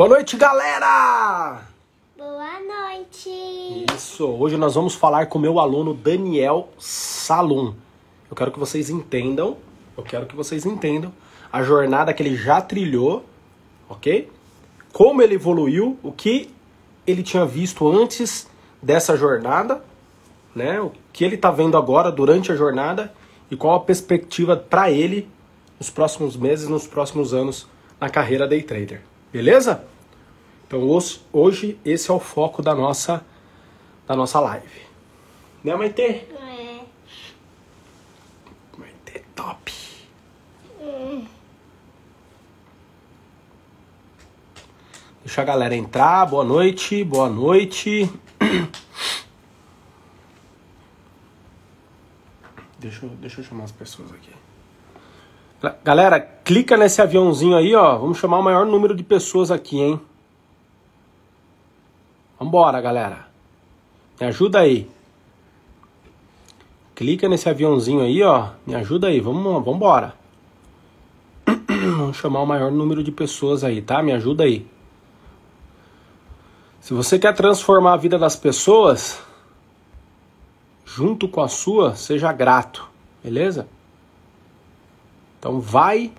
Boa noite, galera! Boa noite! Isso, hoje nós vamos falar com o meu aluno Daniel Salum. Eu quero que vocês entendam, eu quero que vocês entendam a jornada que ele já trilhou, ok? Como ele evoluiu, o que ele tinha visto antes dessa jornada, né? O que ele está vendo agora durante a jornada e qual a perspectiva para ele nos próximos meses, nos próximos anos na carreira day trader. Beleza? Então hoje esse é o foco da nossa da nossa live. Né, Maite? É. Maite top. Deixa a galera entrar. Boa noite, boa noite. Deixa, eu- deixa eu chamar as pessoas aqui. Ga- Galera, clica nesse aviãozinho aí, ó. Vamos chamar o maior número de pessoas aqui, hein? Vambora, galera. Me ajuda aí. Clica nesse aviãozinho aí, ó. Me ajuda aí. Vamos, vambora. Vamos chamar o maior número de pessoas aí, tá? Me ajuda aí. Se você quer transformar a vida das pessoas, junto com a sua, seja grato, beleza? Então vai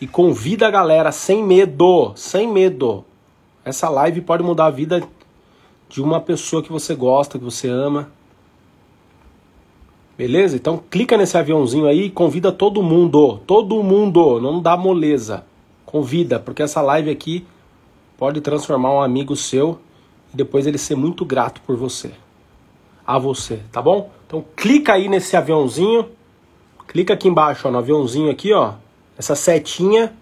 e convida a galera sem medo, sem medo. Essa live pode mudar a vida de uma pessoa que você gosta, que você ama. Beleza? Então clica nesse aviãozinho aí e convida todo mundo, todo mundo, não dá moleza. Convida, porque essa live aqui pode transformar um amigo seu e depois ele ser muito grato por você. A você, tá bom? Então clica aí nesse aviãozinho. Clica aqui embaixo, ó, no aviãozinho aqui, ó. Essa setinha,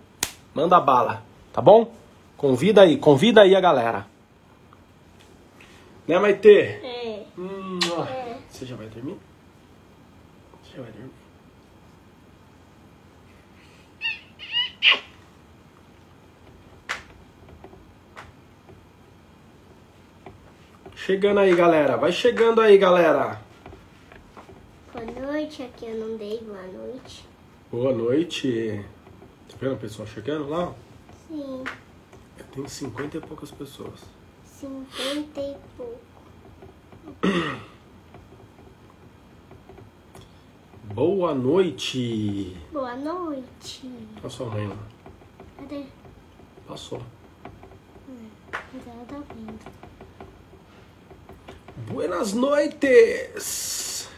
manda bala, tá bom? Convida aí, convida aí a galera. Né, Maite? É. Hum, ó. Você já vai dormir? Você já vai dormir? Chegando aí, galera. Vai chegando aí, galera. Boa noite, aqui eu não dei boa noite. Boa noite. Tá vendo o pessoal chegando lá? Sim, Tem 50 e poucas pessoas. cinquenta e pouco. Boa noite. Boa noite. Olha sua mãe lá. Cadê? Passou. Mas ela tá vendo. Buenas noites!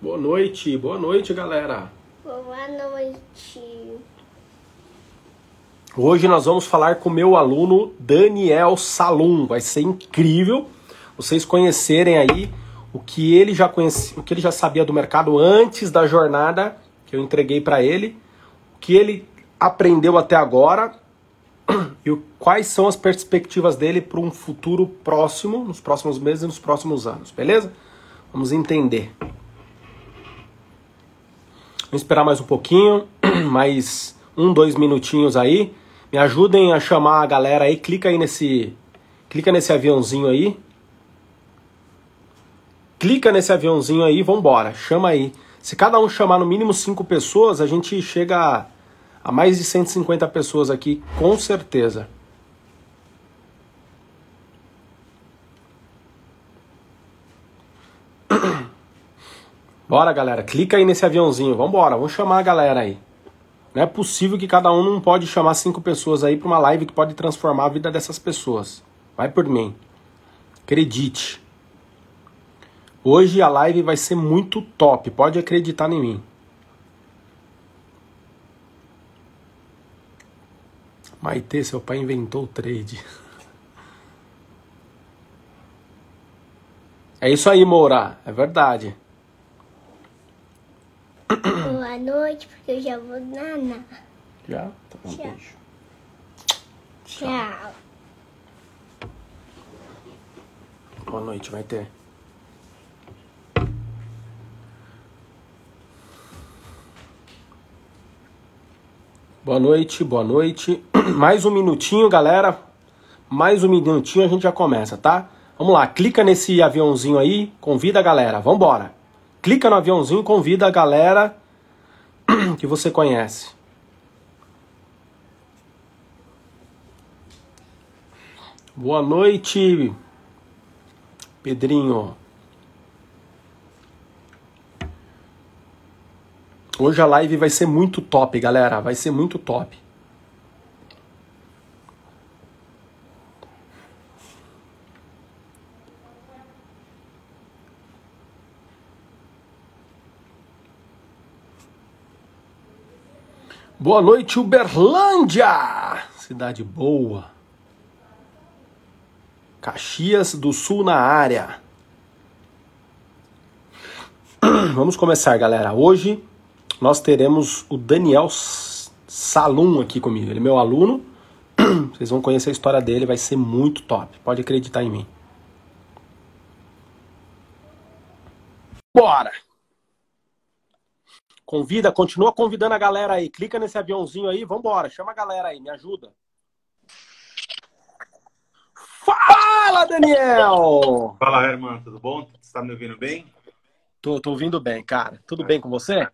Boa noite, boa noite, galera. Boa noite. Hoje nós vamos falar com meu aluno Daniel Salum. Vai ser incrível vocês conhecerem aí o que ele já conhecia, o que ele já sabia do mercado antes da jornada que eu entreguei para ele, o que ele aprendeu até agora e quais são as perspectivas dele para um futuro próximo, nos próximos meses e nos próximos anos, beleza? Vamos entender. Vamos esperar mais um pouquinho, mais um, dois minutinhos aí. Me ajudem a chamar a galera aí. Clica aí nesse, clica nesse aviãozinho aí. Clica nesse aviãozinho aí, vambora. Chama aí. Se cada um chamar no mínimo cinco pessoas, a gente chega a, mais de 150 pessoas aqui, com certeza. Bora, galera. Clica aí nesse aviãozinho. Vambora, vamos chamar a galera aí. Não é possível que cada um não pode chamar cinco pessoas aí para uma live que pode transformar a vida dessas pessoas. Vai por mim. Acredite. Hoje a live vai ser muito top. Pode acreditar em mim. Maite, seu pai inventou o trade. É isso aí, Moura. É verdade. Boa noite, porque eu já vou nanar. Já? Tá bom, Tchau. beijo. Tchau. Boa noite, vai ter. Boa noite, boa noite. Mais um minutinho, galera. Mais um minutinho a gente já começa, tá? Vamos lá, clica nesse aviãozinho aí, convida a galera. Vambora clica no aviãozinho e convida a galera que você conhece. Boa noite, Pedrinho. Hoje a live vai ser muito top, galera. Vai ser muito top. Boa noite, Uberlândia! Cidade boa. Caxias do Sul na área. Vamos começar, galera. Hoje nós teremos o Daniel Salum aqui comigo. Ele é meu aluno. Vocês vão conhecer a história dele, vai ser muito top. Pode acreditar em mim. Bora! Convida, continua convidando a galera aí. Clica nesse aviãozinho aí, vambora. Chama a galera aí, me ajuda. Fala, Daniel! Fala, Herman, tudo bom? Você tá me ouvindo bem? Tô, tô ouvindo bem, cara. Tudo bem com você?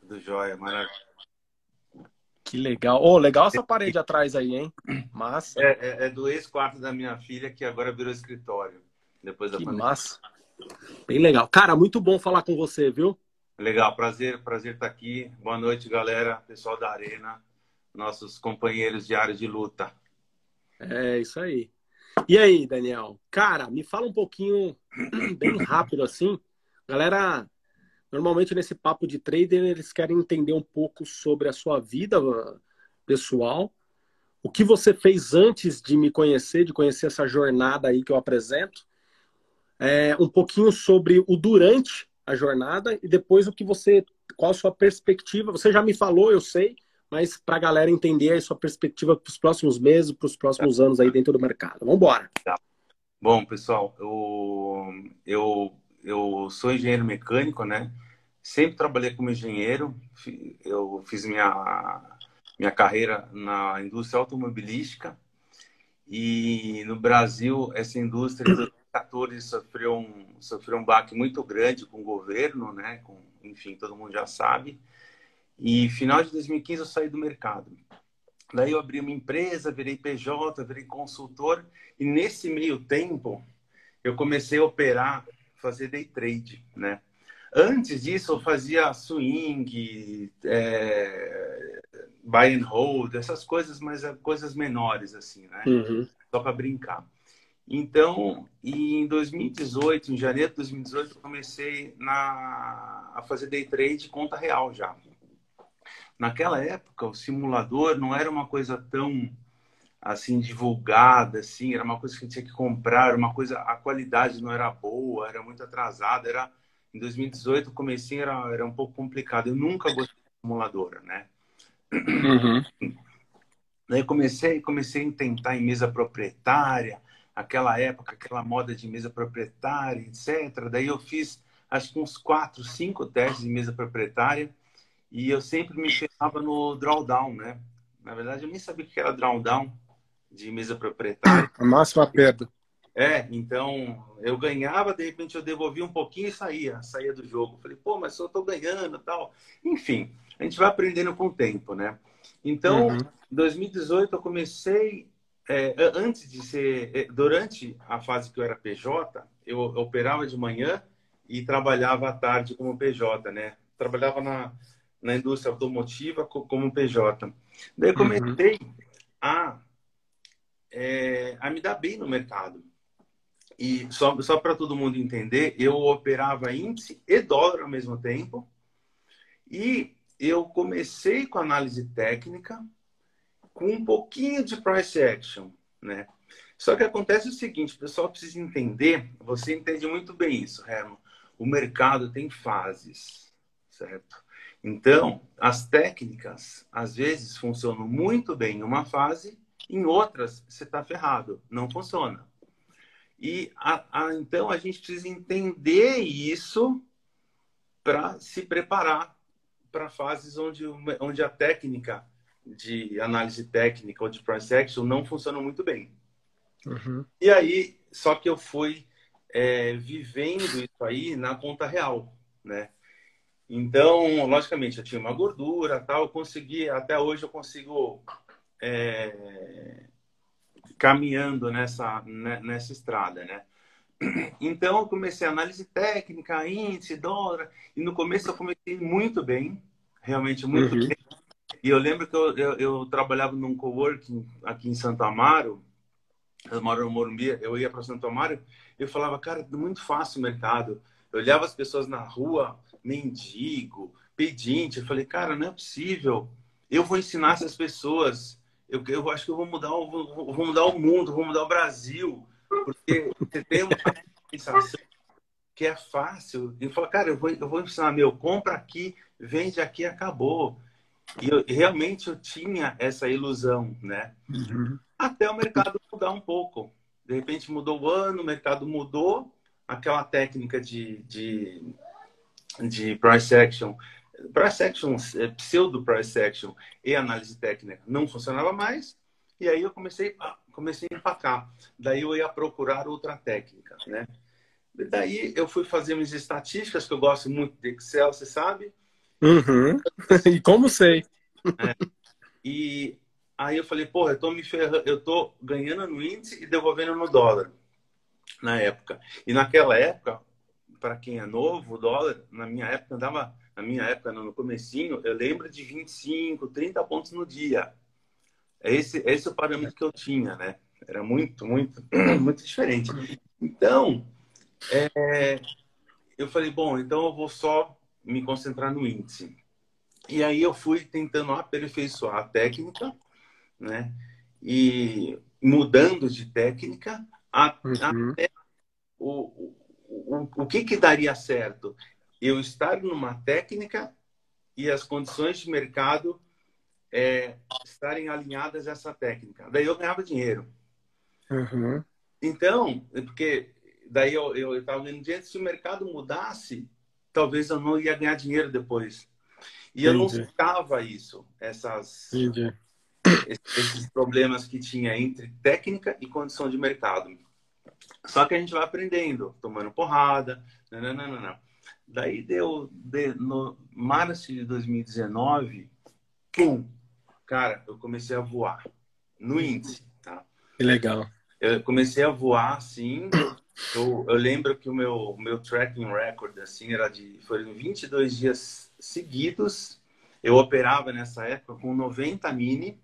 Tudo jóia, maravilha. Que legal. Ô, oh, legal essa parede atrás aí, hein? Massa. É, é, é do ex-quarto da minha filha, que agora virou escritório. Depois da que pandemia. massa. Bem legal. Cara, muito bom falar com você, viu? Legal, prazer, prazer estar aqui. Boa noite, galera, pessoal da Arena, nossos companheiros de área de luta. É, isso aí. E aí, Daniel? Cara, me fala um pouquinho, bem rápido assim. Galera, normalmente nesse papo de trader, eles querem entender um pouco sobre a sua vida uh, pessoal. O que você fez antes de me conhecer, de conhecer essa jornada aí que eu apresento. É, um pouquinho sobre o durante a jornada e depois o que você, qual a sua perspectiva. Você já me falou, eu sei, mas para a galera entender a sua perspectiva para os próximos meses, para os próximos tá. anos aí dentro do mercado. Vamos embora. Tá. Bom, pessoal, eu, eu, eu sou engenheiro mecânico, né? Sempre trabalhei como engenheiro. Eu fiz minha, minha carreira na indústria automobilística. E no Brasil, essa indústria 2014 sofreu um, sofreu um baque muito grande com o governo, né? Com, enfim, todo mundo já sabe. E final de 2015 eu saí do mercado. Daí eu abri uma empresa, virei PJ, virei consultor. E nesse meio tempo, eu comecei a operar, fazer day trade, né? Antes disso, eu fazia swing, é, buy and hold, essas coisas, mas coisas menores, assim, né? Uhum. Só para brincar. Então, em 2018, em janeiro de 2018, eu comecei na, a fazer day trade conta real já. Naquela época, o simulador não era uma coisa tão assim divulgada, assim, era uma coisa que tinha que comprar, uma coisa, a qualidade não era boa, era muito atrasada, era em 2018 o comecinho era, era um pouco complicado. Eu nunca gostei de simuladora, né? Uhum. Daí comecei, comecei a tentar em mesa proprietária, aquela época, aquela moda de mesa proprietária, etc. Daí eu fiz, acho que uns quatro, cinco testes de mesa proprietária e eu sempre me ferrava no drawdown, né? Na verdade, eu nem sabia o que era drawdown de mesa proprietária. A máxima perda. É, então eu ganhava, de repente eu devolvia um pouquinho e saía, saía do jogo. Falei, pô, mas eu tô ganhando tal. Enfim, a gente vai aprendendo com o tempo, né? Então, uhum. em 2018 eu comecei é, antes de ser, é, durante a fase que eu era PJ, eu operava de manhã e trabalhava à tarde como PJ, né? Trabalhava na, na indústria automotiva como PJ. Daí comecei uhum. a, é, a me dar bem no mercado. E só, só para todo mundo entender, eu operava índice e dólar ao mesmo tempo. E eu comecei com análise técnica, com um pouquinho de price action, né? Só que acontece o seguinte, o pessoal precisa entender, você entende muito bem isso, Herman. O mercado tem fases, certo? Então, as técnicas às vezes funcionam muito bem em uma fase, em outras você está ferrado, não funciona. E a, a, então a gente precisa entender isso para se preparar para fases onde, onde a técnica de análise técnica ou de price action não funcionam muito bem. Uhum. E aí, só que eu fui é, vivendo isso aí na conta real, né? Então, logicamente, eu tinha uma gordura, tal, eu consegui, até hoje eu consigo é, caminhando nessa, né, nessa estrada, né? Então, eu comecei a análise técnica, índice, dólar, e no começo eu comecei muito bem, realmente muito uhum. bem. E eu lembro que eu, eu, eu, trabalhava num coworking aqui em Santo Amaro, eu moro no Morumbi, eu ia para Santo Amaro, eu falava, cara, é muito fácil o mercado. Eu olhava as pessoas na rua, mendigo, pedinte, eu falei, cara, não é possível. Eu vou ensinar essas pessoas. Eu, eu acho que eu vou mudar, o, vou mudar o mundo, vou mudar o Brasil. Porque você tem uma sensação que é fácil. E fala, cara, eu vou, eu vou ensinar, meu, compra aqui, vende aqui, acabou. E eu, realmente eu tinha essa ilusão, né? Uhum. Até o mercado mudar um pouco. De repente mudou o ano, o mercado mudou, aquela técnica de, de, de price action, price action, é, pseudo price action e análise técnica não funcionava mais. E aí eu comecei, comecei a empacar. Daí eu ia procurar outra técnica, né? Daí eu fui fazer minhas estatísticas, que eu gosto muito de Excel, você sabe. Uhum. e como sei. É. E aí eu falei, porra, eu tô me ferrando, eu tô ganhando no índice e devolvendo no dólar na época. E naquela época, para quem é novo, o dólar, na minha época, andava, na minha época, no comecinho, eu lembro de 25, 30 pontos no dia. Esse, esse é o parâmetro que eu tinha, né? Era muito, muito, muito diferente. Então, é, eu falei, bom, então eu vou só me concentrar no índice. E aí eu fui tentando aperfeiçoar a técnica, né? E mudando de técnica uhum. até o, o, o que que daria certo? Eu estar numa técnica e as condições de mercado é, estarem alinhadas a essa técnica. Daí eu ganhava dinheiro. Uhum. Então, porque daí eu estava ganhando dinheiro, se o mercado mudasse, talvez eu não ia ganhar dinheiro depois. E Entendi. eu não ficava isso, essas, esses problemas que tinha entre técnica e condição de mercado. Só que a gente vai aprendendo, tomando porrada, não, não, não, não. Daí deu, de, no março de 2019, pum, cara, eu comecei a voar no índice, tá? Que legal. Eu comecei a voar, assim, eu, eu lembro que o meu, meu tracking record, assim, era de, foram 22 dias seguidos, eu operava nessa época com 90 mini,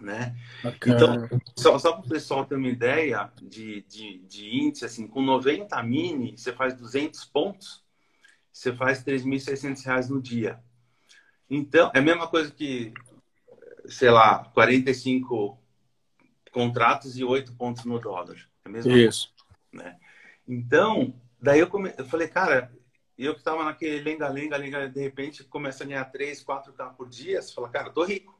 né? Bacana. Então, só, só para o pessoal ter uma ideia de, de, de índice, assim, com 90 mini, você faz 200 pontos, você faz 3.600 reais no dia. Então, é a mesma coisa que sei lá, 45 contratos e 8 pontos no dólar. É? Isso. Né? Então, daí eu, come... eu falei, cara, eu que estava naquele lenga-lenga, lenga, de repente começa a ganhar 3, 4K por dia, você fala, cara, tô rico.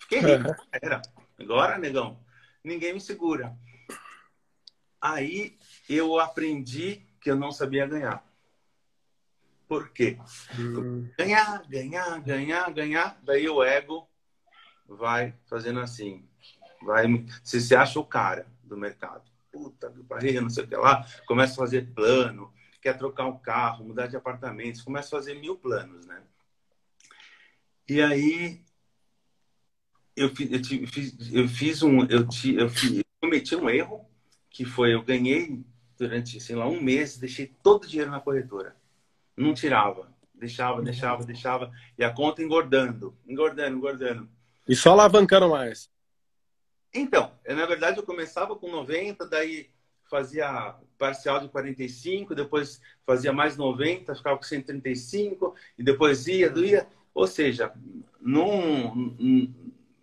Fiquei rico. Era. Agora, negão, ninguém me segura. Aí eu aprendi que eu não sabia ganhar. Por quê? Hum. Ganhar, ganhar, ganhar, ganhar. Daí o ego vai fazendo assim. Vai, se você acha o cara do mercado, puta que pariu, não sei o que lá, começa a fazer plano, quer trocar um carro, mudar de apartamento, começa a fazer mil planos, né? E aí eu fiz, eu fiz, eu fiz um, eu, eu, fiz, eu cometi um erro que foi eu ganhei durante, sei lá, um mês, deixei todo o dinheiro na corretora, não tirava, deixava, deixava, deixava e a conta engordando, engordando, engordando. E só alavancando mais. Então, na verdade eu começava com 90, daí fazia parcial de 45, depois fazia mais 90, ficava com 135, e depois ia, ia. Ou seja, num,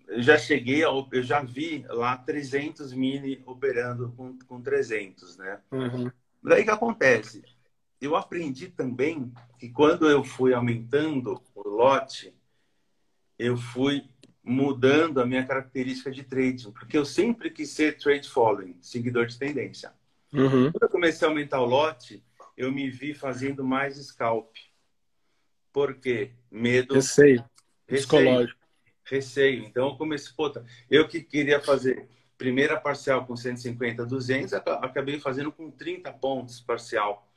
eu já cheguei, ao, eu já vi lá 300 mini operando com, com 300, né? Uhum. Daí que acontece? Eu aprendi também que quando eu fui aumentando o lote, eu fui mudando a minha característica de trading, porque eu sempre quis ser trade following, seguidor de tendência. Uhum. Quando eu comecei a aumentar o lote, eu me vi fazendo mais scalp. Por quê? Medo. Receio. Receio. Psicológico. Receio. Então eu comecei, puta, eu que queria fazer primeira parcial com 150, 200, acabei fazendo com 30 pontos parcial.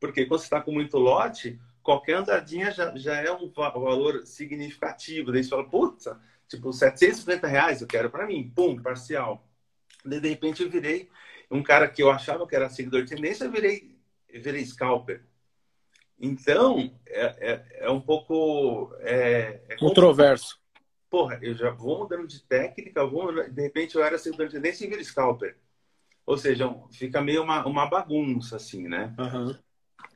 Porque quando você está com muito lote, qualquer andadinha já, já é um valor significativo. Daí você fala, puta, Tipo, 750 reais eu quero para mim, pum, parcial. De repente eu virei um cara que eu achava que era seguidor de tendência, eu virei, eu virei scalper. Então, é, é, é um pouco. É, é Controverso. Porra, eu já vou mudando de técnica, vou, de repente eu era seguidor de tendência e viro scalper. Ou seja, fica meio uma, uma bagunça, assim, né? Uhum.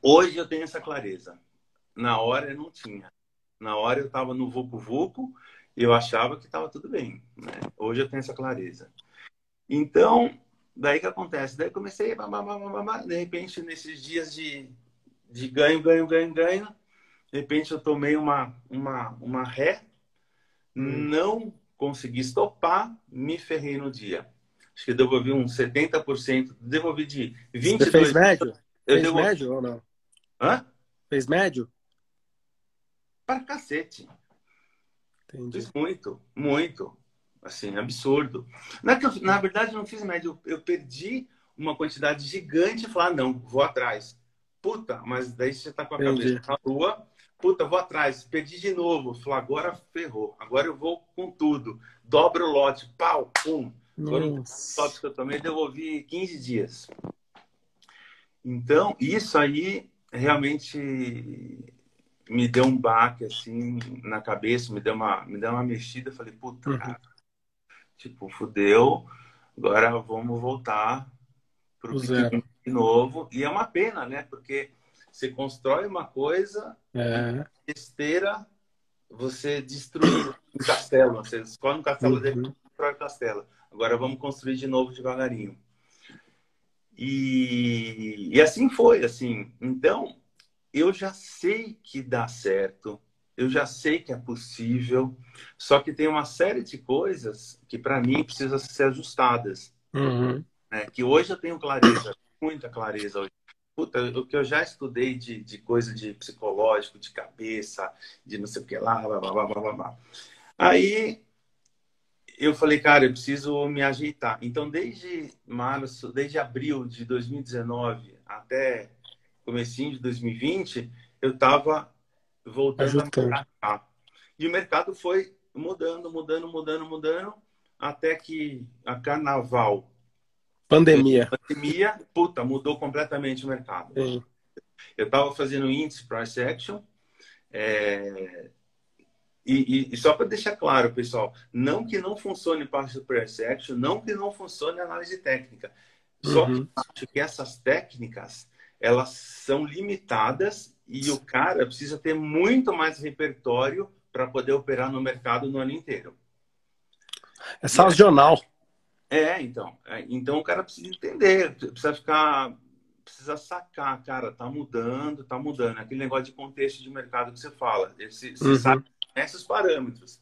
Hoje eu tenho essa clareza. Na hora eu não tinha. Na hora eu estava no Vucu Vucu e eu achava que estava tudo bem. Né? Hoje eu tenho essa clareza. Então, daí que acontece? Daí comecei, de repente, nesses dias de, de ganho, ganho, ganho, ganho, de repente eu tomei uma, uma, uma ré, hum. não consegui estopar, me ferrei no dia. Acho que devolvi uns 70%, devolvi de 22%. Você fez médio? Eu fez devolvi... médio ou não? Hã? Fez médio? Para cacete. Entendi. Muito, muito. Assim, absurdo. Não é que eu, na verdade, eu não fiz médio. Eu, eu perdi uma quantidade gigante e falar, ah, não, vou atrás. Puta, mas daí você tá com a Entendi. cabeça na rua. Puta, vou atrás. Perdi de novo. Falei, agora ferrou. Agora eu vou com tudo. Dobra o lote. Pau, pum. Foram lotes que eu tomei, devolvi 15 dias. Então, isso aí realmente me deu um baque assim na cabeça, me deu uma, me deu uma mexida. Falei, puta, uhum. cara, tipo, fudeu, agora vamos voltar pro zero de novo. E é uma pena, né? Porque você constrói uma coisa, é. esteira, você destruir um castelo. Você escolhe um castelo uhum. dele, constrói o castelo. Agora vamos construir de novo devagarinho. E, e assim foi, assim. Então, eu já sei que dá certo, eu já sei que é possível, só que tem uma série de coisas que para mim precisam ser ajustadas. Uhum. Né? Que hoje eu tenho clareza, muita clareza hoje. Puta, o que eu já estudei de, de coisa de psicológico, de cabeça, de não sei o que lá, blá, blá, blá, blá, blá. Aí eu falei, cara, eu preciso me ajeitar. Então, desde março, desde abril de 2019 até comecinho de 2020, eu estava voltando a. E o mercado foi mudando, mudando, mudando, mudando, até que a carnaval. Pandemia. Pandemia, puta, mudou completamente o mercado. Sim. Eu estava fazendo índice price action. É... E, e, e, só para deixar claro, pessoal, não que não funcione price action, não que não funcione análise técnica. Só uhum. que acho que essas técnicas elas são limitadas e o cara precisa ter muito mais repertório para poder operar no mercado no ano inteiro. É sazonal. É, então. É, então o cara precisa entender, precisa ficar, precisa sacar, cara, tá mudando, tá mudando. Aquele negócio de contexto de mercado que você fala. Esse, você uhum. sabe esses parâmetros.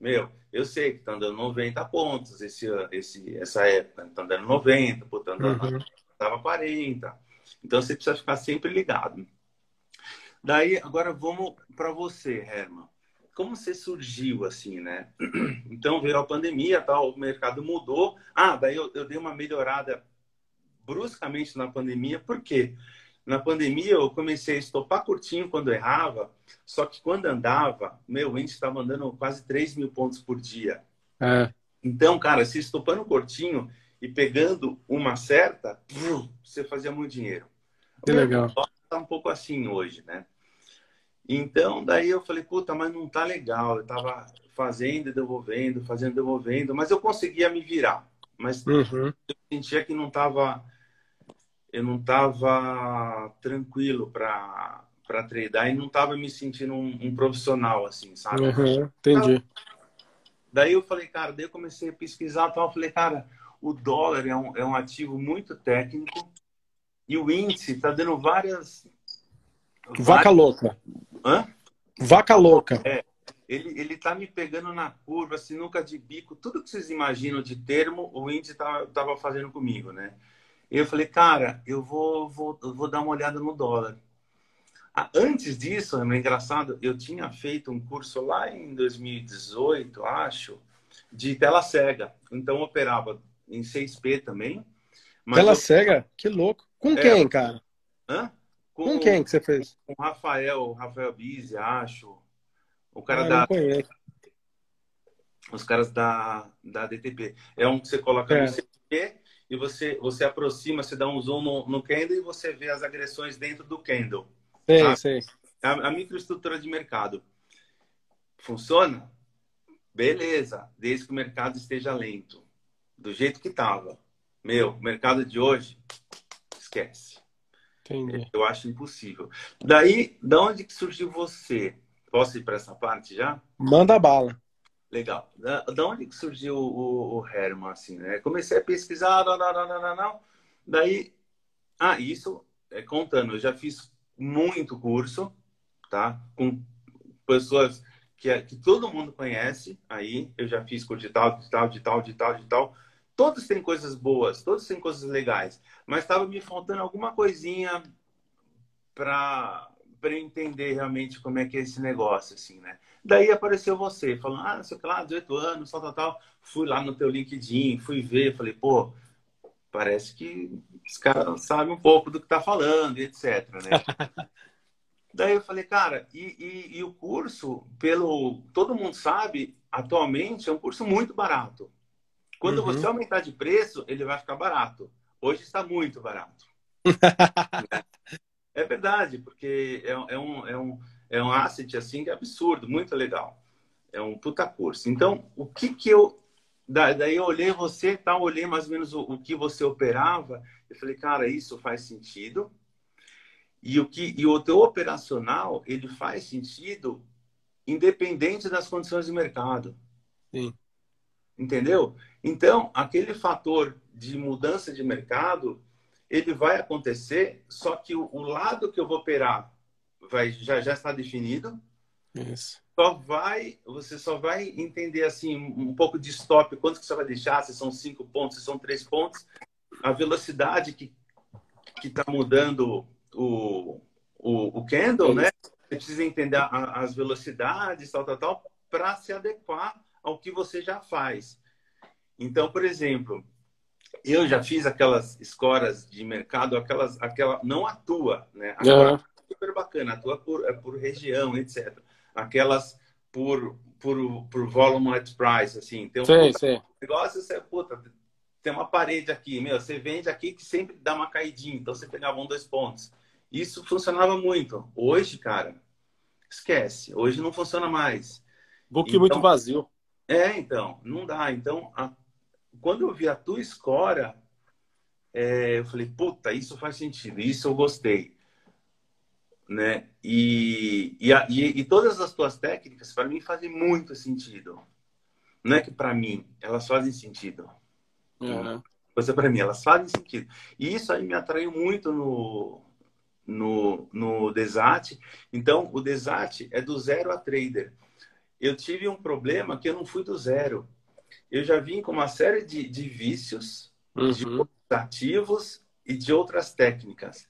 Meu, eu sei que tá dando 90 pontos esse, esse, essa época, tá dando 90, pô, tá dando, uhum. tava 40. Então você precisa ficar sempre ligado. Daí, agora vamos para você, Herman. Como você surgiu assim, né? Então veio a pandemia, tal, o mercado mudou. Ah, daí eu, eu dei uma melhorada bruscamente na pandemia, por quê? Na pandemia eu comecei a estopar curtinho quando errava, só que quando andava, meu índice estava andando quase 3 mil pontos por dia. É. Então, cara, se estopando curtinho, e pegando uma certa, você fazia muito dinheiro. Que legal. Tá um pouco assim hoje, né? Então, daí eu falei, puta, mas não tá legal. Eu tava fazendo e devolvendo, fazendo e devolvendo, mas eu conseguia me virar. Mas uhum. eu sentia que não tava eu não tava tranquilo para para treinar e não tava me sentindo um, um profissional assim, sabe? Uhum, entendi. Daí eu falei, cara, daí eu comecei a pesquisar, tal, eu falei, cara, o dólar é um, é um ativo muito técnico e o índice está dando várias. Vaca várias... louca. Hã? Vaca louca. É. Ele, ele tá me pegando na curva, sinuca de bico, tudo que vocês imaginam de termo, o índice tava, tava fazendo comigo, né? Eu falei, cara, eu vou, vou, eu vou dar uma olhada no dólar. Ah, antes disso, é engraçado, eu tinha feito um curso lá em 2018, acho, de tela cega. Então, operava em 6P também. Tela eu... cega? Que louco. Com é, quem, cara? Hã? Com, com quem que você fez? Com o Rafael, o Rafael Bizzi, acho. O cara ah, da. Os caras da, da DTP. É um que você coloca é. no CP e você, você aproxima, você dá um zoom no, no candle e você vê as agressões dentro do candle. Sei, tá? sei. A, a microestrutura de mercado funciona? Beleza, desde que o mercado esteja lento. Do jeito que estava. Meu, o mercado de hoje, esquece. Entendi. Eu acho impossível. Daí, da onde que surgiu você? Posso ir para essa parte já? Manda bala. Legal. Da, da onde que surgiu o, o Herman, assim, né? Comecei a pesquisar, não, não, não, não, não. Daí, ah, isso, é, contando, eu já fiz muito curso, tá? Com pessoas que, que todo mundo conhece aí. Eu já fiz curso de tal, de tal, de tal, de tal, de tal. Todos têm coisas boas, todos têm coisas legais. Mas estava me faltando alguma coisinha para para entender realmente como é que é esse negócio, assim, né? Daí apareceu você, falando, ah, sei lá, 18 anos, tal, tal, tal. Fui lá no teu LinkedIn, fui ver, falei, pô, parece que os caras sabem um pouco do que tá falando, etc, né? Daí eu falei, cara, e, e, e, o curso, pelo todo mundo sabe, atualmente é um curso muito barato. Quando uhum. você aumentar de preço, ele vai ficar barato. Hoje está muito barato. é verdade, porque é, é, um, é, um, é um asset assim que é absurdo, muito legal. É um puta curso. Então, o que que eu. Daí eu olhei você, tá, olhei mais ou menos o, o que você operava. Eu falei, cara, isso faz sentido. E o que e o teu operacional ele faz sentido independente das condições de mercado. Sim. Entendeu? Então, aquele fator de mudança de mercado, ele vai acontecer, só que o, o lado que eu vou operar vai, já, já está definido. Isso. Só vai, você só vai entender assim um pouco de stop, quanto que você vai deixar, se são cinco pontos, se são três pontos, a velocidade que que está mudando o, o, o candle, né? Você precisa entender a, as velocidades, tal, tal, tal, para se adequar ao que você já faz. Então, por exemplo, eu já fiz aquelas escoras de mercado, aquelas, aquela não atua, né? Aquela, uhum. Super bacana, atua por, é por região, etc. Aquelas por, por, por volume at price, assim. Tem um sim, sim. negócio, você, puta, tem uma parede aqui, meu, você vende aqui que sempre dá uma caidinha, então você pegava um, dois pontos. Isso funcionava muito. Hoje, cara, esquece. Hoje não funciona mais. Book então, muito vazio. É, então, não dá. Então, a, quando eu vi a tua escora, é, eu falei, puta, isso faz sentido, isso eu gostei. Né? E, e, a, e, e todas as tuas técnicas, para mim, fazem muito sentido. Não é que para mim, elas fazem sentido. Uhum. Coisa para mim, elas fazem sentido. E isso aí me atraiu muito no, no, no Desat. Então, o Desat é do zero a trader. Eu tive um problema que eu não fui do zero. Eu já vim com uma série de, de vícios, uhum. de ativos e de outras técnicas.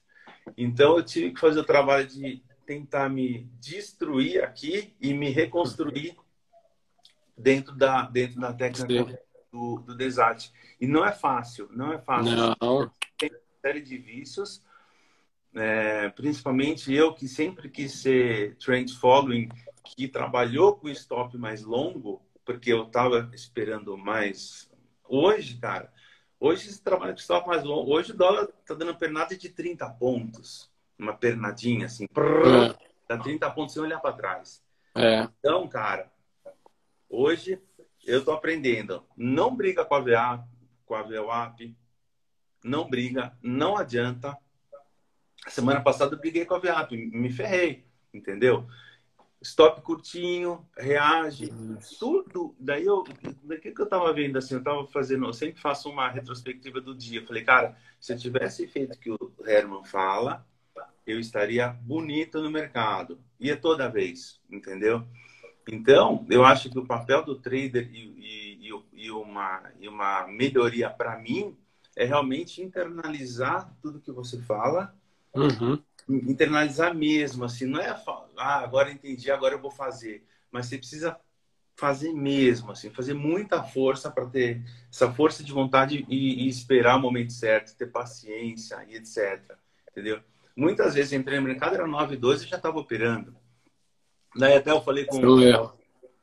Então, eu tive que fazer o trabalho de tentar me destruir aqui e me reconstruir dentro da, dentro da técnica do, do Desat. E não é fácil, não é fácil. Não. Tem uma série de vícios é, principalmente eu que sempre quis ser trend following, que trabalhou com stop mais longo, porque eu estava esperando mais. Hoje, cara, hoje esse trabalho com stop mais longo, hoje o dólar tá dando pernada de 30 pontos, uma pernadinha assim, prrr, é. dá 30 pontos sem olhar para trás. É. Então, cara, hoje eu tô aprendendo, não briga com a VA, com a VWAP, não briga, não adianta Semana passada eu briguei com a Viap, me ferrei, entendeu? Stop curtinho, reage, tudo. Daí eu, daqui que eu tava vendo assim, eu tava fazendo, eu sempre faço uma retrospectiva do dia. Eu falei, cara, se eu tivesse feito o que o Herman fala, eu estaria bonito no mercado. E é toda vez, entendeu? Então, eu acho que o papel do trader e, e, e uma, e uma melhoria para mim é realmente internalizar tudo que você fala Uhum. Internalizar mesmo, assim, não é ah, agora entendi, agora eu vou fazer. Mas você precisa fazer mesmo, assim, fazer muita força para ter essa força de vontade e, e, esperar o momento certo, ter paciência e etc. Entendeu? Muitas vezes entrei no mercado, era 9 e 12 e já estava operando. Daí até eu falei com,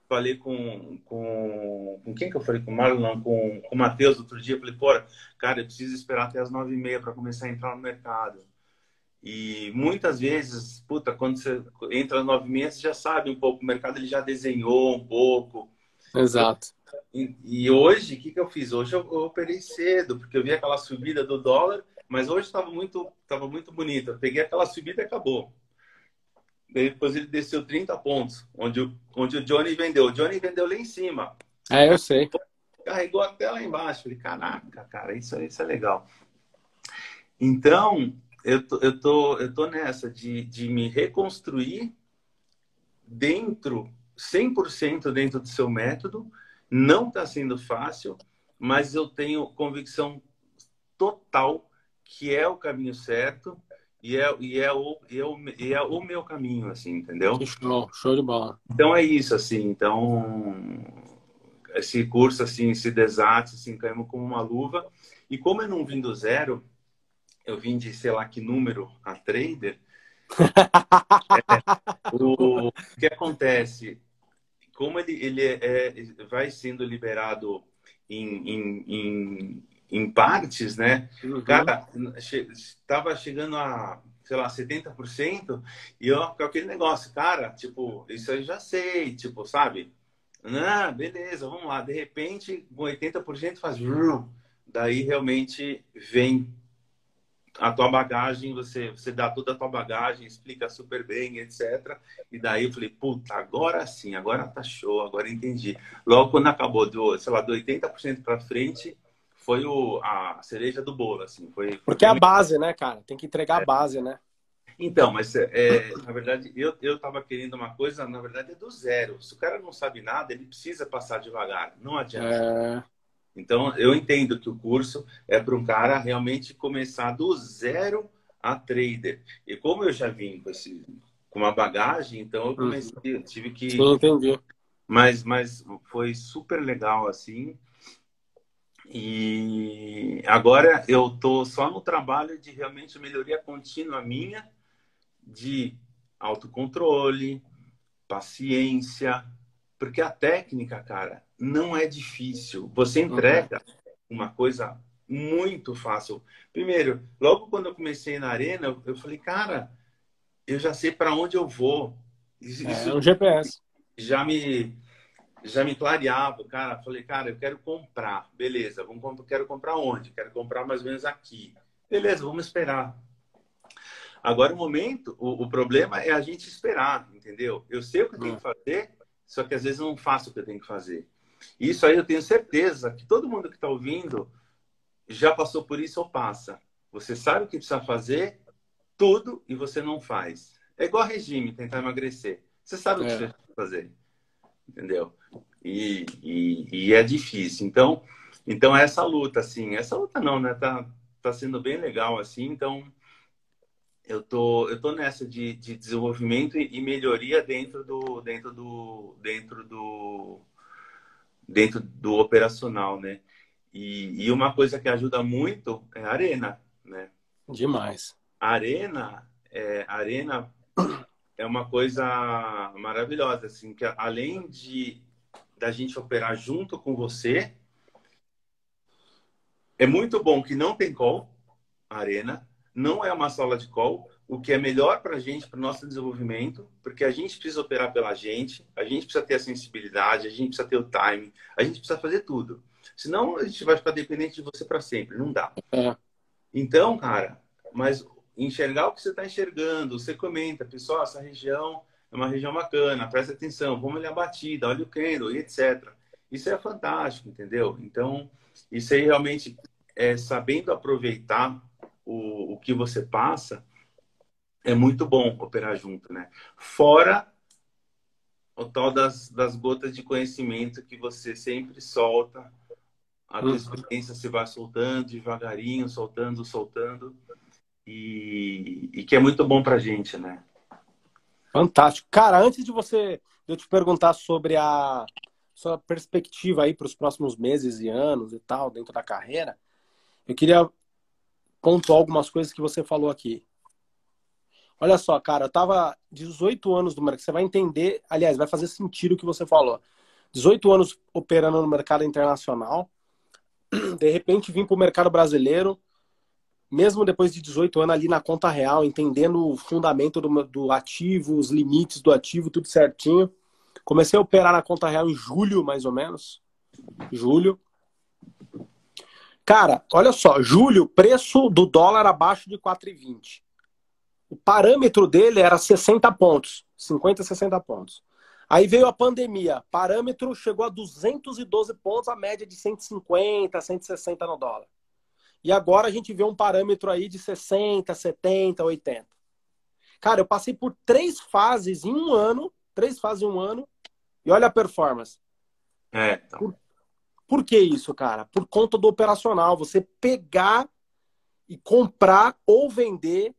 falei com, com, com quem que eu falei? Com o Marlon, não, com, com o Matheus outro dia. Eu falei, pô, cara, eu preciso esperar até as nove e meia para começar a entrar no mercado. E muitas vezes, puta, quando você entra nove você já sabe um pouco, o mercado ele já desenhou um pouco. Exato. E, e hoje, o que, que eu fiz? Hoje eu, eu, operei cedo, porque eu vi aquela subida do dólar, mas hoje estava muito, tava muito bonito. Eu peguei aquela subida e acabou. Depois ele desceu 30 pontos, onde, onde o Johnny vendeu. O Johnny vendeu lá em cima. É, eu sei. Carregou até lá embaixo. Falei, caraca, cara, isso, isso é legal. Então, eu tô, eu tô, eu tô nessa de, de me reconstruir dentro, 100% dentro do seu método. Não está sendo fácil, mas eu tenho convicção total que é o caminho certo e é, e é, o, e é, o, e é o meu caminho, assim, entendeu? Show, show de bola. Então é isso, assim, então esse curso, assim, esse desate, assim, caiu como uma luva. E como eu não vim do zero, eu vim de sei lá que número a trader. é, o, o, que acontece? Como ele, ele é, é vai sendo liberado em, em, em, em partes, né? Uhum. Cara, estava che chegando a, sei lá, 70%, e eu com aquele negócio, cara, tipo, isso eu já sei, tipo, sabe? Ah, beleza, vamos lá. De repente, com 80% faz. Daí realmente vem a tua bagagem, você, você dá toda a tua bagagem, explica super bem, etc. E daí eu falei, puta, agora sim, agora tá show, agora entendi. Logo quando acabou, do, sei lá, do 80% para frente, foi o, a cereja do bolo, assim. Foi, Porque é a base, né, cara? Tem que entregar é. a base, né? Então, mas é, na verdade, eu, eu tava querendo uma coisa, na verdade, é do zero. Se o cara não sabe nada, ele precisa passar devagar. Não adianta. É... Então, eu entendo que o curso é para um cara realmente começar do zero a trader. E como eu já vim com, esse, com uma bagagem, então eu comecei, uhum. tive que. Sim, entendi. Mas, mas foi super legal assim. E agora eu tô só no trabalho de realmente melhoria contínua minha, de autocontrole, paciência, porque a técnica, cara, não é difícil. Você entrega uhum. uma coisa muito fácil. Primeiro, logo quando eu comecei na arena, eu falei, cara, eu já sei para onde eu vou. Isso, é um GPS. Já me já me clareava, cara. Falei, cara, eu quero comprar. Beleza, vamos comp quero comprar onde? Quero comprar mais ou menos aqui. Beleza, vamos esperar. Agora o momento, o, o problema é a gente esperar, entendeu? Eu sei o que eu tenho que hum. fazer, só que às vezes não faço o que eu tenho que fazer. Isso aí eu tenho certeza que todo mundo que está ouvindo já passou por isso ou passa. Você sabe o que precisa fazer, tudo, e você não faz. É igual regime, tentar emagrecer. Você sabe o que é. você precisa fazer. Entendeu? E, e, e, é difícil. Então, então é essa luta, assim. Essa luta não, né? Tá, tá sendo bem legal, assim. Então, eu tô, eu tô nessa de, de desenvolvimento e melhoria dentro do, dentro do, dentro do, dentro do operacional, né? E, e uma coisa que ajuda muito é a arena, né? Demais. A arena, é, a arena é uma coisa maravilhosa, assim, que além de da gente operar junto com você, é muito bom que não tem call, arena, não é uma sala de call, o que é melhor para a gente, para o nosso desenvolvimento, porque a gente precisa operar pela gente, a gente precisa ter a sensibilidade, a gente precisa ter o time, a gente precisa fazer tudo. Senão a gente vai ficar dependente de você para sempre, não dá. É. Então, cara, mas enxergar o que você está enxergando, você comenta, pessoal, essa região é uma região bacana, presta atenção, como ele é batida, olha o candle, etc. Isso é fantástico, entendeu? Então, isso aí realmente é sabendo aproveitar o, o que você passa, é muito bom operar junto, né? Fora o tal das, das gotas de conhecimento que você sempre solta, a tua uhum. experiência se vai soltando devagarinho, soltando, soltando, e, e que é muito bom pra gente, né? Fantástico. Cara, antes de você eu te perguntar sobre a sua perspectiva aí para os próximos meses e anos e tal, dentro da carreira, eu queria pontuar algumas coisas que você falou aqui. Olha só, cara, eu tava 18 anos no mercado. Você vai entender, aliás, vai fazer sentido o que você falou. 18 anos operando no mercado internacional. De repente vim para o mercado brasileiro, mesmo depois de 18 anos ali na conta real, entendendo o fundamento do, do ativo, os limites do ativo, tudo certinho. Comecei a operar na conta real em julho, mais ou menos. Julho. Cara, olha só, julho, preço do dólar abaixo de 4,20. O parâmetro dele era 60 pontos, 50, 60 pontos. Aí veio a pandemia, parâmetro chegou a 212 pontos, a média de 150, 160 no dólar. E agora a gente vê um parâmetro aí de 60, 70, 80. Cara, eu passei por três fases em um ano, três fases em um ano, e olha a performance. É. Então. Por, por que isso, cara? Por conta do operacional. Você pegar e comprar ou vender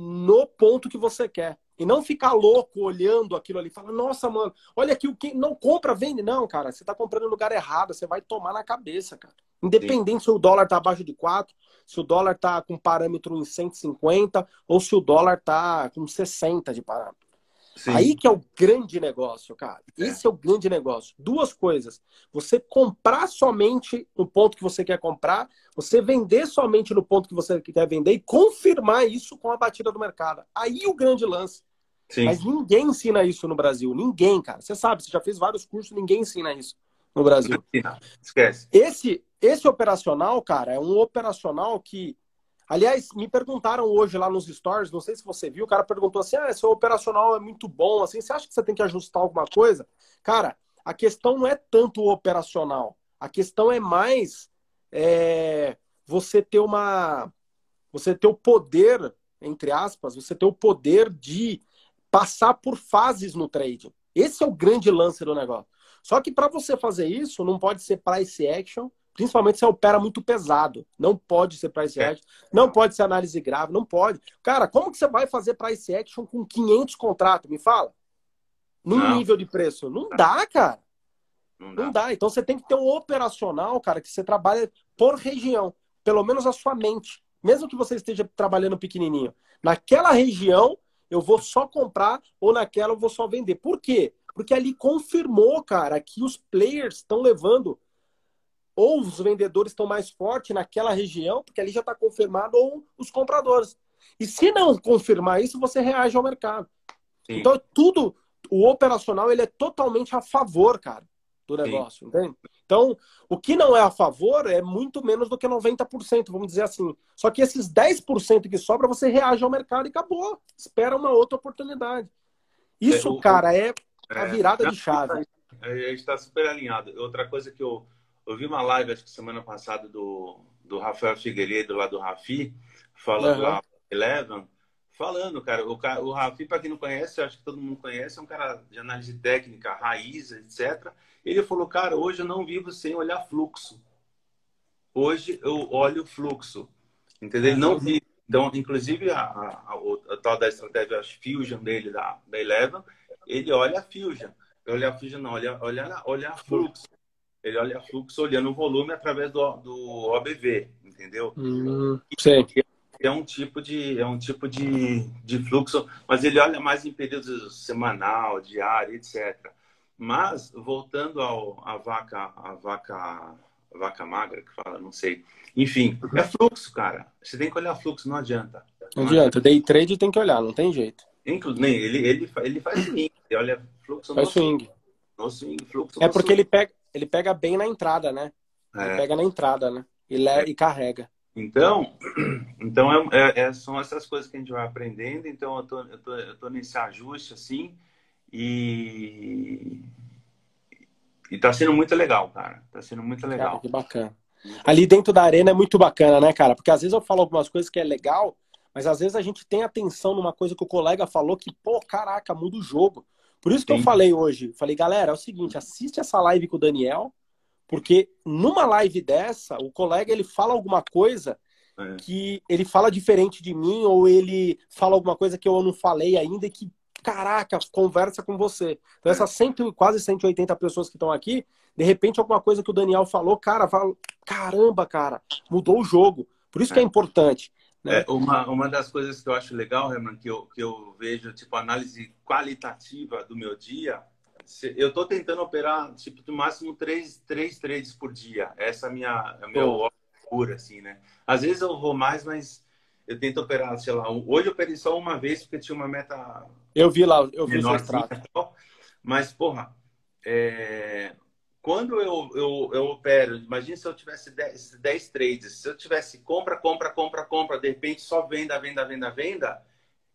no ponto que você quer. E não ficar louco olhando aquilo ali. Fala, nossa, mano, olha aqui o que. Não compra, vende. Não, cara, você tá comprando no lugar errado. Você vai tomar na cabeça, cara. Independente Sim. se o dólar tá abaixo de 4, se o dólar tá com parâmetro em 150 ou se o dólar tá com 60 de parâmetro. Sim. Aí que é o grande negócio, cara. É. Esse é o grande negócio. Duas coisas. Você comprar somente no ponto que você quer comprar, você vender somente no ponto que você quer vender e confirmar isso com a batida do mercado. Aí o grande lance. Sim. Mas ninguém ensina isso no Brasil. Ninguém, cara. Você sabe, você já fez vários cursos, ninguém ensina isso no Brasil. Esquece. Esse, esse operacional, cara, é um operacional que Aliás, me perguntaram hoje lá nos stories, não sei se você viu, o cara perguntou assim: ah, seu operacional é muito bom, assim, você acha que você tem que ajustar alguma coisa? Cara, a questão não é tanto o operacional, a questão é mais é, você ter uma. Você ter o poder, entre aspas, você ter o poder de passar por fases no trade. Esse é o grande lance do negócio. Só que para você fazer isso, não pode ser price action, Principalmente se opera muito pesado. Não pode ser price é. action, não pode ser análise grave, não pode. Cara, como que você vai fazer price action com 500 contratos? Me fala. Num não. nível de preço. Não dá, cara. Não dá. não dá. Então você tem que ter um operacional, cara, que você trabalha por região. Pelo menos a sua mente. Mesmo que você esteja trabalhando pequenininho. Naquela região, eu vou só comprar ou naquela eu vou só vender. Por quê? Porque ali confirmou, cara, que os players estão levando ou os vendedores estão mais fortes naquela região, porque ali já está confirmado, ou os compradores. E se não confirmar isso, você reage ao mercado. Sim. Então, tudo, o operacional, ele é totalmente a favor, cara, do negócio, Sim. entende? Então, o que não é a favor é muito menos do que 90%, vamos dizer assim. Só que esses 10% que sobra, você reage ao mercado e acabou. Espera uma outra oportunidade. Isso, é, o, cara, é a é, virada é, de chave. A gente está super alinhado. Outra coisa que eu eu vi uma live, acho que semana passada, do, do Rafael Figueiredo, lá do Rafi, falando uhum. lá, Eleven, falando, cara, o, o Rafi, para quem não conhece, acho que todo mundo conhece, é um cara de análise técnica, raiz, etc. Ele falou, cara, hoje eu não vivo sem olhar fluxo. Hoje eu olho fluxo. Entendeu? Ele não vive. Então, inclusive, a, a, a, a, tal da estratégia Fusion dele, da, da Eleven, ele olha a Fusion. Olha a Fusion, não, olha, olha, olha fluxo ele olha fluxo olhando o volume através do, do OBV, entendeu? Hum, sim. É um tipo de é um tipo de, de fluxo, mas ele olha mais em períodos semanal, diário, etc. Mas voltando ao a vaca a vaca a vaca magra que fala, não sei. Enfim, é fluxo, cara. Você tem que olhar fluxo, não adianta. Não, adianta. Day trade tem que olhar, não tem jeito. Inclusive, ele, ele, ele faz swing, ele olha fluxo faz no swing. No swing, fluxo É porque swing. ele pega ele pega bem na entrada, né? É. Ele pega na entrada, né? E, le... É. e carrega. Então, então é, é, é, são essas coisas que a gente vai aprendendo. Então, eu tô, eu tô, eu tô nesse ajuste, assim, e... E tá sendo muito legal, cara. Tá sendo muito legal. Cara, que bacana. Ali dentro da arena é muito bacana, né, cara? Porque às vezes eu falo algumas coisas que é legal, mas às vezes a gente tem atenção numa coisa que o colega falou que, pô, caraca, muda o jogo. Por isso que Sim. eu falei hoje, falei, galera, é o seguinte, assiste essa live com o Daniel, porque numa live dessa, o colega ele fala alguma coisa é. que ele fala diferente de mim, ou ele fala alguma coisa que eu não falei ainda e que, caraca, conversa com você. Então, essas cento, quase 180 pessoas que estão aqui, de repente, alguma coisa que o Daniel falou, cara, fala, caramba, cara, mudou o jogo. Por isso que é, é importante. Né? É, uma, uma das coisas que eu acho legal, Herman, que eu, que eu vejo, tipo, análise qualitativa do meu dia, eu tô tentando operar, tipo, no máximo três, três trades por dia. Essa é a minha, a minha loucura, assim, né? Às vezes eu vou mais, mas eu tento operar, sei lá, hoje eu operei só uma vez porque tinha uma meta. Eu vi lá, eu vi o extrato. Mas, porra, é... quando eu, eu, eu opero, imagine se eu tivesse 10, 10 trades, se eu tivesse compra, compra, compra, compra, de repente só venda, venda, venda, venda,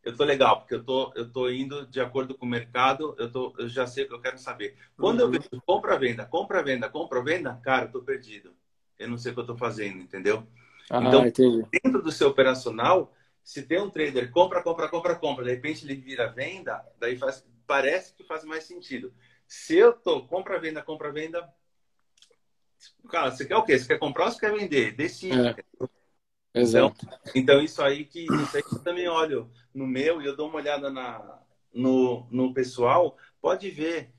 eu tô legal, porque eu tô, eu tô indo de acordo com o mercado, eu, tô, eu já sei o que eu quero saber. Quando uhum. eu vejo compra, venda, compra, venda, compra, venda, cara, eu tô perdido. Eu não sei o que eu tô fazendo, entendeu? Ah, então, entendi. dentro do seu operacional, se tem um trader compra, compra, compra, compra, de repente ele vira venda, daí faz, parece que faz mais sentido. Se eu tô compra, venda, compra, venda, cara, você quer o quê? Você quer comprar ou você quer vender? Decide. É. Exato. Então, então, isso aí que isso aí que eu também olho no meu e eu dou uma olhada na, no, no pessoal, pode ver.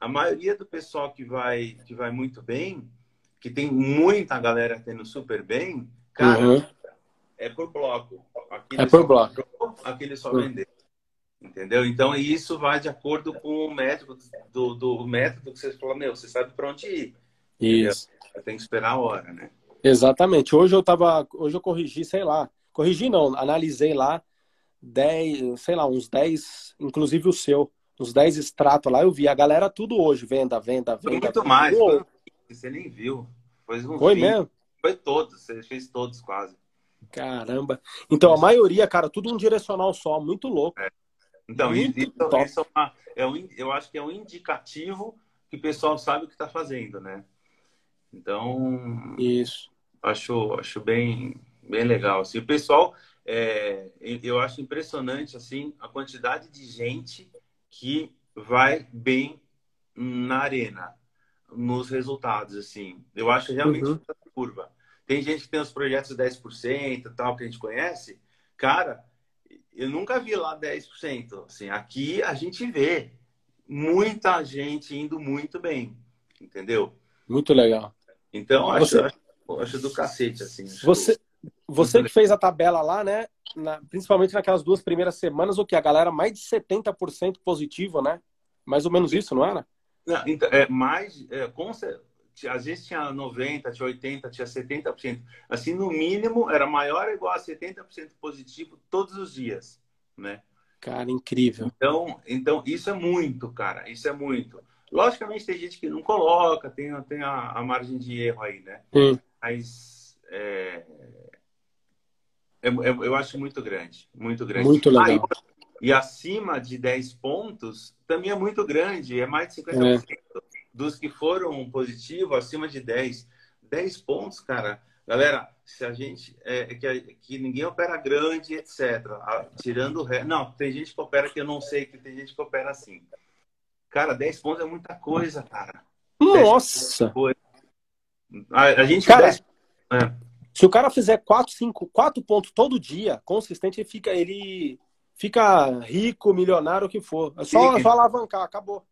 A maioria do pessoal que vai, que vai muito bem, que tem muita galera tendo super bem, cara, uhum. é por bloco. Aquele é por bloco. Comprou, aquele só uhum. vender. Entendeu? Então, isso vai de acordo com o método do, do método que você falou, meu, você sabe para onde ir. Isso. Tem que esperar a hora, né? Exatamente. Hoje eu tava, hoje eu corrigi, sei lá, corrigi não, analisei lá 10, sei lá, uns 10, inclusive o seu, uns 10 extratos lá, eu vi a galera tudo hoje, venda, venda, venda. Muito venda, mais, foi, você nem viu. Foi, foi mesmo? Foi todos, você fez todos quase. Caramba. Então, a maioria, cara, tudo um direcional só, muito louco. É. Então, isso, isso é, uma, é um, eu acho que é um indicativo que o pessoal sabe o que está fazendo, né? Então, isso. Acho, acho bem, bem legal. Assim, o pessoal, é, eu acho impressionante assim a quantidade de gente que vai bem na arena, nos resultados. assim. Eu acho realmente uhum. curva. Tem gente que tem os projetos 10% tal, que a gente conhece. Cara, eu nunca vi lá 10%. Assim, aqui a gente vê muita gente indo muito bem, entendeu? Muito legal. Então, acho, você, acho, acho do cacete, assim. Você, você que fez a tabela lá, né? Na, principalmente naquelas duas primeiras semanas, o que? A galera mais de 70% positivo, né? Mais ou menos isso, não era? Não, então, é, mais, é, com, às vezes tinha 90%, tinha 80%, tinha 70%. Assim, no mínimo, era maior ou igual a 70% positivo todos os dias, né? Cara, incrível. Então, então, isso é muito, cara. Isso é muito. Logicamente, tem gente que não coloca, tem, tem a, a margem de erro aí, né? Mas é, é, é, eu acho muito grande. Muito grande. Muito legal. e acima de 10 pontos também é muito grande. É mais de 50% é. Dos que foram positivos, acima de 10. 10 pontos, cara. Galera, se a gente. É, é que, que ninguém opera grande, etc. tirando o resto. Não, tem gente que opera que eu não sei, que tem gente que opera assim. Cara, 10 pontos é muita coisa, cara. Nossa! Coisa. A, a, gente. Cara, 10... é. se o cara fizer 4, 5, 4 pontos todo dia, consistente, ele fica, ele fica rico, milionário, o que for. É só, só alavancar, acabou.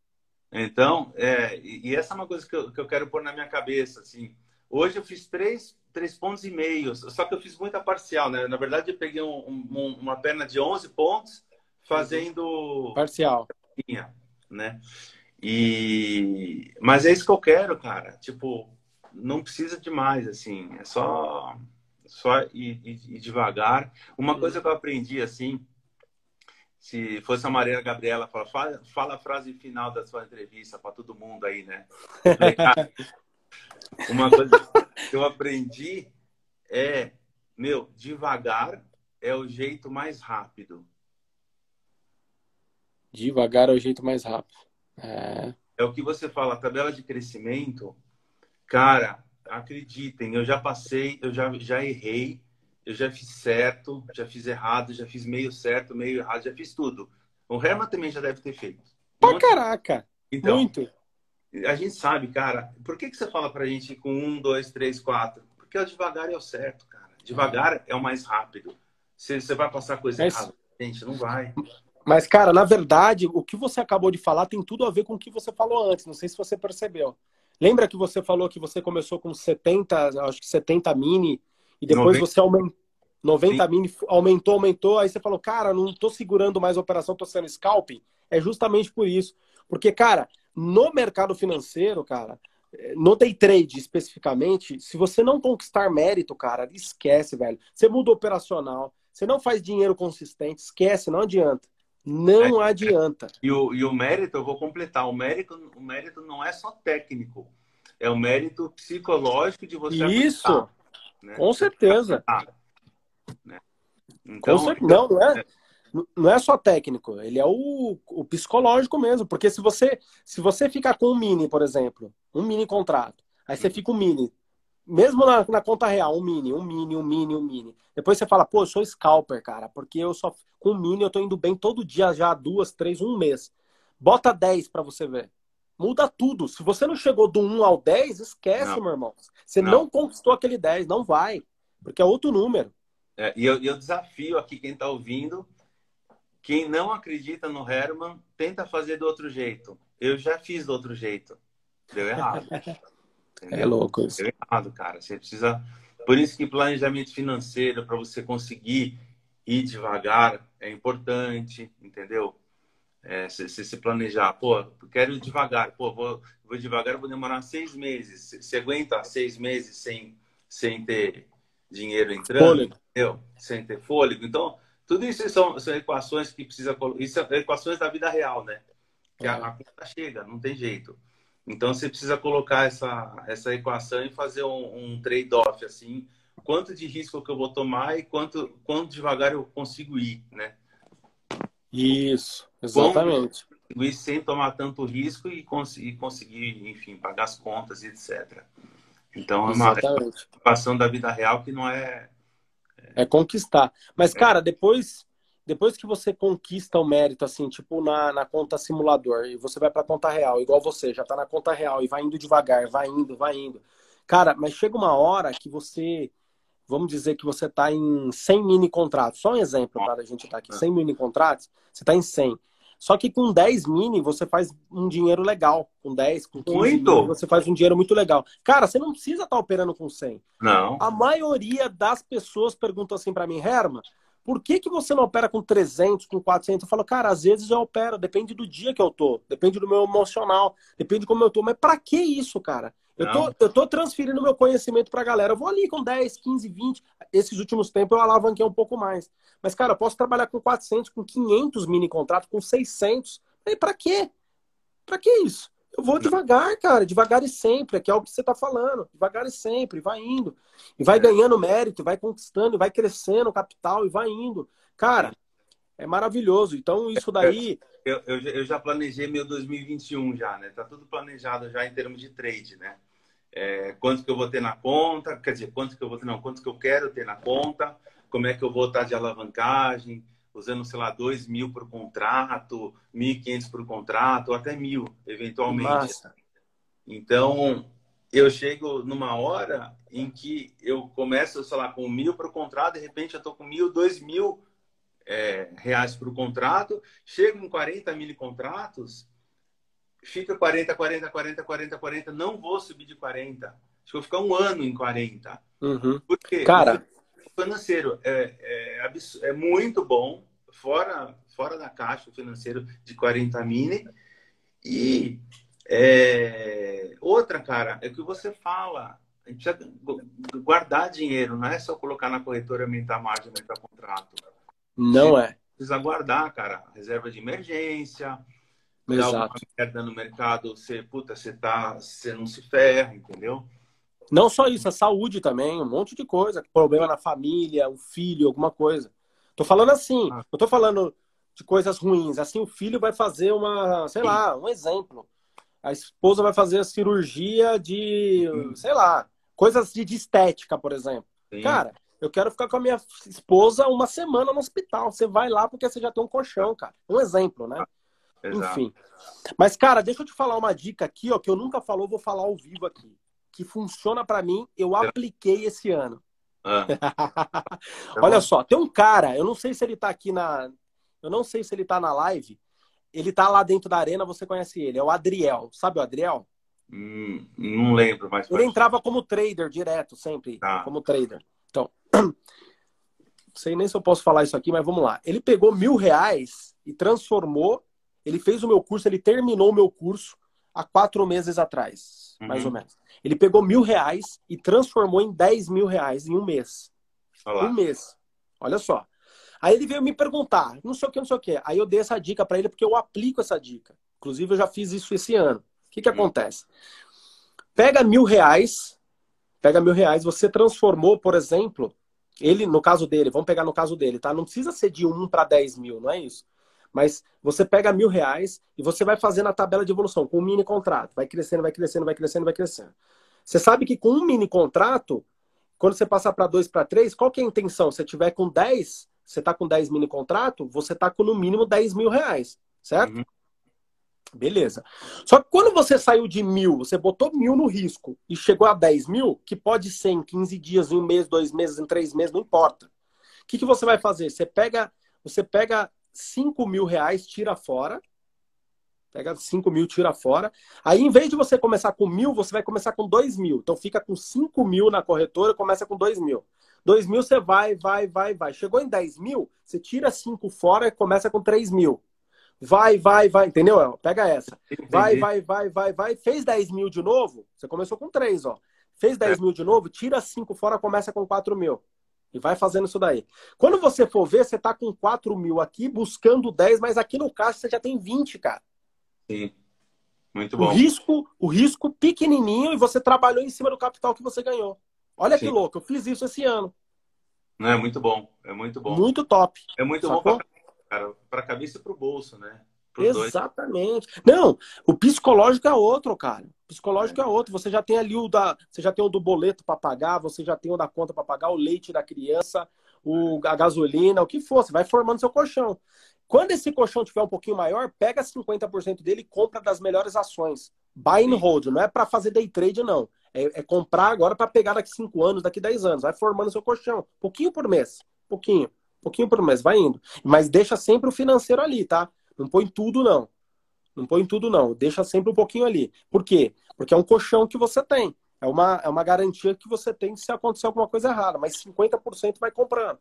Então, é, e essa é uma coisa que eu, que eu quero pôr na minha cabeça, assim. Hoje eu fiz três, três pontos e meio, só que eu fiz muita parcial, né? Na verdade, eu peguei um, um, uma perna de 11 pontos fazendo... Parcial né? E mas é isso que eu quero, cara. Tipo, não precisa demais, assim. É só só ir, ir, ir devagar. Uma coisa que eu aprendi assim, se fosse a Maria Gabriela, fala, fala, a frase final da sua entrevista para todo mundo aí, né? Uma coisa que eu aprendi é, meu, devagar é o jeito mais rápido. Devagar é o jeito mais rápido. É, é o que você fala, tabela de crescimento. Cara, acreditem, eu já passei, eu já, já errei, eu já fiz certo, já fiz errado, já fiz meio certo, meio errado, já fiz tudo. O Herman também já deve ter feito. Pra caraca! Então, Muito! A gente sabe, cara, por que, que você fala pra gente com um, dois, três, quatro? Porque o devagar é o certo, cara. Devagar é o mais rápido. Você, você vai passar coisa Mas... errada. Gente, não vai. Mas, cara, na verdade, o que você acabou de falar tem tudo a ver com o que você falou antes. Não sei se você percebeu. Lembra que você falou que você começou com 70, acho que 70 mini, e depois 90. você aumentou. 90 Sim. mini, aumentou, aumentou, aí você falou, cara, não tô segurando mais a operação, tô sendo scalping. É justamente por isso. Porque, cara, no mercado financeiro, cara, no day trade especificamente, se você não conquistar mérito, cara, esquece, velho. Você muda operacional, você não faz dinheiro consistente, esquece, não adianta. Não é, adianta. E o, e o mérito, eu vou completar, o mérito, o mérito não é só técnico, é o mérito psicológico de você Isso, aplicar, né? com certeza. Né? Então, com certeza. Não, não é, não é só técnico, ele é o, o psicológico mesmo. Porque se você se você ficar com um mini, por exemplo, um mini contrato, aí você fica um mini, mesmo na, na conta real, um mini, um mini, um mini, um mini. Depois você fala, pô, eu sou scalper, cara, porque eu só com mini eu tô indo bem todo dia já duas, três, um mês. Bota 10 para você ver. Muda tudo. Se você não chegou do 1 ao 10, esquece, não. meu irmão. Você não. não conquistou aquele 10, não vai. Porque é outro número. É, e eu, eu desafio aqui quem está ouvindo quem não acredita no Herman, tenta fazer do outro jeito. Eu já fiz do outro jeito. Deu errado. é louco isso. Deu errado, cara. Você precisa. Por isso que planejamento financeiro, para você conseguir ir devagar, é importante, entendeu? É, se, se, se, planejar, pô, quero ir devagar, pô, vou, vou devagar, vou demorar seis meses. Você aguenta seis meses sem, sem ter dinheiro entrando, fôlego. entendeu? Sem ter fôlego. Então, tudo isso são, são equações que precisa isso são equações da vida real, né? Que a, a conta chega, não tem jeito. Então você precisa colocar essa, essa equação e fazer um, um trade-off assim, quanto de risco que eu vou tomar e quanto quanto devagar eu consigo ir, né? Isso, exatamente. Como ir sem tomar tanto risco e conseguir, conseguir, enfim, pagar as contas e etc. Então é uma equação da vida real que não é é conquistar. Mas, cara, depois depois que você conquista o mérito, assim, tipo na, na conta simulador, e você vai pra conta real, igual você, já tá na conta real, e vai indo devagar, vai indo, vai indo. Cara, mas chega uma hora que você, vamos dizer que você tá em 100 mini contratos. Só um exemplo, para a gente tá aqui, 100 mini contratos, você tá em 100. Só que com 10 mini você faz um dinheiro legal. Com 10, com 15 muito. Mini, você faz um dinheiro muito legal. Cara, você não precisa estar tá operando com 100. Não. A maioria das pessoas pergunta assim para mim, Herman, por que, que você não opera com 300, com 400? Eu falo, cara, às vezes eu opero, depende do dia que eu tô, depende do meu emocional, depende de como eu tô. Mas para que isso, cara? Eu tô, eu tô transferindo meu conhecimento pra galera. Eu vou ali com 10, 15, 20. Esses últimos tempos eu alavanquei um pouco mais. Mas, cara, eu posso trabalhar com 400, com 500 mini contratos, com 600. E pra quê? Pra que isso? Eu vou devagar, cara, devagar e sempre, que é o que você tá falando. Devagar e sempre, vai indo. E vai ganhando mérito, vai conquistando, vai crescendo o capital e vai indo. Cara, é maravilhoso. Então, isso daí. Eu, eu, eu já planejei meu 2021 já, né? Tá tudo planejado já em termos de trade, né? É, quanto que eu vou ter na conta, quer dizer, quanto que eu vou ter, não, quanto que eu quero ter na conta, como é que eu vou estar de alavancagem, usando, sei lá, 2 mil por contrato, 1.500 por contrato, ou até mil, eventualmente. Massa. Então, eu chego numa hora em que eu começo, sei lá, com mil por contrato, de repente eu estou com mil, dois mil é, reais por contrato, chego em 40 mil contratos, fica 40, 40, 40, 40, 40, não vou subir de 40. Acho que vou ficar um ano em 40. Uhum. Porque Cara, o financeiro é, é, é, muito bom, fora, fora da caixa o financeiro de 40 mini. E é, outra, cara, é o que você fala. A gente precisa guardar dinheiro, não é só colocar na corretora, aumentar a margem, aumentar contrato. Não é. Precisa guardar, cara, reserva de emergência, Exato. merda no mercado, você, puta, você tá, você não se ferra, entendeu? Não só isso, a saúde também, um monte de coisa, problema na família, o filho, alguma coisa. Tô falando assim, ah. não tô falando de coisas ruins, assim o filho vai fazer uma, sei lá, um exemplo. A esposa vai fazer a cirurgia de, Sim. sei lá, coisas de, de estética, por exemplo. Sim. Cara, eu quero ficar com a minha esposa uma semana no hospital. Você vai lá porque você já tem um colchão, cara. Um exemplo, né? Exato. Enfim. Mas, cara, deixa eu te falar uma dica aqui, ó, que eu nunca falou, vou falar ao vivo aqui. Que funciona para mim, eu apliquei esse ano. Ah. Olha só, tem um cara, eu não sei se ele tá aqui na. Eu não sei se ele tá na live. Ele tá lá dentro da arena, você conhece ele. É o Adriel. Sabe o Adriel? Hum, não lembro, mas. Ele entrava como trader direto, sempre. Tá. Como trader. Então. Não sei nem se eu posso falar isso aqui, mas vamos lá. Ele pegou mil reais e transformou ele fez o meu curso, ele terminou o meu curso. há quatro meses atrás, uhum. mais ou menos. Ele pegou mil reais e transformou em 10 mil reais em um mês. Olá. Um mês. Olha só. Aí ele veio me perguntar, não sei o que, não sei o que. Aí eu dei essa dica para ele porque eu aplico essa dica. Inclusive, eu já fiz isso esse ano. O que, que hum. acontece? Pega mil reais, pega mil reais, você transformou, por exemplo, ele, no caso dele, vamos pegar no caso dele, tá? Não precisa ser de 1 para 10 mil, não é isso. Mas você pega mil reais e você vai fazendo a tabela de evolução com um mini contrato. Vai crescendo, vai crescendo, vai crescendo, vai crescendo. Você sabe que com um mini contrato, quando você passar para dois, para três, qual que é a intenção? Se você tiver com 10, você está com 10 mini contrato, você está com no mínimo 10 mil reais, certo? Uhum. Beleza. Só que quando você saiu de mil, você botou mil no risco e chegou a 10 mil, que pode ser em 15 dias, em um mês, dois meses, em três meses, não importa. O que, que você vai fazer? Você pega, você pega 5 mil reais, tira fora. Pega 5 mil, tira fora. Aí, em vez de você começar com mil, você vai começar com 2 mil. Então, fica com 5 mil na corretora e começa com 2 mil. 2 mil, você vai, vai, vai, vai. Chegou em 10 mil, você tira 5 fora e começa com 3 mil. Vai, vai, vai, entendeu? Pega essa. Vai, vai, vai, vai, vai. Fez 10 mil de novo, você começou com 3, ó. Fez 10 é. mil de novo, tira 5 fora, começa com 4 mil. E vai fazendo isso daí. Quando você for ver, você tá com 4 mil aqui, buscando 10, mas aqui no caixa você já tem 20, cara. Sim. Muito bom. O risco, o risco pequenininho e você trabalhou em cima do capital que você ganhou. Olha Sim. que louco, eu fiz isso esse ano. Não, é muito bom. É muito bom. Muito top. É muito Sacou? bom cara, para a cabeça e para o bolso, né? Exatamente. Dois. Não, o psicológico é outro, cara. O psicológico é. é outro. Você já tem ali o da, você já tem o do boleto para pagar, você já tem o da conta para pagar, o leite da criança, o a gasolina, o que for. Você vai formando seu colchão. Quando esse colchão tiver um pouquinho maior, pega 50% dele e compra das melhores ações. Buy and hold, não é para fazer day trade, não. É, é comprar agora para pegar daqui 5 anos, daqui 10 anos. Vai formando seu colchão. Pouquinho por mês. Pouquinho pouquinho por mês, vai indo. Mas deixa sempre o financeiro ali, tá? Não põe tudo, não. Não põe tudo, não. Deixa sempre um pouquinho ali. Por quê? Porque é um colchão que você tem. É uma, é uma garantia que você tem se acontecer alguma coisa errada. Mas 50% vai comprando.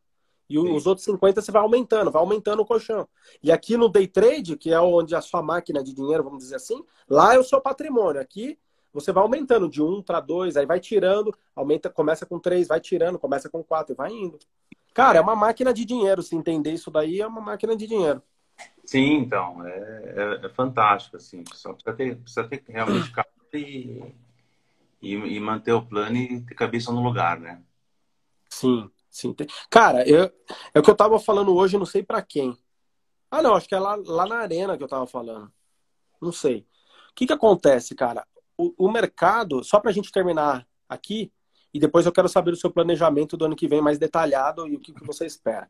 E Sim. os outros 50% você vai aumentando, vai aumentando o colchão. E aqui no day trade, que é onde a sua máquina de dinheiro, vamos dizer assim, lá é o seu patrimônio. Aqui você vai aumentando de 1 para 2, aí vai tirando, aumenta, começa com 3, vai tirando, começa com 4 e vai indo. Cara, é uma máquina de dinheiro. Se entender isso daí, é uma máquina de dinheiro. Sim, então. É, é, é fantástico, assim. Só precisa ter, precisa ter realmente calma e, e, e, manter o plano e ter cabeça no lugar, né? Sim, sim. Cara, eu, é o que eu tava falando hoje, não sei para quem. Ah, não, acho que é lá, lá na arena que eu tava falando. Não sei. O que que acontece, cara? O, o mercado, só pra gente terminar aqui, e depois eu quero saber o seu planejamento do ano que vem mais detalhado e o que, que você espera.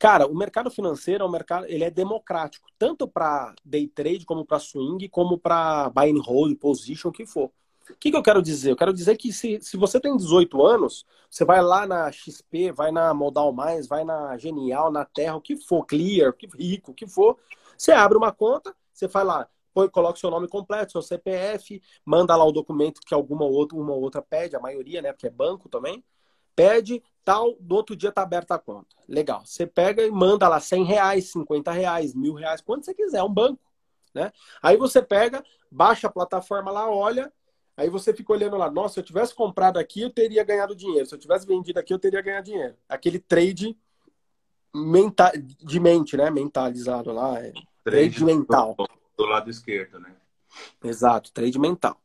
Cara, o mercado financeiro é um mercado, ele é democrático, tanto para day trade, como para swing, como para buy and hold, position, o que for. O que, que eu quero dizer? Eu quero dizer que se, se você tem 18 anos, você vai lá na XP, vai na Modal Mais, vai na Genial, na Terra, o que for, Clear, que rico, o que for, você abre uma conta, você faz lá, põe, coloca seu nome completo, seu CPF, manda lá o documento que alguma outra, uma outra pede, a maioria, né? Porque é banco também. Pede, tal, do outro dia tá aberta a conta. Legal. Você pega e manda lá 100 reais, 50 reais, mil reais, quanto você quiser, é um banco. Né? Aí você pega, baixa a plataforma lá, olha, aí você fica olhando lá, nossa, se eu tivesse comprado aqui, eu teria ganhado dinheiro. Se eu tivesse vendido aqui, eu teria ganhado dinheiro. Aquele trade mental, de mente, né? Mentalizado lá. É trade, trade mental do lado esquerdo, né? Exato, trade mental.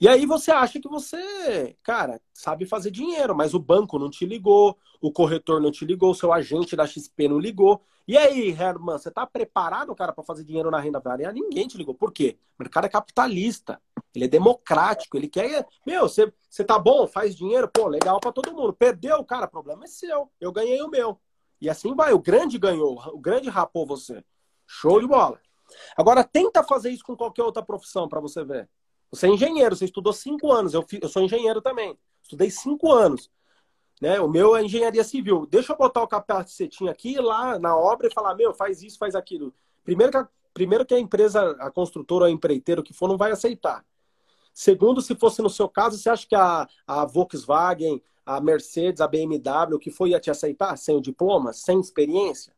E aí você acha que você, cara, sabe fazer dinheiro, mas o banco não te ligou, o corretor não te ligou, o seu agente da XP não ligou. E aí, Herman, você tá preparado, cara, para fazer dinheiro na renda variável? Ninguém te ligou. Por quê? O mercado é capitalista. Ele é democrático, ele quer, meu, você, você tá bom, faz dinheiro, pô, legal para todo mundo. Perdeu, cara, o problema é seu. Eu ganhei o meu. E assim vai, o grande ganhou, o grande rapou você. Show de bola. Agora, tenta fazer isso com qualquer outra profissão para você ver. Você é engenheiro, você estudou cinco anos. Eu, eu sou engenheiro também. Estudei cinco anos. Né? O meu é engenharia civil. Deixa eu botar o capacetinho aqui lá na obra e falar: meu, faz isso, faz aquilo. Primeiro que a, primeiro que a empresa, a construtora a empreiteira, o que for, não vai aceitar. Segundo, se fosse no seu caso, você acha que a, a Volkswagen, a Mercedes, a BMW, o que for, ia te aceitar sem o diploma, sem experiência?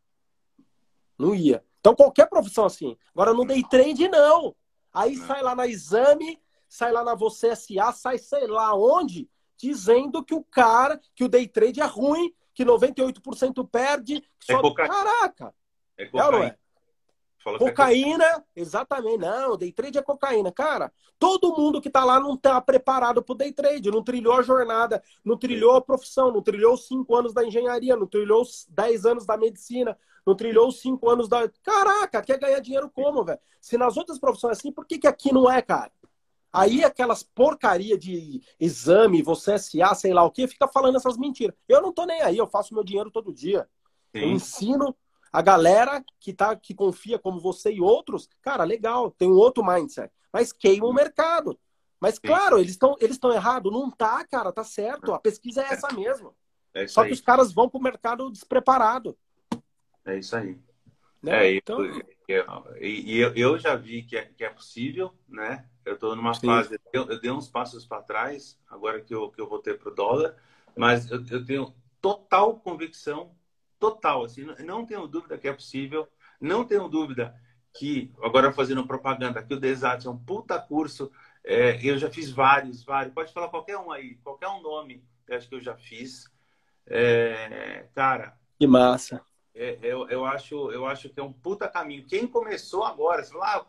Não ia. Então, qualquer profissão assim. Agora, no day trade, não. Aí sai lá na exame, sai lá na Você SA, sai sei lá onde, dizendo que o cara, que o day trade é ruim, que 98% perde. Que É só... Caraca! É É cocaína. é? Fala é Cocaína, exatamente. Não, day trade é cocaína. Cara, todo mundo que tá lá não tá preparado pro day trade, não trilhou a jornada, não trilhou a profissão, não trilhou os cinco anos da engenharia, não trilhou os 10 anos da medicina, não trilhou os cinco anos da. Caraca, quer ganhar dinheiro como, velho? Se nas outras profissões é assim, por que, que aqui não é, cara? Aí aquelas porcaria de exame, você SA, sei lá o que, fica falando essas mentiras. Eu não tô nem aí, eu faço meu dinheiro todo dia. Eu Sim. ensino a galera que tá que confia como você e outros, cara, legal, tem um outro mindset, mas queima o mercado. Mas claro, eles estão eles estão errados, não tá, cara, tá certo. A pesquisa é essa mesmo. É Só aí. que os caras vão pro mercado despreparado, É isso aí. né? É, então, eu, eu, eu já vi que é, que é possível, né? Eu estou numa Sim. fase, eu, eu dei uns passos para trás, agora que eu, que eu voltei para o dólar, mas eu, eu tenho total convicção, total, assim, não, tenho dúvida que é possível, não tenho dúvida que, agora fazendo propaganda, que o Desat é um puta curso, é, eu já fiz vários, vários, pode falar qualquer um aí, qualquer um nome, eu acho que eu já fiz. É, cara, que massa. é, eu, eu, acho, eu acho que é um puta caminho. Quem começou agora, sei lá,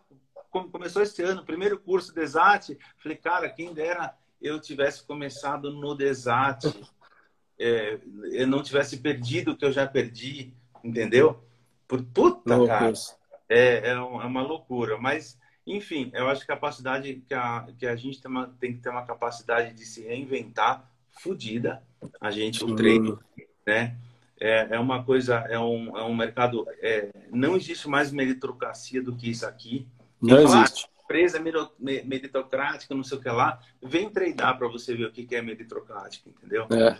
começou esse ano, primeiro curso Desat, falei, cara, quem dera eu tivesse começado no Desat, é, eu não tivesse perdido o que eu já perdi, entendeu? Por puta, Louco cara, é, é, é uma loucura. Mas, enfim, eu acho que a capacidade que a, que a gente tem, uma, tem que ter uma capacidade de se reinventar fodida. A gente, o treino, né? É, é uma coisa, é um, é um mercado. é, não existe mais meritocracia do que isso aqui. Não Quem fala, existe. Empresa meritocrática, não sei o que lá. Vem treinar para você ver o que é meritocrático, entendeu? É.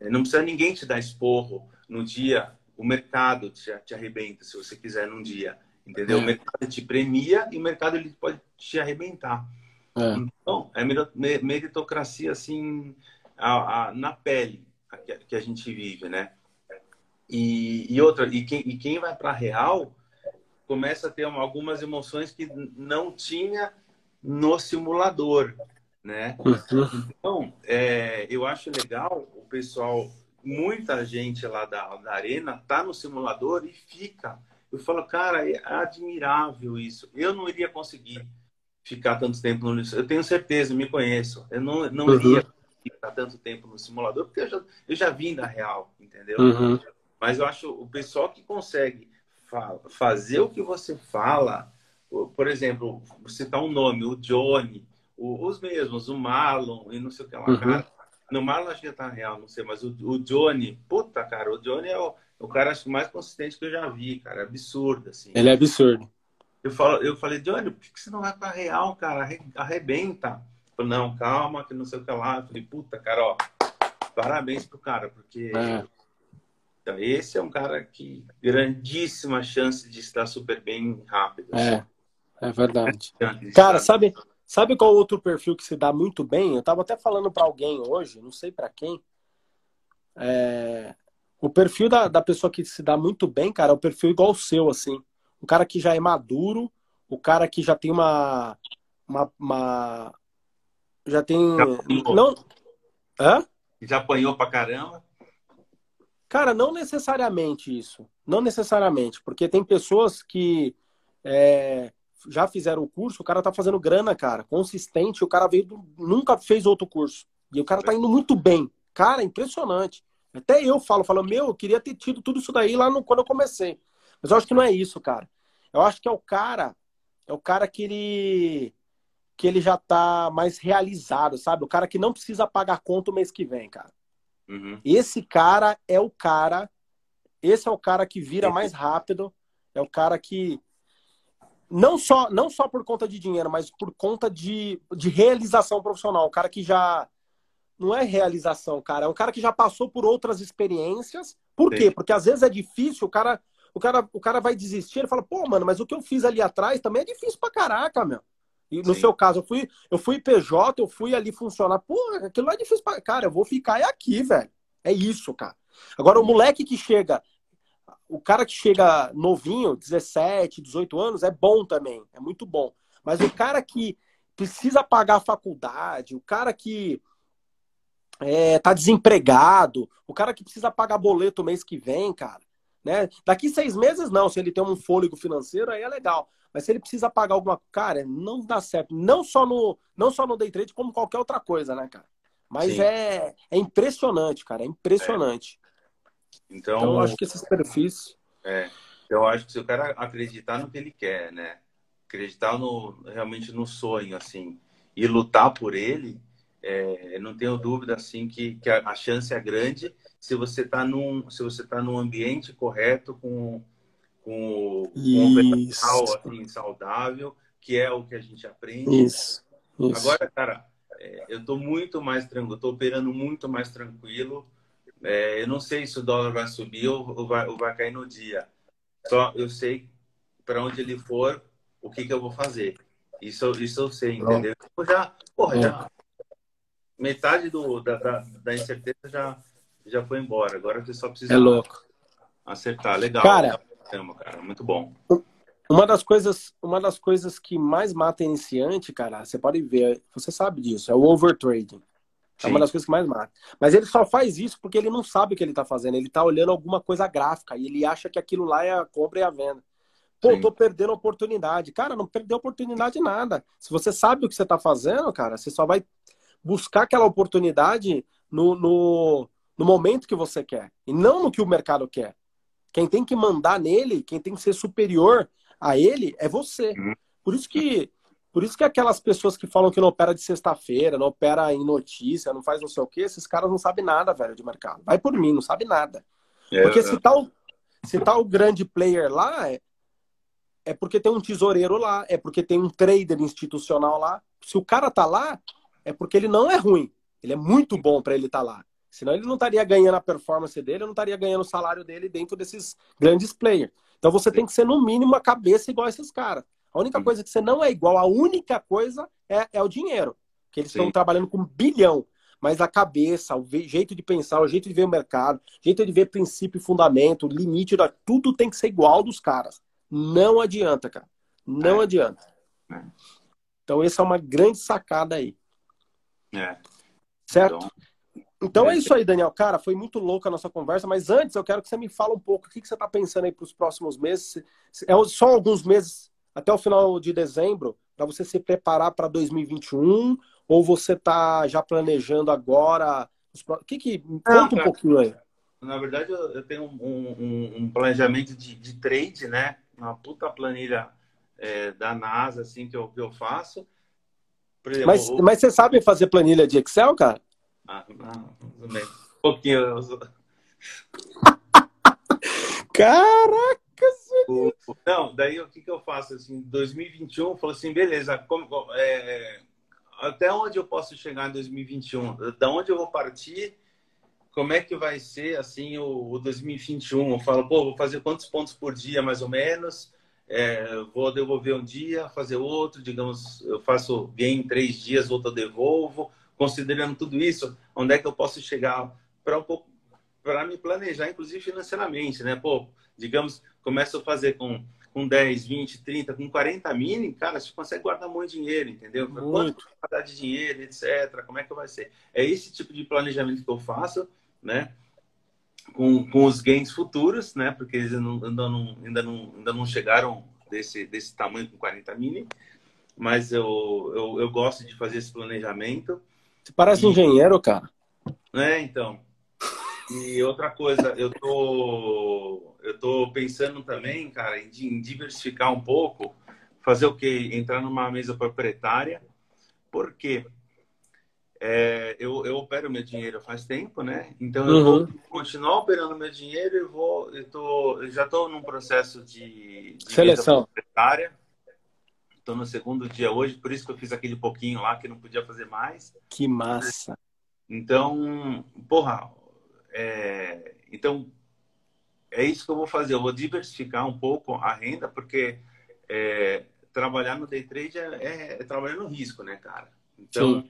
É, Não precisa ninguém te dar esporro no dia. O mercado te, te arrebenta se você quiser num dia, entendeu? É. O mercado te premia e o mercado ele pode te arrebentar. É. Então, é meri- me- meritocracia assim a- a- na pele a que, que a gente vive, né? E, e outra, e quem, e quem vai para real começa a ter uma- algumas emoções que não tinha no simulador, né? Uhum. Então, é, eu acho legal o pessoal, muita gente lá da, da arena tá no simulador e fica. Eu falo, cara, é admirável isso. Eu não iria conseguir ficar tanto tempo no Eu tenho certeza, me conheço. Eu não, não Uhum. iria ficar tanto tempo no simulador, porque eu já, eu já vim da real, entendeu? Uhum. Mas eu acho o pessoal que consegue fa- fazer o que você fala, por por exemplo, você citar um nome, o Johnny, o- os mesmos, o Marlon e não sei o que lá, Uhum. cara. No Marlon acho que tá real, não sei, mas o, o Johnny, puta, cara, o Johnny é o, o cara acho mais consistente que eu já vi, cara, absurdo, assim. Ele é absurdo. Eu, falo, eu falei, Johnny, por que que você não vai pra real, cara? Arre- Arrebenta. Falou, não, calma, que não sei o que lá. Eu falei, puta, cara, ó, parabéns pro cara, porque É. então, esse é um cara que grandíssima chance de estar super bem rápido. É, é verdade. De Cara, sabe, sabe qual outro perfil que se dá muito bem? Eu tava até falando pra alguém hoje, não sei pra quem. É, o perfil da, da pessoa que se dá muito bem, cara, é o perfil igual o seu, assim. O cara que já é maduro, o cara que já tem uma. uma, uma- já tem. Já. Não. Hã? Já apanhou pra caramba. Cara, não necessariamente isso. Não necessariamente. Porque tem pessoas que é, já fizeram o curso, o cara tá fazendo grana, cara. Consistente, o cara veio do- nunca fez outro curso. E o cara tá indo muito bem. Cara, impressionante. Até eu falo, falo, meu, eu queria ter tido tudo isso daí lá no, quando eu comecei. Mas eu acho que não é isso, cara. Eu acho que é o cara, é o cara que ele que ele já tá mais realizado, sabe? O cara que não precisa pagar conta o mês que vem, cara. Uhum. Esse cara é o cara. Esse é o cara que vira mais rápido. É o cara que. Não só, não só por conta de dinheiro, mas por conta de, de realização profissional. O cara que já. Não é realização, cara. É um cara que já passou por outras experiências. Por Sim. quê? Porque às vezes é difícil, o cara, o cara, o cara vai desistir, ele fala, pô, mano, mas o que eu fiz ali atrás também é difícil pra caraca, meu. E no Sim. seu caso, eu fui, eu fui PJ, eu fui ali funcionar. Pô, aquilo é difícil pra. Cara, eu vou ficar é aqui, velho. É isso, cara. Agora, o moleque que chega, o cara que chega novinho, 17, 18 anos, é bom também. É muito bom. Mas o cara que precisa pagar a faculdade, o cara que é, tá desempregado, o cara que precisa pagar boleto mês que vem, cara, né? Daqui seis meses, não. Se ele tem um fôlego financeiro, aí é legal. Mas se ele precisa pagar alguma cara, não dá certo. Não só no, não só no day trade, como qualquer outra coisa, né, cara? Mas é, é impressionante, cara. É impressionante. É. Então, então, eu acho que esses perfis. É. Eu acho que se o cara acreditar no que ele quer, né? Acreditar no, realmente no sonho, assim, e lutar por ele, é, não tenho dúvida assim que, que a, a, chance é grande se você está num se você tá num ambiente correto com com, com um assim, saudável que é o que a gente aprende isso, isso. agora cara é, eu estou muito mais tranquilo estou operando muito mais tranquilo é, eu não sei se o dólar vai subir ou, vai, ou vai cair no dia só eu sei para onde ele for o que que eu vou fazer isso isso eu sei entendeu eu já porra, já metade do, da, da, da, incerteza já, já foi embora. Agora você só precisa é louco. acertar. Legal. Cara, cara, muito bom. Uma das coisas, uma das coisas que mais mata iniciante, cara, você pode ver, você sabe disso, é o overtrading. É uma das coisas que mais mata. Mas ele só faz isso porque ele não sabe o que ele está fazendo. Ele está olhando alguma coisa gráfica e ele acha que aquilo lá é a compra e a venda. Pô, Sim. tô perdendo oportunidade. Cara, não perdeu oportunidade nada. Se você sabe o que você está fazendo, cara, você só vai buscar aquela oportunidade no, no, no momento que você quer e não no que o mercado quer. Quem tem que mandar nele, quem tem que ser superior a ele é você. Uhum. Por isso que por isso que aquelas pessoas que falam que não opera de sexta-feira, não opera em notícia, não faz não sei o quê, esses caras não sabem nada, velho, de mercado. Vai por mim, não sabe nada. É, porque se tá, o, se o grande player lá, é, é porque tem um tesoureiro lá, é porque tem um trader institucional lá. Se o cara tá lá, é porque ele não é ruim. Ele é muito bom para ele estar tá lá. Senão ele não estaria ganhando a performance dele, não estaria ganhando o salário dele dentro desses grandes players. Então você tem que ser, no mínimo, a cabeça igual a esses caras. A única coisa que você não é igual, a única coisa é, é o dinheiro. Que eles estão trabalhando com um bilhão. Mas a cabeça, o jeito de pensar, o jeito de ver o mercado, o jeito de ver princípio e fundamento, limite, tudo tem que ser igual dos caras. Não adianta, cara. Não é. adianta. É. Então, essa é uma grande sacada aí. É. Certo? Então, então é isso aí, Daniel. Cara, foi muito louca a nossa conversa, mas antes eu quero que você me fale um pouco o que, que você está pensando aí para os próximos meses. É só alguns meses até o final de dezembro para você se preparar para 2021 ou você está já planejando agora? O que que conta um pouquinho aí? Na verdade, eu tenho um, um, um planejamento de, de, trade, né? Uma puta planilha é, da NASA, assim, que eu, que eu faço. Exemplo, mas, mas você sabe fazer planilha de Excel, cara? Ah, não, um pouquinho. Caraca! Não, daí o que, que eu faço? Assim, 2021, eu falo assim, beleza, como, é, até onde eu posso chegar em 2021? Da onde eu vou partir? Como é que vai ser assim o, o 2021? Eu falo, pô, vou fazer quantos pontos por dia, mais ou menos? é, vou devolver um dia, fazer outro, digamos, eu faço gain em três dias, outro eu devolvo, considerando tudo isso, onde é que eu posso chegar para um pouco para me planejar, inclusive financeiramente, né? Pô, digamos, começo a fazer com, com 10, 20, 30, com 40 mini, cara, você consegue guardar muito dinheiro, entendeu? Muito. Quanto vai dar de dinheiro, etc. Como é que vai ser? É esse tipo de planejamento que eu faço, né? com, com os gains futuros, né? Porque eles não, ainda, não, ainda, não, ainda não chegaram desse, desse tamanho com 40 mini. Mas eu, eu, eu gosto de fazer esse planejamento. Você parece e... engenheiro, cara. É, então. E outra coisa, eu tô, eu tô pensando também, cara, em, diversificar um pouco, fazer o quê? Entrar numa mesa proprietária. Por quê? é, eu, eu opero meu dinheiro faz tempo, né? Então eu uhum. vou continuar operando meu dinheiro e vou, eu, tô, eu já estou num processo de, de seleção Estou no segundo dia hoje, por isso que eu fiz aquele pouquinho lá que não podia fazer mais. Que massa! Então, porra, é, então é isso que eu vou fazer. Eu vou diversificar um pouco a renda, porque é, trabalhar no day trade é, é, é trabalhar no risco, né, cara? Então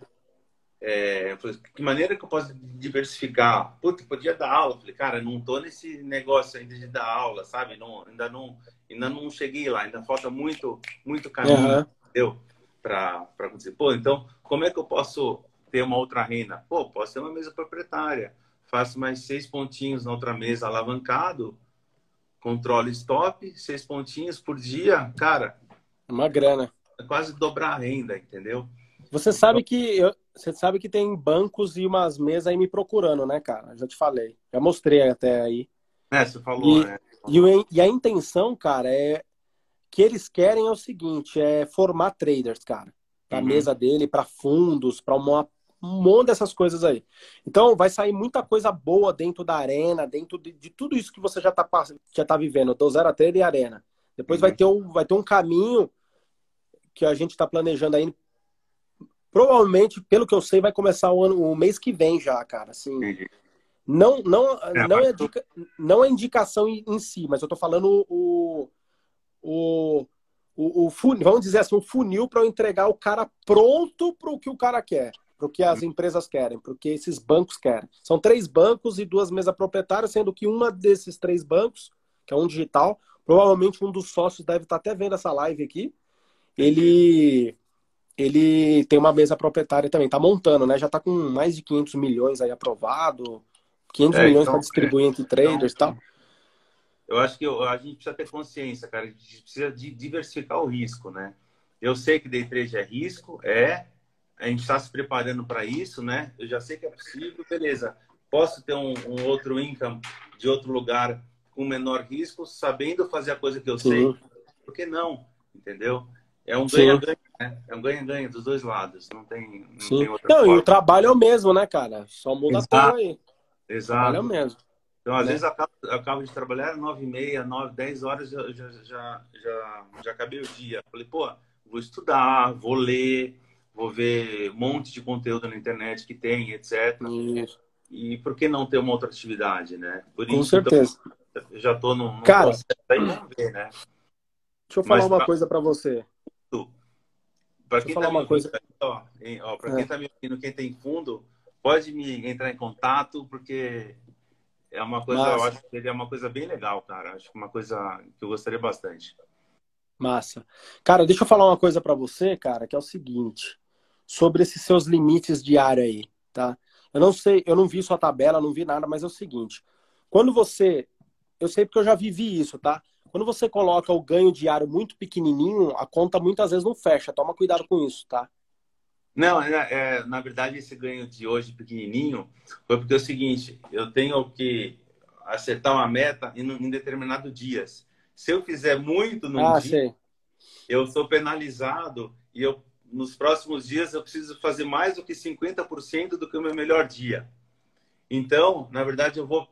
é, que maneira que eu posso diversificar? Putz, podia dar aula. Falei, cara, não tô nesse negócio ainda de dar aula, sabe? Não, ainda, não, ainda não cheguei lá, ainda falta muito, muito caminho. Uhum. entendeu? Para acontecer. Pô, então, como é que eu posso ter uma outra renda? Pô, posso ter uma mesa proprietária. Faço mais seis pontinhos na outra mesa alavancado, controle stop, seis pontinhos por dia. Cara, uma grana. É quase dobrar a renda, entendeu? Você sabe que eu, você sabe que tem bancos e umas mesas aí me procurando, né, cara? Já te falei. Já mostrei até aí. É, você falou, e, né? E, o, e a intenção, cara, é que eles querem é o seguinte, é formar traders, cara. Pra uhum. mesa dele, para fundos, para uma um monte dessas coisas aí. Então, vai sair muita coisa boa dentro da arena, dentro de, de tudo isso que você já tá, já tá vivendo, do zero a trader e arena. Depois uhum. vai, ter um, vai ter um caminho que a gente está planejando aí. Provavelmente, pelo que eu sei, vai começar o, ano, o mês que vem já, cara. Assim. Não, não, é, não, é indica, não é indicação em, em, si, mas eu tô falando o, o, o, o funil, vamos dizer assim, o funil para eu entregar o cara pronto para o que o cara quer, para o que as empresas querem, para o que esses bancos querem. São três bancos e duas mesas proprietárias, sendo que uma desses três bancos, que é um digital, provavelmente um dos sócios deve estar tá até vendo essa live aqui. Ele ele tem uma mesa proprietária também, tá montando, né? Já tá com mais de 500 milhões aí aprovado, 500 é, milhões então, para distribuir é, entre traders e então, tal. Eu acho que a gente precisa ter consciência, cara. A gente precisa de diversificar o risco, né? Eu sei que day trade é risco, é. A gente está se preparando para isso, né? Eu já sei que é possível, beleza. Posso ter um, um, outro income de outro lugar com menor risco, sabendo fazer a coisa que eu sei. Por que não? Entendeu? É um ganha-ganha, né? É um ganha-ganha dos dois lados. Não tem, não Sim. tem outra Não, forma. e o trabalho é o mesmo, né, cara? Só muda Exato. a aí. Exato. É mesmo. Então, às né? vezes, acabo, acabo de trabalhar nove e meia, nove, dez horas, já, já, já, já, já acabei o dia. Falei, pô, vou estudar, vou ler, vou ver um monte de conteúdo na internet que tem, etc. Isso. E por que não ter uma outra atividade, né? Por Com isso, certeza. Então, eu já estou num, num Cara, aí, vamos ver, né? Deixa eu falar Mas, uma pra... coisa para você. Para quem está me ouvindo, coisa... ó, ó é. quem está me ouvindo, quem tem fundo, pode me entrar em contato, porque é uma coisa, Massa. eu acho que ele é uma coisa bem legal, cara. Acho que uma coisa que eu gostaria bastante. Massa. Cara, deixa eu falar uma coisa para você, cara, que é o seguinte, sobre esses seus limites de área aí, tá? Eu não sei, eu não vi sua tabela, não vi nada, mas é o seguinte, quando você, eu sei porque eu já vivi isso, tá? Quando você coloca o ganho diário muito pequenininho, a conta muitas vezes não fecha. Toma cuidado com isso, tá? Não, é, é, na verdade, esse ganho de hoje pequenininho foi porque é o seguinte: eu tenho que acertar uma meta em, em determinado dias. Se eu fizer muito num ah, dia, sei. eu sou penalizado e eu nos próximos dias eu preciso fazer mais do que 50% do que o meu melhor dia. Então, na verdade, eu vou,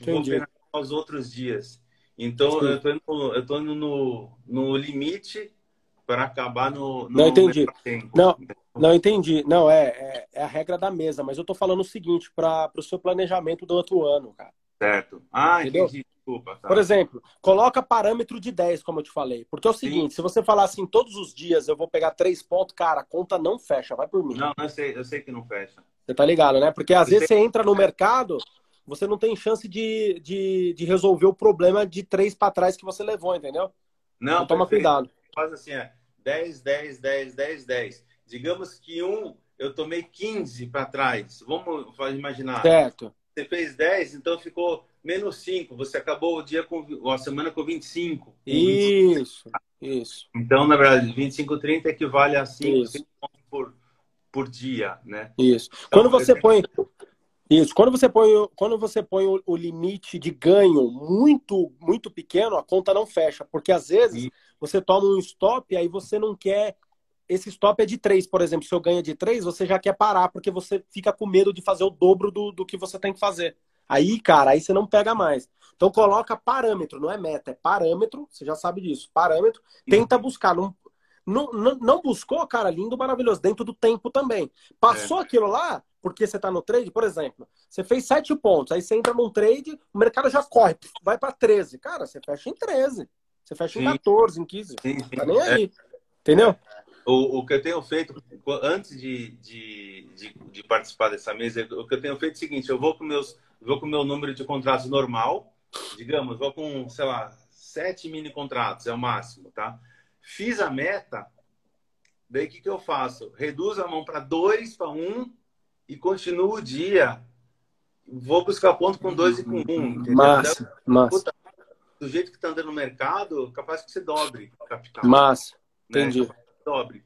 vou penalizar os outros dias. Então, Sim. eu estou indo, eu tô indo no, no limite para acabar no, no Não entendi. Não, não entendi. Não, é, é, é, a regra da mesa, mas eu tô falando o seguinte, para o seu planejamento do outro ano, cara. Certo. Ah, Entendeu? entendi. Desculpa. Tá. Por exemplo, coloca parâmetro de 10, como eu te falei. Porque é o seguinte, Sim. se você falar assim, todos os dias eu vou pegar três pontos, cara, a conta não fecha, vai por mim. Não, eu sei, eu sei que não fecha. Você tá ligado, né? Porque às eu vezes sei. você entra no mercado, você não tem chance de, de, de resolver o problema de três para trás que você levou, entendeu? Não, então, toma cuidado. Faz assim, é 10, 10, 10, 10, 10. Digamos que um eu tomei 15 para trás. Vamos imaginar. Certo. Você fez 10, então ficou menos 5. Você acabou o dia com a semana com 25. Isso, 25. isso. Então, na verdade, 25, 30 equivale a 5, 5 pontos por, por dia, né? Isso. Então, Quando você põe isso. Quando você põe, quando você põe o, o, limite de ganho muito, muito pequeno, a conta não fecha. Porque às vezes Sim. você toma um stop e aí você não quer. Esse stop é de 3, por exemplo. Se eu ganho de 3, você já quer parar, porque você fica com medo de fazer o dobro do, do que você tem que fazer. Aí, cara, aí você não pega mais. Então coloca parâmetro, não é meta, é parâmetro, você já sabe disso. Parâmetro, tenta buscar. Não, não, não, buscou, cara, lindo, maravilhoso, dentro do tempo também. Passou é. aquilo lá, porque você está no trade, por exemplo, você fez 7 pontos, aí você entra num trade, o mercado já corre, vai para 13. Cara, você fecha em 13. Você fecha sim. em 14, em 15. Sim, sim. Tá nem aí. É. Entendeu? O, o que eu tenho feito, antes de, de, de, de, participar dessa mesa, o que eu tenho feito é o seguinte: eu vou com meus, vou com o meu número de contratos normal, digamos, vou com, sei lá, sete mini contratos, é o máximo, tá? Fiz a meta, Daí o que, que eu faço? Reduzo a mão para dois, para um e continuo o dia. Vou buscar ponto com dois e com um. Entendeu? Massa, massa. Puta, do jeito que está andando no mercado, capaz que você dobre o capital. Massa, né? entendi. Dobre.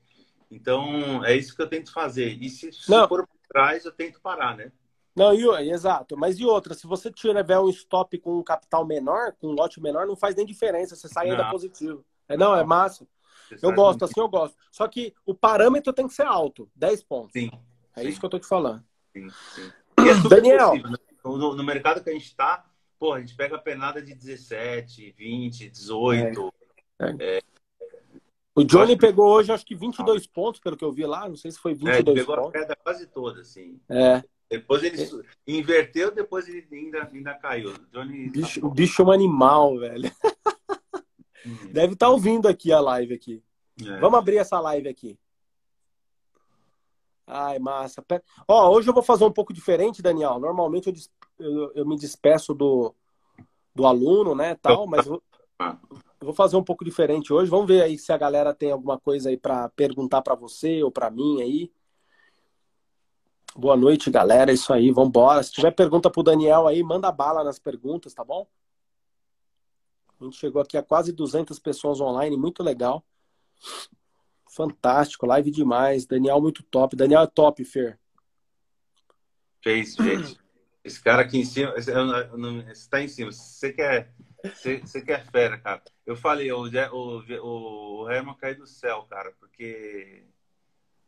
Então, é isso que eu tento fazer. E se, se for por trás, eu tento parar, né? Não, e, exato. Mas e outra, se você tiver um stop com um capital menor, com um lote menor, não faz nem diferença. Você sai ainda Não. positivo. É, não, é massa. Você Eu gosto, muito. assim eu gosto. Só que o parâmetro tem que ser alto, 10 pontos. Sim. É sim, isso que eu tô te falando. sim, sim. E é super Daniel. possível, né? No, no mercado que a gente está, pô, a gente pega a penada de 17, 20, 18. O Johnny acho que- pegou hoje, acho que 22 pontos, pelo que eu vi lá. Não sei se foi É, ele 22 pegou a pontos. queda quase toda, assim. É, Depois ele su- inverteu, depois ele ainda, ainda caiu. O Johnny. o bicho, tá o bicho é um animal, velho. bom. Deve estar ouvindo aqui a live aqui. É. Vamos abrir essa live aqui. Ai, massa. Ó, hoje eu vou fazer um pouco diferente, Daniel. Normalmente eu, des- eu- eu me despeço do, do aluno, né, tal, mas eu, Ah. eu vou fazer um pouco diferente hoje. Vamos ver aí se a galera tem alguma coisa aí para perguntar para você ou para mim aí. Boa noite, galera. É isso aí, vambora. Se tiver pergunta pro Daniel aí, manda bala nas perguntas, tá bom? A gente chegou aqui a quase 200 pessoas online, muito legal. Fantástico, live demais. Daniel muito top. Daniel é top, Fer. Fez, gente. Esse cara aqui em cima, esse, eu não- esse tá em cima. Você quer, você, você quer fera, cara. Eu falei, o, o, o, o Herman caiu do céu, cara, porque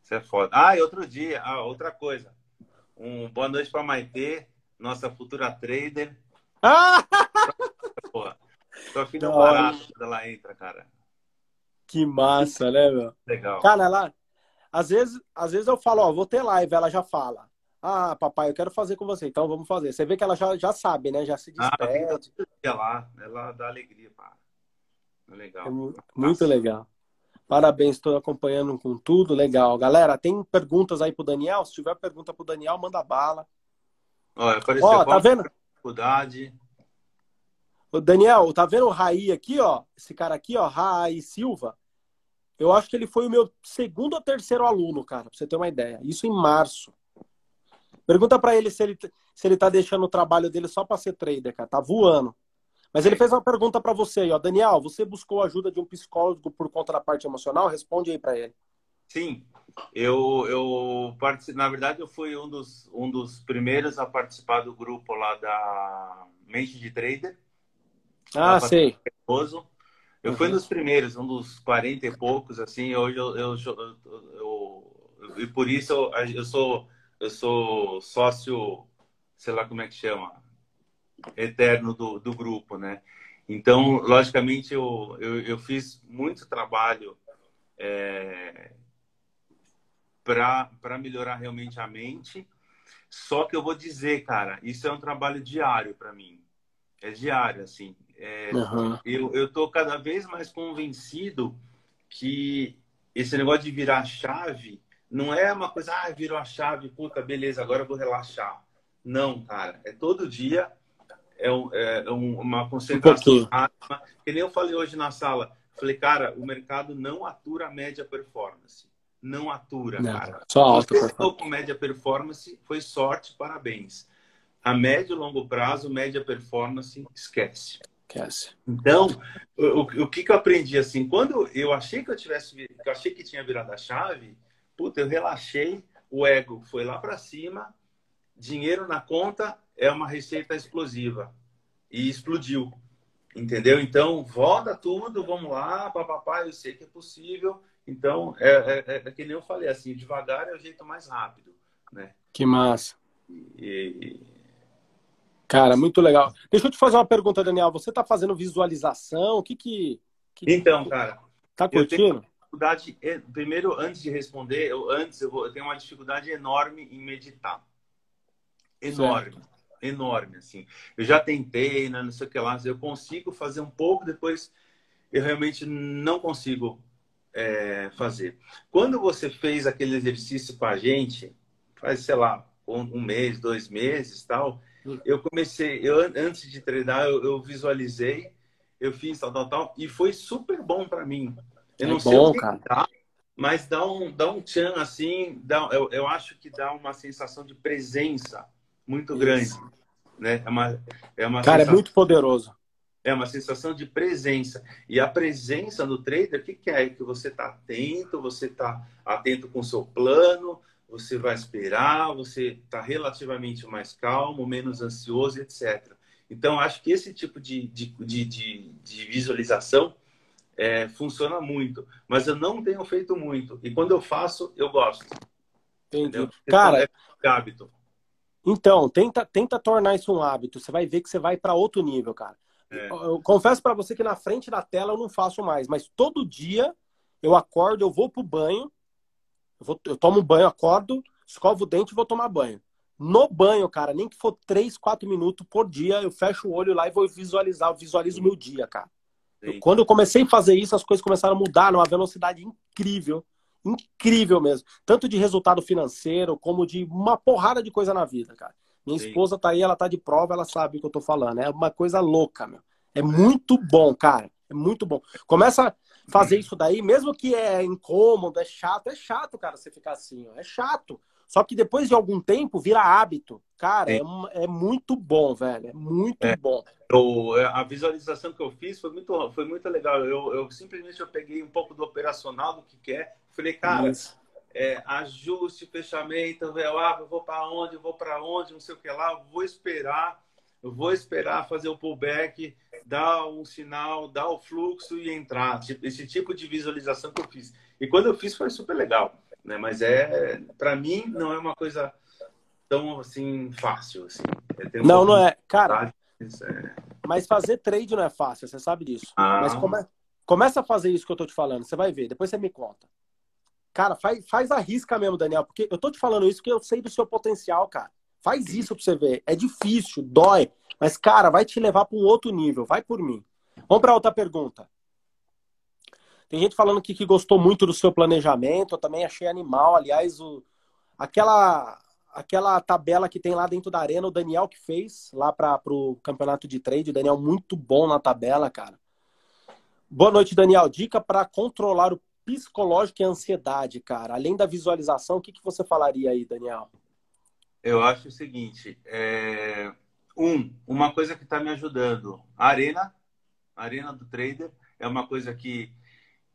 você é foda. Ah, e outro dia, ah, outra coisa. Um boa noite pra Maitê, nossa futura trader. Ah! Porra, sua filha é quando ela entra, cara. Que massa, né, meu? Legal. Cara, ela. Às vezes, às vezes eu falo, ó, vou ter live, ela já fala. Ah, papai, eu quero fazer com você, então vamos fazer. Você vê que ela já, já sabe, né? Já se Ah, despede. dia lá. Ela dá alegria, pá. É É legal. mu- muito legal. Parabéns, estou acompanhando com tudo. Legal. Galera, tem perguntas aí pro Daniel? Se tiver pergunta pro Daniel, manda bala. Olha, apareceu Ó, tá vendo? dificuldade. Ô, Daniel, tá vendo o Raí aqui, ó? Esse cara aqui, ó, Raí Silva. Eu acho que ele foi o meu segundo ou terceiro aluno, cara, pra você ter uma ideia. Isso em março. Pergunta pra ele se ele, se ele tá deixando o trabalho dele só pra ser trader, cara. Tá voando. Mas ele fez uma pergunta pra você aí, ó. Daniel, você buscou a ajuda de um psicólogo por conta da parte emocional? Responde aí pra ele. Sim, eu, eu na verdade eu fui um dos, um dos primeiros a participar do grupo lá da Mente de Trader, Ah, sei. Oso. Eu fui um Uhum. dos primeiros, um dos 40 e poucos, assim, hoje eu, eu- eu- e por isso eu, eu sou eu sou sócio, sei lá como é que chama, eterno do, do grupo, né? Então, logicamente, eu, eu, eu fiz muito trabalho é, para melhorar realmente a mente. Só que eu vou dizer, cara, isso é um trabalho diário para mim. É diário, assim. É, Uhum. eu, eu tô cada vez mais convencido que esse negócio de virar chave não é uma coisa, ah, virou a chave, puta, beleza, agora eu vou relaxar. Não, cara, é todo dia, é, um- é um- uma concentração. Que nem eu falei hoje na sala, falei, cara, o mercado não atura a média performance. Não atura, Não, cara. só alta Você performance. com média performance, foi sorte, parabéns. A médio e longo prazo, média performance, esquece. Esquece. Então, o, o- que, que eu aprendi assim? Quando eu achei que eu tivesse, eu achei que tinha virado a chave, puta, eu relaxei, o ego foi lá para cima, dinheiro na conta é uma receita explosiva e explodiu, entendeu? Então, volta tudo, vamos lá, papapá, eu sei que é possível. Então, é, é, é, é que nem eu falei assim, devagar é o jeito mais rápido, né? Que massa. E, Cara, muito legal. Deixa eu te fazer uma pergunta, Daniel. Você tá fazendo visualização? O que que. que então, cara, tá curtindo? dificuldade. Primeiro, antes de responder, eu, antes eu, vou, eu tenho uma dificuldade enorme em meditar. Enorme. Enorme, assim. Eu já tentei, né, não sei o que lá, eu consigo fazer um pouco, depois eu realmente não consigo é, fazer. Quando você fez aquele exercício com a gente, faz, sei lá, um, um mês, dois meses tal, eu comecei, eu, an- antes de treinar, eu, eu visualizei, eu fiz tal, tal, tal, e foi super bom para mim. Eu É não sei bom, o que cara. dá, mas dá um, dá um tchan assim, dá, eu, eu acho que dá uma sensação de presença muito Isso. grande. Né? É uma, é uma Cara, é sensação, é muito poderoso. É uma sensação de presença. E a presença no trader, o que, que é? Que você está atento, você está atento com o seu plano, você vai esperar, você está relativamente mais calmo, menos ansioso, etc. Então, acho que esse tipo de, de, de, de, de visualização é, funciona muito. Mas eu não tenho feito muito. E quando eu faço, eu gosto. Entendi. Cara, é hábito. Então, tenta, tenta tornar isso um hábito. Você vai ver que você vai para outro nível, cara. É. Eu, eu confesso para você que na frente da tela eu não faço mais, mas todo dia eu acordo, eu vou pro banho, eu, vou, eu tomo banho, acordo, escovo o dente e vou tomar banho. No banho, cara, nem que for 3, 4 minutos por dia, eu fecho o olho lá e vou visualizar, eu visualizo o meu dia, cara. Eu, quando eu comecei a fazer isso, as coisas começaram a mudar numa velocidade incrível. Incrível mesmo. Tanto de resultado financeiro, como de uma porrada de coisa na vida, cara. Minha Sim. esposa tá aí, ela tá de prova, ela sabe o que eu tô falando. É uma coisa louca, meu. É muito bom, cara. É muito bom. Começa a fazer isso daí, mesmo que é incômodo, é chato. É chato, cara, você ficar assim, ó. É chato. Só que depois de algum tempo vira hábito. Cara, é, é, muito bom, velho. É muito é. bom. Eu, é, a visualização que eu fiz foi muito, foi muito legal. Eu, eu simplesmente eu peguei um pouco do operacional do que quer. É. Falei, cara, é, ajuste, fechamento, eu, ah, eu vou para onde, eu vou para onde, não sei o que lá, vou esperar, eu vou esperar fazer o pullback, dar um sinal, dar o fluxo e entrar. Esse tipo de visualização que eu fiz. E quando eu fiz foi super legal né? Mas é, para mim, não é uma coisa tão assim fácil. Assim. Um não, não é, cara. É... Mas fazer trade não é fácil, você sabe disso. Ah. Mas come... começa a fazer isso que eu tô te falando, você vai ver. Depois você me conta. Cara, faz, faz a risca mesmo, Daniel, porque eu tô te falando isso porque eu sei do seu potencial, cara. Faz isso pra você ver. É difícil, dói, mas, cara, vai te levar para um outro nível. Vai por mim. Vamos para outra pergunta. Tem gente falando que, que gostou muito do seu planejamento, eu também achei animal. Aliás, o, aquela, aquela tabela que tem lá dentro da arena, o Daniel que fez lá para o campeonato de trade. O Daniel muito bom na tabela, cara. Boa noite, Daniel. Dica para controlar o psicológico e a ansiedade, cara. Além da visualização, o que, que você falaria aí, Daniel? Eu acho o seguinte: é... um, uma coisa que está me ajudando, a arena, a arena do trader é uma coisa que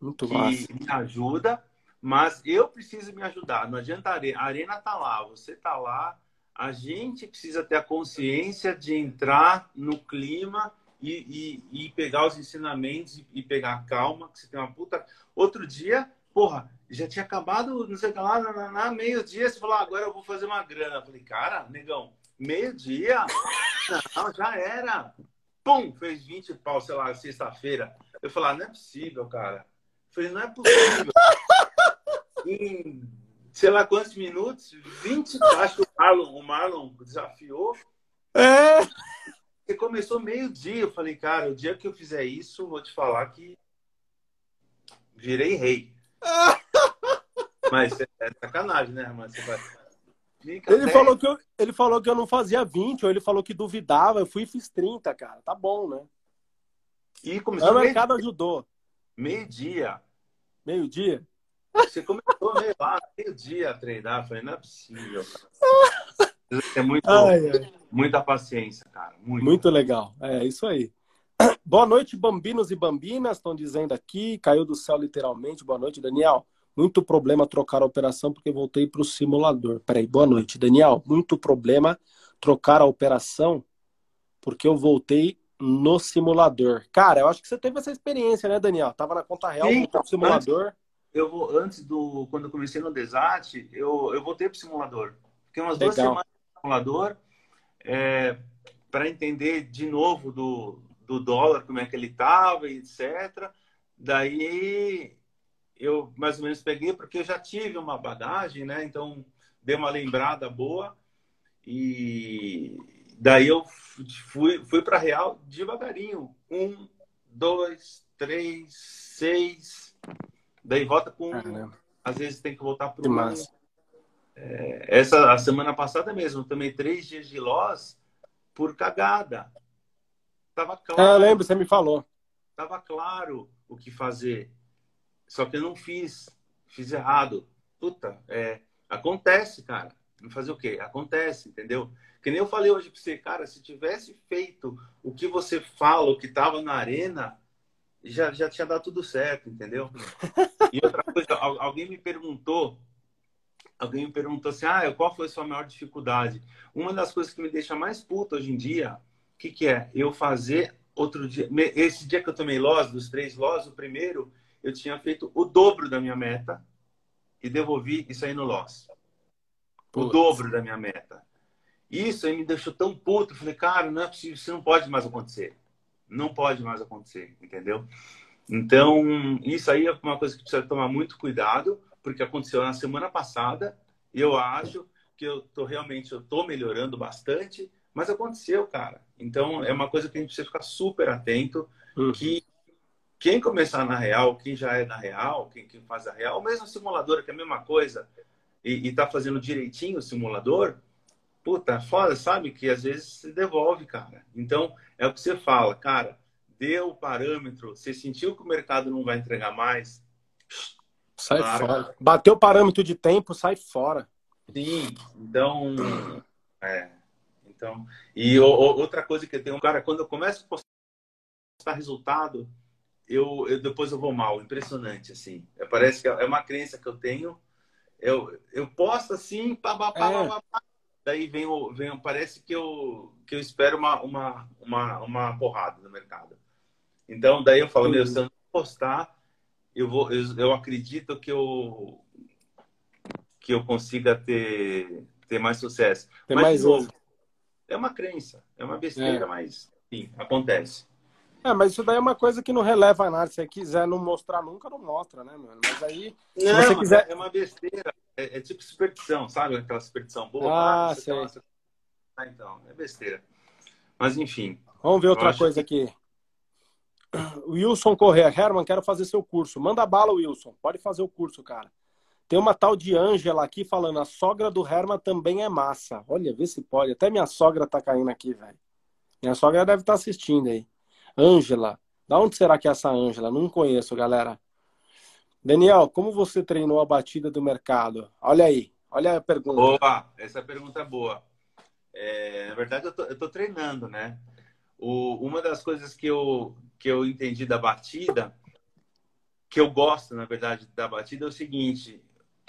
muito que massa. me ajuda, mas eu preciso me ajudar. Não adianta a arena, a arena tá lá, você tá lá. A gente precisa ter a consciência de entrar no clima e, e, e pegar os ensinamentos e, e pegar calma, que você tem uma puta. Outro dia, porra, já tinha acabado, não sei o que lá, na, na, na meio-dia, você falou, ah, agora eu vou fazer uma grana. Eu falei, cara, negão, meio-dia? Não, já era. Pum, fez 20 pau, sei lá, sexta-feira. Eu falei, ah, não é possível, cara. Falei, não é possível. em sei lá quantos minutos, 20, acho que o Marlon, o Marlon desafiou. É. Você começou meio-dia. Eu falei, cara, o dia que eu fizer isso, vou te falar que virei rei. Mas é, é sacanagem, né, mano? Você vai... ele, falou que eu, ele falou que eu não fazia 20, ou ele falou que duvidava. Eu fui e fiz 30, cara. Tá bom, né? E começou o mercado ajudou. Meio-dia. Meio-dia? Você começou meio lá, meio-dia a treinar. falei, não é possível, cara. É muito, ai, ai. muita paciência, cara. Muito. muito legal. É isso aí. Boa noite, bambinos e bambinas. Estão dizendo aqui. Caiu do céu, literalmente. Boa noite, Daniel. Muito problema trocar a operação porque voltei para o simulador. Peraí, boa noite, Daniel. Muito problema trocar a operação porque eu voltei no simulador. Cara, eu acho que você teve essa experiência, né, Daniel? Tava na conta real, Sim, no simulador. Antes, eu vou, antes do. Quando eu comecei no Desat, eu, eu voltei pro simulador. Fiquei umas Legal. duas semanas no simulador é, para entender de novo do, do dólar, como é que ele tava, etc. Daí eu mais ou menos peguei, porque eu já tive uma bagagem, né? Então dei uma lembrada boa. E daí eu fui, fui para Real devagarinho. Um, dois, três, seis. Daí volta com. Caramba. Às vezes tem que voltar para o. É, essa a semana passada mesmo, também três dias de loss por cagada. Tava claro. Eu lembro, você me falou. Tava claro o que fazer. Só que eu não fiz. fiz errado. Puta, é, acontece, cara. Fazer o quê? Acontece, entendeu? Que nem eu falei hoje pra você, cara, se tivesse feito o que você fala, o que tava na arena, já, já tinha dado tudo certo, entendeu? E outra coisa, alguém me perguntou, alguém me perguntou assim, ah, qual foi a sua maior dificuldade? Uma das coisas que me deixa mais puto hoje em dia, o que, que é? Eu fazer outro dia, esse dia que eu tomei loss, dos três loss, o primeiro, eu tinha feito o dobro da minha meta e devolvi isso aí no loss. O dobro da minha meta. Isso aí me deixou tão puto. Eu falei, cara, não é possível, isso não pode mais acontecer. Não pode mais acontecer, entendeu? Então, isso aí é uma coisa que precisa tomar muito cuidado, porque aconteceu na semana passada. E eu acho que eu tô realmente, eu tô melhorando bastante, mas aconteceu, cara. Então, é uma coisa que a gente precisa ficar super atento, uhum. que quem começar na real, quem já é na real, quem, quem faz a real, mesmo simulador, que é a mesma coisa, e, e tá fazendo direitinho o simulador, puta, foda, sabe? Que às vezes se devolve, cara. Então, é o que você fala, cara, deu o parâmetro, você sentiu que o mercado não vai entregar mais. Sai claro. fora. Bateu o parâmetro de tempo, sai fora. Sim, então. É. Então. E o, outra coisa que eu tenho, cara, quando eu começo a postar resultado, eu, eu depois eu vou mal. Impressionante, assim. É, parece que é uma crença que eu tenho. Eu, eu posto assim, pá, pá, pá, é. pá, pá, daí vem, o, vem parece que eu, que eu espero uma, uma, uma, uma porrada no mercado. Então, daí eu falo, meu, se eu não postar, eu, vou, eu, eu acredito que eu, que eu consiga ter, ter mais sucesso. Tem mas, mais novo, é uma crença, é uma besteira, é. mas sim, acontece. É, mas isso daí é uma coisa que não releva nada. Se você quiser não mostrar nunca, não mostra, né, mano? Mas aí, não, se você quiser... é uma besteira. É, é, tipo superstição, sabe? Aquela superstição boa. Ah, ah sei. Ah, então, é besteira. Mas, enfim. Vamos ver outra coisa que... aqui. Wilson Correa. Herman, quero fazer seu curso. Manda bala, Wilson. Pode fazer o curso, cara. Tem uma tal de Ângela aqui falando, a sogra do Herman também é massa. Olha, vê se pode. Até minha sogra tá caindo aqui, velho. Minha sogra deve estar tá assistindo aí. Ângela. Da onde será que é essa Ângela? Não conheço, galera. Daniel, como você treinou a batida do mercado? Olha aí, olha a pergunta. Boa, essa pergunta é boa. É, na verdade, eu tô, eu tô treinando, né? O, uma das coisas que eu, que eu entendi da batida, que eu gosto, na verdade, da batida é o seguinte: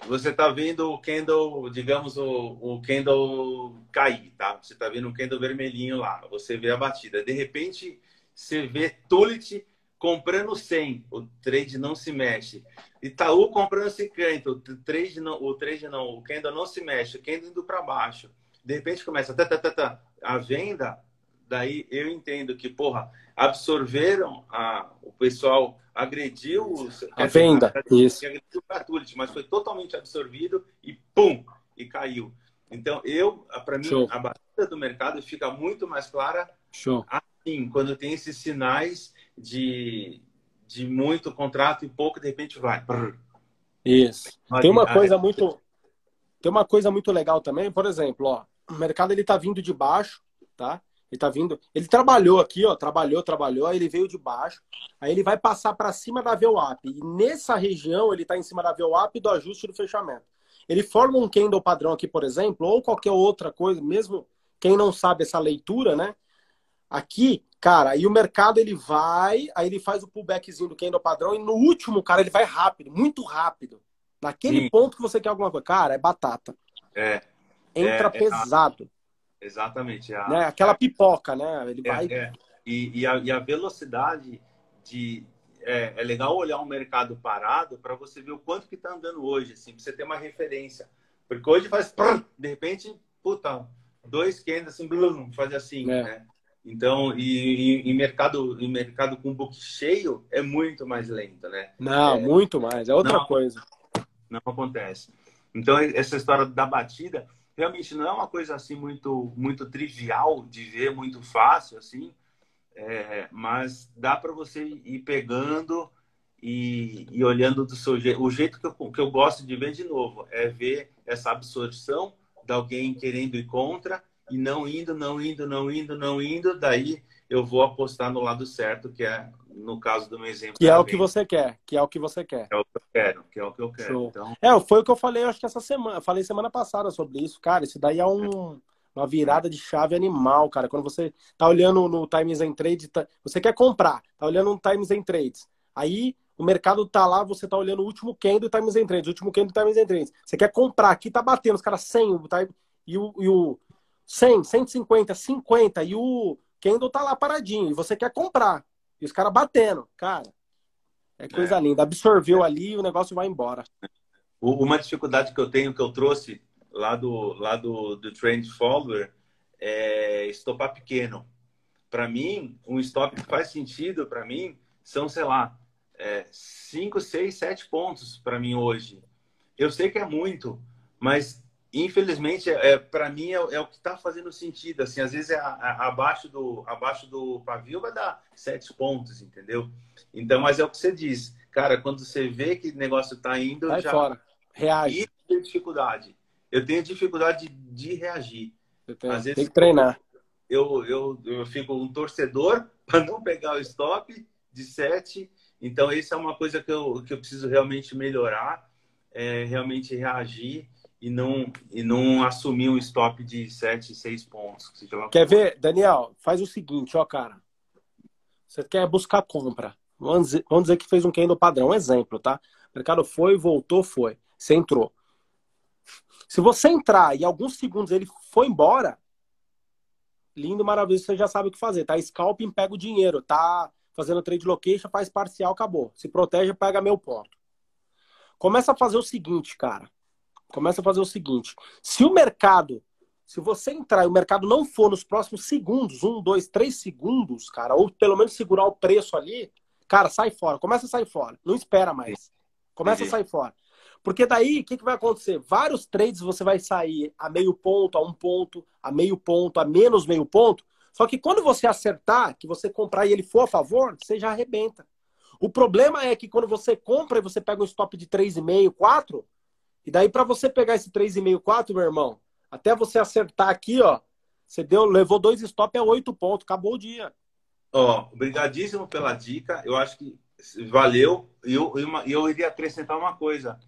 você está vendo o candle, digamos, o, o candle cair, tá? Você está vendo um candle vermelhinho lá, você vê a batida. De repente, você vê Tulit comprando 100, o trade não se mexe. Itaú comprando 50, o trade não, o trade não, o candle não se mexe, o candle indo para baixo. De repente começa tá, tá, tá, tá, a venda, daí eu entendo que, porra, absorveram a, o pessoal agrediu os, a venda, isso. Agrediu o Tulit, mas foi totalmente absorvido e pum, e caiu. Então, eu, para mim, Show. a batida do mercado fica muito mais clara Show sim, quando tem esses sinais de, de muito contrato e pouco, de repente vai. Isso. Tem uma coisa muito tem uma coisa muito legal também, por exemplo, ó, o mercado ele tá vindo de baixo, tá? Ele tá vindo, ele trabalhou aqui, ó, trabalhou, trabalhou, aí ele veio de baixo, aí ele vai passar para cima da VWAP. E nessa região ele tá em cima da VWAP do ajuste do fechamento. Ele forma um candle padrão aqui, por exemplo, ou qualquer outra coisa, mesmo quem não sabe essa leitura, né? Aqui, cara, aí o mercado ele vai, aí ele faz o pullbackzinho do candle padrão e no último, cara, ele vai rápido, muito rápido. Naquele Sim. ponto que você quer alguma coisa. Cara, é batata. É. Entra é, pesado. É exatamente. A, né? Aquela pipoca, né? Ele é, vai. É. E, e, a, e a velocidade de. É, é legal olhar um mercado parado para você ver o quanto que está andando hoje, assim, para você ter uma referência. Porque hoje faz. De repente, puta, dois candles assim, blum, faz assim, é. né? Então, e, em mercado, em mercado com book cheio, é muito mais lento, né? Não, é, muito mais, é outra não, coisa. Não acontece. Então, essa história da batida realmente não é uma coisa assim muito, muito trivial de ver, muito fácil, assim, é, mas dá para você ir pegando e, e, olhando do seu jeito. O jeito que eu, que eu gosto de ver de novo é ver essa absorção de alguém querendo ir contra e não indo, não indo, não indo, não indo, daí eu vou apostar no lado certo, que é no caso do meu exemplo. Que é o que você quer, que é o que você quer. É o que eu quero, que é o que eu quero. Então, É, foi o que eu falei, acho que essa semana. Falei semana passada sobre isso, cara. Isso daí é um, uma virada de chave animal, cara. Quando você tá olhando no Times and Trades, tá- você quer comprar, tá olhando no Times and Trades. Aí o mercado tá lá, você tá olhando o último candle do Times and Trades, o último candle do Times and Trades. Você quer comprar, aqui tá batendo, os caras 100, o time, e, o, e o 100, 150, 50, e o candle tá lá paradinho, e você quer comprar. E os caras batendo, cara. É coisa É. linda. Absorveu ali e o negócio vai embora. uma dificuldade que eu tenho, que eu trouxe lá do, lá do, do Trend Follower, é estopar pequeno. Para mim, um stop que faz sentido para mim são, sei lá, 5, 6, 7 pontos para mim hoje. Eu sei que é muito, mas infelizmente é, para mim é, é o que está fazendo sentido. Assim, às vezes é a- a- abaixo do abaixo do pavio vai dar 7 pontos, entendeu? Então, mas é o que você diz, cara. Quando você vê que o negócio está indo, Sai já fora. Reage. e tenho dificuldade. Eu tenho dificuldade de, de reagir. Tem, às vezes- tem que treinar. Eu, eu, eu fico um torcedor para não pegar o stop de 7. Então, isso é uma coisa que eu, que eu preciso realmente melhorar, é realmente reagir e não, e não assumir um stop de 7, 6 pontos. que seja lá Quer ver, Daniel? Faz o seguinte, ó, cara. Você quer buscar compra. Vamos dizer, vamos dizer que fez um candle padrão. Um exemplo, tá? O mercado foi, voltou, foi. Você entrou. Se você entrar e alguns segundos ele foi embora, lindo, maravilhoso, você já sabe o que fazer. Tá scalping, pega o dinheiro. Tá fazendo trade location, faz parcial, acabou. Se protege, pega meu ponto. Começa a fazer o seguinte, cara. Começa a fazer o seguinte. Se o mercado, se você entrar e o mercado não for nos próximos segundos, um, dois, três segundos, cara, ou pelo menos segurar o preço ali, cara, sai fora. Começa a sair fora. Não espera mais. Começa a Entendi. sair fora. Porque daí, o que, que vai acontecer? Vários trades você vai sair a meio ponto, a um ponto, a meio ponto, a menos meio ponto. Só que quando você acertar, que você comprar e ele for a favor, você já arrebenta. O problema é que quando você compra e você pega um stop de 3,5, 4, e daí para você pegar esse 3,5, 4, meu irmão, até você acertar aqui, ó, você deu, levou dois stop a 8 pontos, acabou o dia. Ó, obrigadíssimo pela dica. Eu acho que valeu. E eu, eu, eu iria acrescentar uma coisa.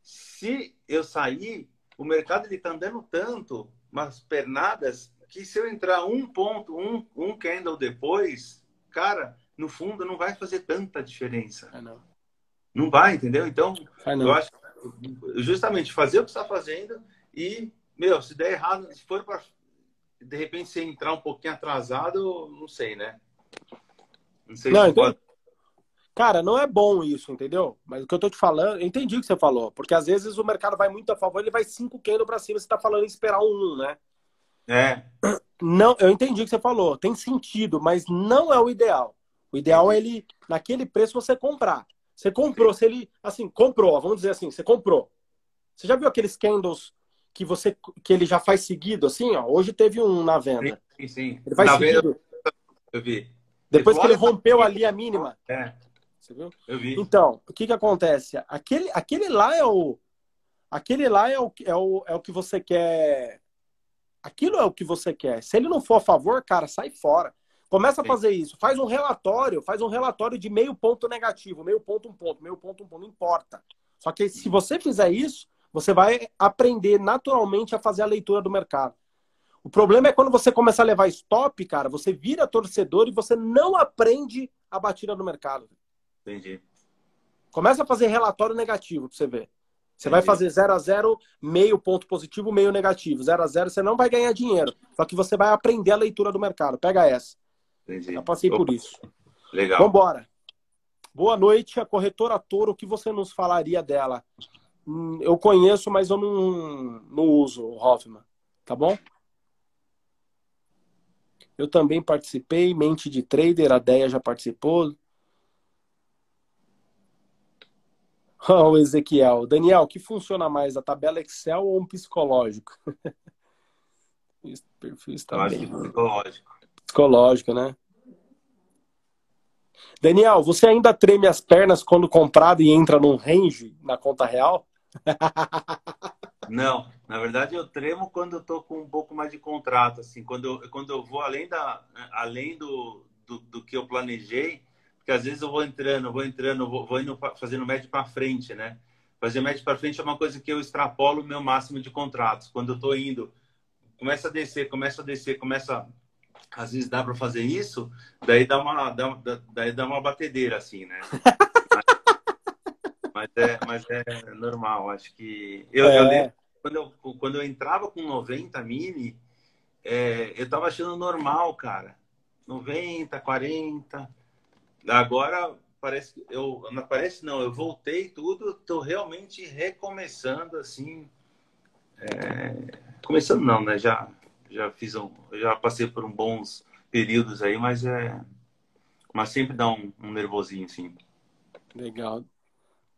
Se eu sair, o mercado ele tá andando tanto, umas pernadas, que se eu entrar um ponto, um, um candle depois, cara, no fundo não vai fazer tanta diferença. É, não. Não vai, entendeu? Então, eu acho que justamente fazer o que está fazendo e, meu, se der errado, se for para de repente você entrar um pouquinho atrasado, não sei, né? Não sei Não, se então- pode. Cara, não é bom isso, entendeu? Mas o que eu tô te falando, eu entendi o que você falou. Porque às vezes o mercado vai muito a favor, ele vai 5 candle pra cima, você tá falando em esperar um 1, né? É, Não, eu entendi o que você falou. Tem sentido, mas não é o ideal. O ideal é ele, naquele preço, você comprar. Você comprou, se ele, assim, comprou, vamos dizer assim, você comprou. Você já viu aqueles candles que você, que ele já faz seguido, assim, ó? Hoje teve um na venda. sim, sim. Ele Na venda, seguido. eu vi. Depois que ele rompeu ali a mínima. É, Você viu? eu vi. Então, o que que acontece? Aquele, aquele lá é o. Aquele lá é o, é, o, é o que você quer. Aquilo é o que você quer. Se ele não for a favor, cara, sai fora. Começa a fazer isso. Faz um relatório, faz um relatório de meio ponto negativo, meio ponto, um ponto, meio ponto, um ponto, não importa. Só que se você fizer isso, você vai aprender naturalmente a fazer a leitura do mercado. O problema é quando você começa a levar stop, cara, você vira torcedor e você não aprende a batida do mercado. Entendi. Começa a fazer relatório negativo pra você ver. Você vai Entendi. fazer 0 a 0 meio ponto positivo, meio negativo. 0 a 0 você não vai ganhar dinheiro. Só que você vai aprender a leitura do mercado. Pega essa. Entendi. Já passei por Opa, isso. Legal. Vambora. Boa noite, a corretora Toro. O que você nos falaria dela? Hum, Eu conheço, mas eu não, não uso, Hoffman. Tá bom? Eu também participei. Mente de Trader, a Deia já participou. O Ezequiel. Daniel, o que funciona mais, a tabela Excel ou um psicológico? Perfil está acho que psicológico. Psicológico, né? Daniel, você ainda treme as pernas quando comprado e entra num range na conta real? Não, na verdade eu tremo quando eu tô com um pouco mais de contrato, assim, quando eu, quando eu vou além da, além do, do, do que eu planejei, porque às vezes eu vou entrando, vou entrando, vou, vou indo fazendo médio para frente, né? Fazer médio para frente é uma coisa que eu extrapolo o meu máximo de contratos. Quando eu estou indo, começa a descer, começa a descer, começa às vezes dá para fazer isso, daí dá uma dá, daí dá uma batedeira assim, né? mas, é, mas é normal, acho que eu, é. eu lembro quando eu, quando eu entrava com 90 mini, é, eu tava achando normal, cara. 90, 40. Agora parece que eu não parece não, eu voltei tudo, tô realmente recomeçando assim. É, começando não, né? Já já fiz um, já passei por um bons períodos aí, mas é mas sempre dá um, um nervosinho assim. Legal.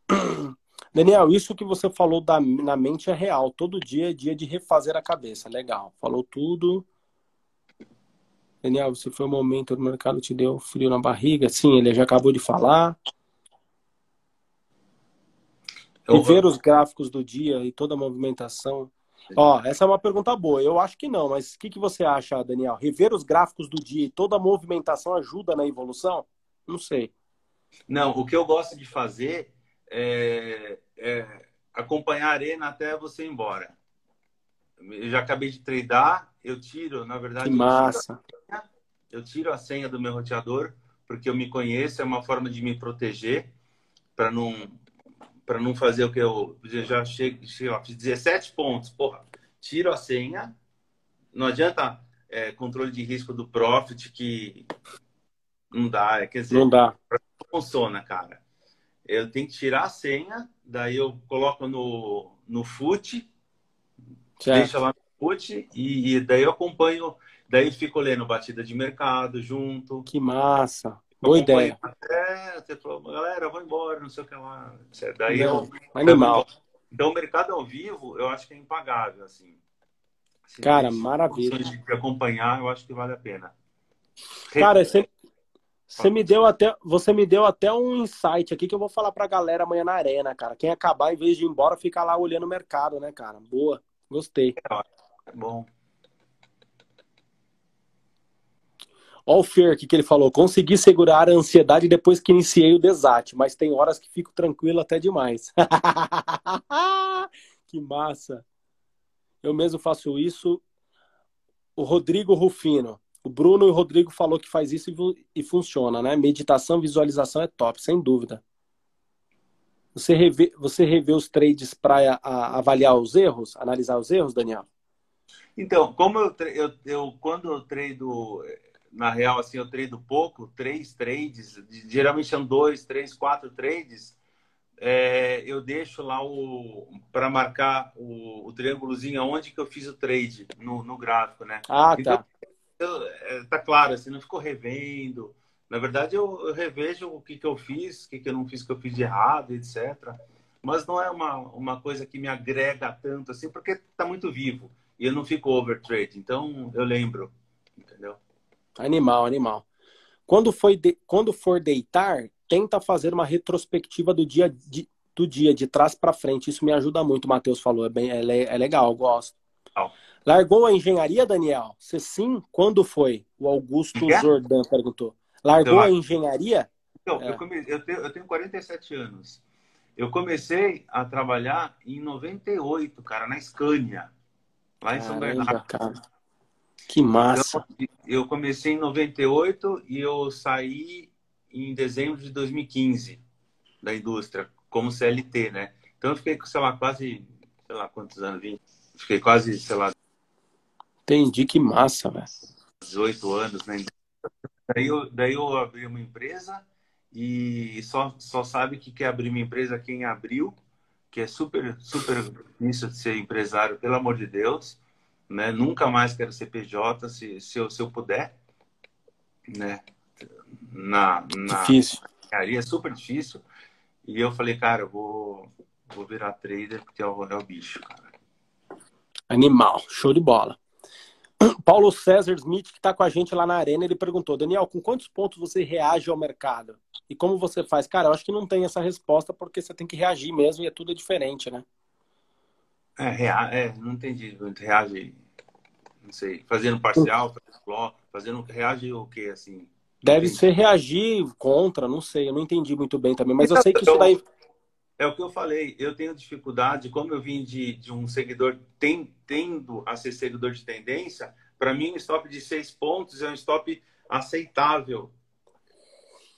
Daniel, isso que você falou da, na mente é real. Todo dia é dia de refazer a cabeça. Legal. Falou tudo. Daniel, se foi o momento do mercado te deu frio na barriga? Sim, ele já acabou de falar. Eu... E ver os gráficos do dia e toda a movimentação. Ó, essa é uma pergunta boa. Eu acho que não, mas o que, que você acha, Daniel? Rever os gráficos do dia e toda a movimentação ajuda na evolução? Não sei. Não, o que eu gosto de fazer é, é acompanhar a arena até você ir embora. Eu já acabei de treinar, eu tiro, na verdade. Que massa. Eu tiro a senha do meu roteador, porque eu me conheço, é uma forma de me proteger, para não para não fazer o que eu já chego, fiz 17 pontos, porra, tiro a senha, não adianta é, controle de risco do profit que não dá, é, quer dizer, não dá. funciona, cara. Eu tenho que tirar a senha, daí eu coloco no, no FUT, deixa lá no FUT, e, e daí eu acompanho Daí fico lendo batida de mercado junto. Que massa. Boa ideia. Até você falou, galera, vou embora, não sei o que lá. Daí não, eu, animal. Então, o mercado ao vivo, eu acho que é impagável, assim. Se Cara, maravilha. De acompanhar, eu acho que vale a pena. Cara, você, você me deu até, você me deu até um insight aqui que eu vou falar pra galera amanhã na arena, cara. Quem acabar, em vez de ir embora, fica lá olhando o mercado, né, cara? Boa, gostei. É bom. Olha o Fer aqui que ele falou. Consegui segurar a ansiedade depois que iniciei o desate, mas tem horas que fico tranquilo até demais. que massa. Eu mesmo faço isso. O Rodrigo Rufino. O Bruno e o Rodrigo falou que faz isso e, e funciona, né? Meditação, visualização é top, sem dúvida. Você revê, você revê os trades para avaliar os erros, analisar os erros, Daniel? Então, como eu, eu, eu quando eu treino na real, assim, eu treino pouco, três trades, geralmente são dois, três, quatro trades, é, eu deixo lá o para marcar o, o triângulozinho aonde que eu fiz o trade no, no gráfico, né? Ah, então, tá. Eu, é, tá claro, assim, não ficou revendo. Na verdade, eu, eu revejo o que, que eu fiz, o que, que eu não fiz, que eu fiz de errado, etc. Mas não é uma, uma coisa que me agrega tanto, assim, porque tá muito vivo. E eu não fico overtrade. Então, eu lembro? Animal, animal. Quando, foi de... Quando for deitar, tenta fazer uma retrospectiva do dia de, do dia, de trás para frente. Isso me ajuda muito, o Matheus falou. É, bem, é, é legal, gosto. Oh. Largou a engenharia, Daniel? Se sim, quando foi? O Augusto é? Jordan perguntou. Largou a engenharia? Então, é. eu, come... eu, tenho, eu tenho 47 anos. Eu comecei a trabalhar em 98, cara, na Scania, lá em Caramba, São Bernardo. Cara. Que massa. Então, eu comecei em 98 e eu saí em dezembro de 2015 da indústria, como CLT, né? Então eu fiquei, sei lá, quase, sei lá quantos anos, 20, fiquei quase, sei lá. Entendi, que massa, velho. 18 anos, né? Daí eu, daí eu abri uma empresa e só, só sabe que quer abrir uma empresa quem abriu, que é super, super difícil de ser empresário, pelo amor de Deus né? Nunca mais quero ser PJ se, se, eu, se eu puder, né? Na, na difícil. é super difícil. E eu falei, cara, eu vou, vou virar trader porque é o, é o bicho, cara. Animal, show de bola. Paulo César Smith, que está com a gente lá na arena, ele perguntou: Daniel, com quantos pontos você reage ao mercado? E como você faz? Cara, eu acho que não tem essa resposta porque você tem que reagir mesmo e é tudo diferente, né? É, rea... é não entendi. Reage, não sei, fazendo parcial, fazendo bloco, fazendo reage o que assim? Deve ser reagir contra, não sei, eu não entendi muito bem também, mas eu sei que isso daí. É o que eu falei, eu tenho dificuldade, como eu vim de, de um seguidor tem, tendo a ser seguidor de tendência, para mim um stop de seis pontos é um stop aceitável.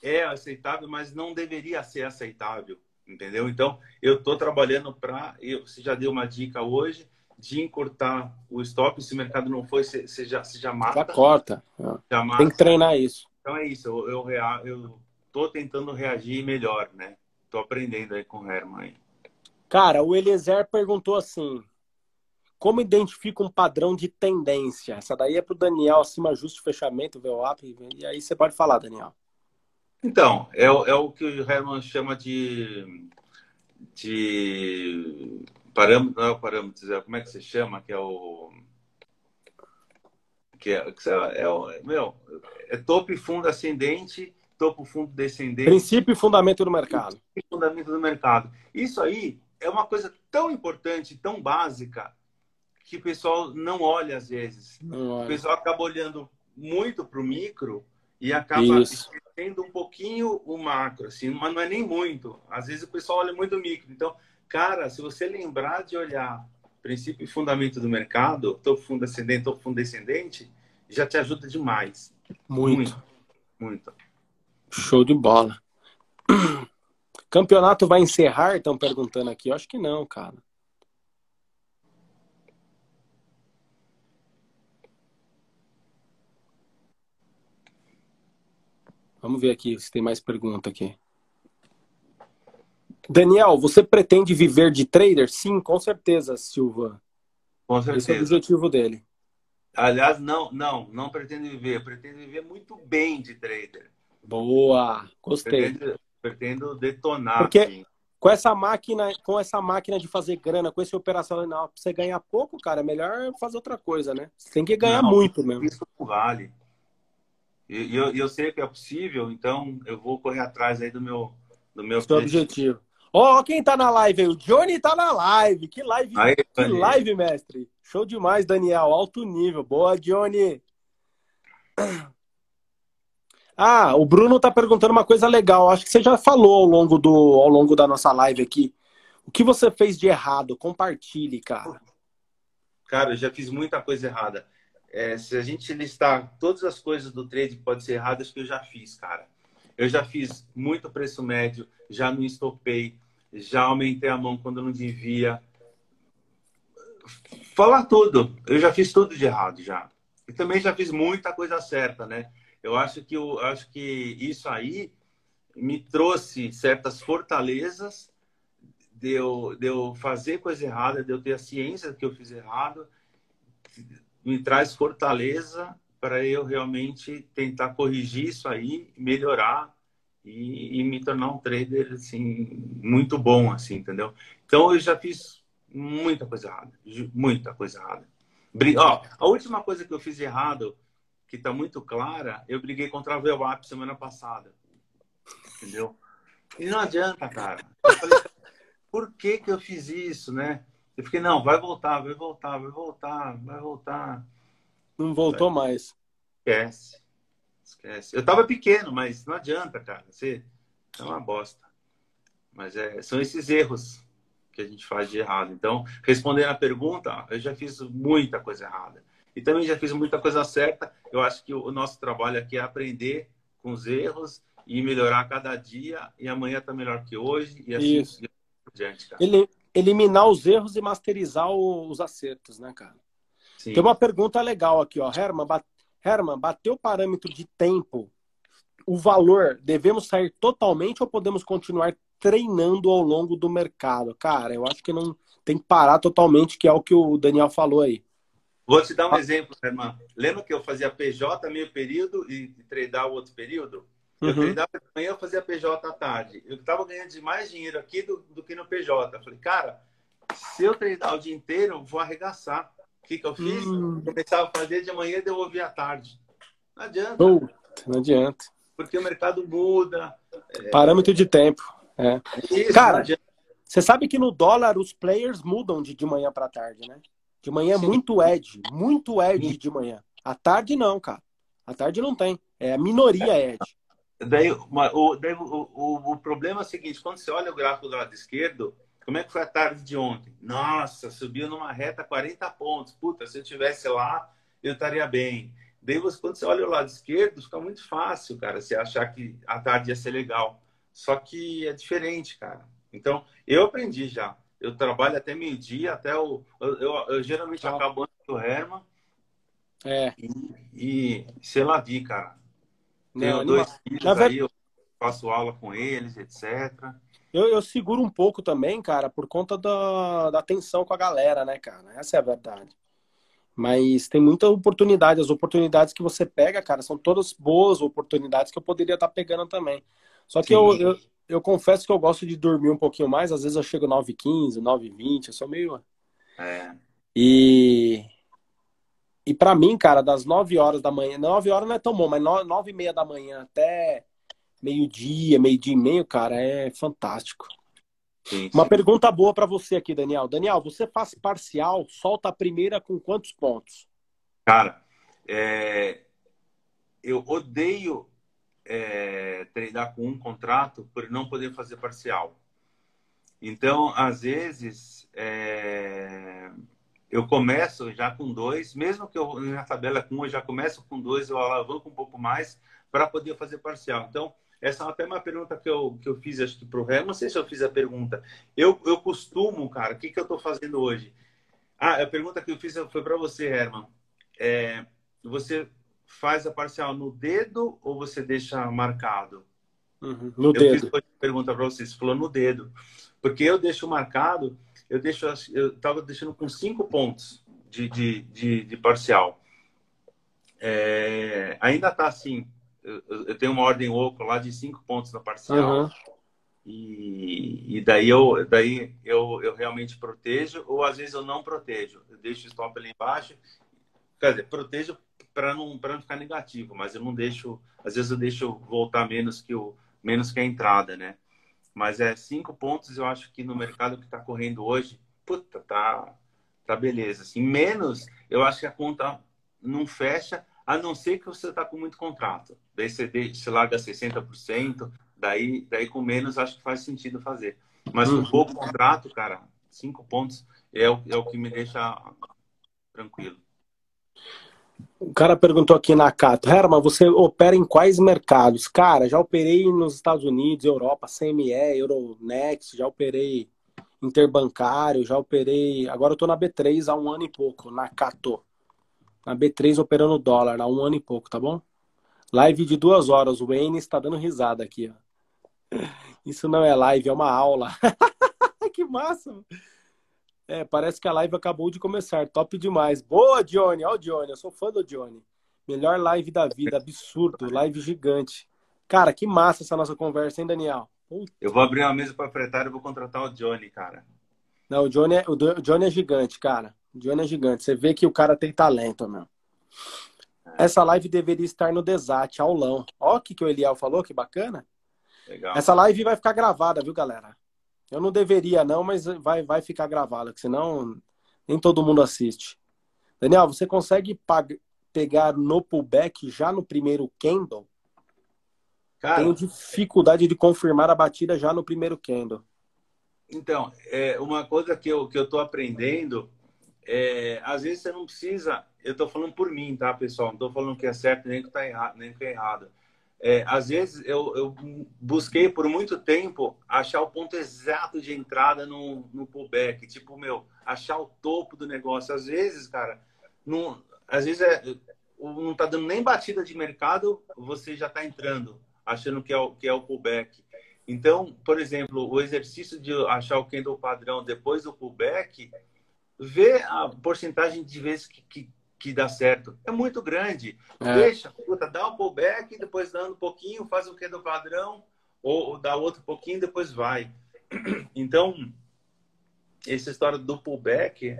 É aceitável, mas não deveria ser aceitável, entendeu? Então, eu estou trabalhando para. Você já deu uma dica hoje de encurtar o stop. Se o mercado não foi, você já, já mata. Já corta. Já mata. Tem que treinar isso. Então é isso. Eu, eu, eu tô tentando reagir melhor, né? Tô aprendendo aí com o Herman. Cara, o Eliezer perguntou assim: como identifica um padrão de tendência? Essa daí é para o Daniel, acima ajuste, fechamento, VWAP, e aí você pode falar, Daniel. Então, é, é o que o Herman chama de, de parâmetro, não é o parâmetro, é, como é que se chama? Que é o. Que é, que é, é, meu, é topo e fundo ascendente, topo fundo descendente. Princípio e fundamento do mercado. E fundamento do mercado. Isso aí é uma coisa tão importante, tão básica, que o pessoal não olha às vezes. Olha. O pessoal acaba olhando muito para o micro e acaba esquecendo um pouquinho o macro, assim, mas não é nem muito. Às vezes o pessoal olha muito o micro. Então, cara, se você lembrar de olhar princípio e fundamento do mercado, topo fundo ascendente, topo fundo descendente, já te ajuda demais. Muito. Muito. muito. Show de bola. Campeonato vai encerrar? Estão perguntando aqui. Eu acho que não, cara. Vamos ver aqui se tem mais pergunta aqui. Daniel, você pretende viver de trader? Sim, com certeza, Silva. Com certeza. Esse é o objetivo dele. Aliás, não, não, não pretendo viver. Pretendo viver muito bem de trader. Boa, gostei. Pretendo, pretendo detonar. Porque assim. com essa máquina, com essa máquina de fazer grana, com esse operacional, você ganhar pouco, cara, é melhor fazer outra coisa, né? Você tem que ganhar não, muito mesmo. Isso vale. E eu, eu sei que é possível, então eu vou correr atrás aí do meu, do meu objetivo. Ó, oh, quem tá na live aí? O Johnny tá na live. Que live, aí, que live, mestre. Show demais, Daniel. Alto nível. Boa, Johnny. Ah, o Bruno tá perguntando uma coisa legal. Acho que você já falou ao longo, do, ao longo da nossa live aqui. O que você fez de errado? Compartilhe, cara. Cara, eu já fiz muita coisa errada é, se a gente listar todas as coisas do trade que pode ser erradas que eu já fiz, cara. Eu já fiz muito preço médio, já não estopei, já aumentei a mão quando não devia. Falar tudo. Eu já fiz tudo de errado já. E também já fiz muita coisa certa, né? Eu acho que eu acho que isso aí me trouxe certas fortalezas de eu, de eu fazer coisa errada, de eu ter a ciência que eu fiz errado, me traz fortaleza para eu realmente tentar corrigir isso aí, melhorar e, e, me tornar um trader assim muito bom, assim, entendeu? Então eu já fiz muita coisa errada, muita coisa errada. Ó, a última coisa que eu fiz errado, que está muito clara, eu briguei contra a VWAP semana passada, entendeu? E não adianta, cara. Eu falei, por que que eu fiz isso, né? Eu fiquei, não, vai voltar, vai voltar, vai voltar, vai voltar. Não voltou vai. mais. Esquece. Esquece. Eu tava pequeno, mas não adianta, cara. Você é uma bosta. Mas é, são esses erros que a gente faz de errado. Então, respondendo a pergunta, eu já fiz muita coisa errada. E também já fiz muita coisa certa. Eu acho que o nosso trabalho aqui é aprender com os erros e melhorar cada dia. E amanhã tá melhor que hoje. E assim Isso. por diante, cara. Ele, eliminar os erros e masterizar os acertos, né, cara? Sim. Tem uma pergunta legal aqui, ó. Herman. Herman, bateu o parâmetro de tempo, o valor, devemos sair totalmente ou podemos continuar treinando ao longo do mercado? Cara, eu acho que não tem que parar totalmente, que é o que o Daniel falou aí. Vou te dar um ah. exemplo, Herman. Lembra que eu fazia PJ meio período e treinar o outro período? Eu uhum. treinava de manhã, eu fazia PJ à tarde. Eu estava ganhando mais dinheiro aqui do, do que no PJ. Eu falei, cara, se eu treinar o dia inteiro, eu vou arregaçar. O que, que eu fiz? Hum. Começava a fazer de manhã e devolvia à tarde. Não adianta. Uh, não adianta. Porque o mercado muda. É... Parâmetro de tempo. É. Isso, Cara, você sabe que no dólar os players mudam de, de manhã para tarde, né? De manhã é muito edge, muito edge de manhã. À tarde não, cara. À tarde não tem. É a minoria, Ed. Daí, o, daí o, o, o, problema é o seguinte: quando você olha o gráfico do lado esquerdo, como é que foi a tarde de ontem? Nossa, subiu numa reta 40 pontos. Puta, se eu tivesse lá, eu estaria bem. Daí, você, quando você olha o lado esquerdo, fica muito fácil, cara, você achar que a tarde ia ser legal. Só que é diferente, cara. Então, eu aprendi já. Eu trabalho até meio-dia, até o. Eu, eu, eu geralmente Tchau. acabo antes do Herman. É. E, e sei lá, vi, cara. Tenho dois filhos aí, eu faço aula com eles, etc. Eu, eu, seguro um pouco também, cara, por conta da, da atenção com a galera, né, cara? Essa é a verdade. Mas tem muita oportunidade. As oportunidades que você pega, cara, são todas boas oportunidades que eu poderia estar pegando também. Só que eu, eu, eu, confesso que eu gosto de dormir um pouquinho mais. Às vezes eu chego 9h15, 9h20, eu sou meio. É. E e para mim, cara, das 9 horas da manhã, 9 horas não é tão bom, mas 9 e meia da manhã até meio-dia, meio-dia e meio, cara, é fantástico. Sim, Uma pergunta boa para você aqui, Daniel. Daniel, você faz parcial, solta a primeira com quantos pontos? Cara, é... eu odeio é, treinar com um contrato por não poder fazer parcial. Então, às vezes, é eu começo já com dois, mesmo que eu na tabela com um eu já começo com dois, eu alavanco um pouco mais para poder fazer parcial. Então, essa é até uma pergunta que eu, que eu fiz, acho que para o Ré, não sei se eu fiz a pergunta. Eu, eu costumo, cara, o que, que eu estou fazendo hoje? Ah, a pergunta que eu fiz foi para você, Herman. É, você faz a parcial no dedo ou você deixa marcado? Uhum, no eu dedo. fiz a pergunta para você, você falou no dedo. Porque eu deixo marcado eu deixo, eu estava deixando com cinco pontos de, de, de, de parcial. É, ainda está assim. Eu, eu, tenho uma ordem oco lá de cinco pontos na parcial. Uhum. E, e, daí, eu, daí eu, eu realmente protejo, ou às vezes eu não protejo. Eu deixo o stop ali embaixo. Quer dizer, protejo para não, não ficar negativo, mas eu não deixo. Às vezes eu deixo voltar menos que, o, menos que a entrada, né? Mas é cinco pontos, eu acho que no mercado que está correndo hoje, puta, tá, tá beleza. Assim, menos, eu acho que a conta não fecha, a não ser que você está com muito contrato. Daí você, você larga 60%, daí, daí com menos acho que faz sentido fazer. Mas com pouco contrato, cara, cinco pontos é o, é o que me deixa tranquilo. O cara perguntou aqui na Cato, Herman, você opera em quais mercados? Cara, já operei nos Estados Unidos, Europa, CME, Euronext, já operei interbancário, já operei. Agora eu tô na B3 há um ano e pouco, na Cato. Na B3 operando dólar há um ano e pouco, tá bom? Live de duas horas, o Wayne está dando risada aqui, ó. Isso não é live, é uma aula. que massa! É, parece que a live acabou de começar. Top demais. Boa, Johnny. Ó, o Johnny. Eu sou fã do Johnny. Melhor live da vida. Absurdo. Live gigante. Cara, que massa essa nossa conversa, hein, Daniel? Puta. Eu vou abrir uma mesa proprietária e vou contratar o Johnny, cara. Não, o Johnny, é, o Johnny é gigante, cara. Johnny é gigante. Você vê que o cara tem talento, meu. Essa live deveria estar no Desat, aulão. Ó o que, que o Eliel falou, que bacana. Legal. Essa live vai ficar gravada, viu, galera? Eu não deveria, não, mas vai, vai ficar gravado, que senão nem todo mundo assiste. Daniel, você consegue pegar no pullback já no primeiro candle? Cara, Tenho dificuldade de confirmar a batida já no primeiro candle. Então, é, uma coisa que eu, que eu tô aprendendo é, às vezes você não precisa, eu tô falando por mim, tá, pessoal? Não tô falando que é certo nem que tá errado, nem que é errado. É, às vezes eu, eu, busquei por muito tempo achar o ponto exato de entrada no, no pullback, tipo, meu, achar o topo do negócio. Às vezes, cara, não, às vezes é, não tá dando nem batida de mercado, você já tá entrando, achando que é o, que é o pullback. Então, por exemplo, o exercício de achar o candle padrão depois do pullback, ver a porcentagem de vezes que, que que dá certo. É muito grande. É. Deixa, puta, dá um pullback, depois dando um pouquinho, faz o que do padrão, ou, ou dá outro pouquinho, depois vai. Então, essa história do pullback,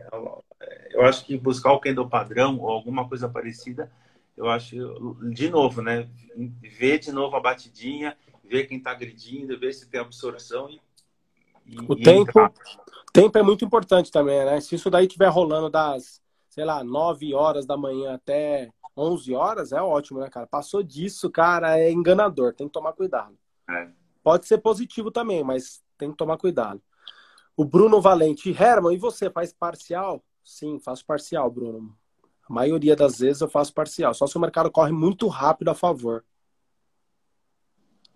eu acho que buscar o candle padrão ou alguma coisa parecida, eu acho, de novo, né? Ver de novo a batidinha, ver quem está agredindo, ver se tem absorção e, e o tempo, tempo é muito importante também, né? Se isso daí estiver rolando das sei lá, 9 horas da manhã até 11 horas, é ótimo, né, cara? Passou disso, cara, é enganador, tem que tomar cuidado. É. Pode ser positivo também, mas tem que tomar cuidado. O Bruno Valente, Herman, e você faz parcial? Sim, faço parcial, Bruno. A maioria das vezes eu faço parcial, só se o mercado corre muito rápido a favor.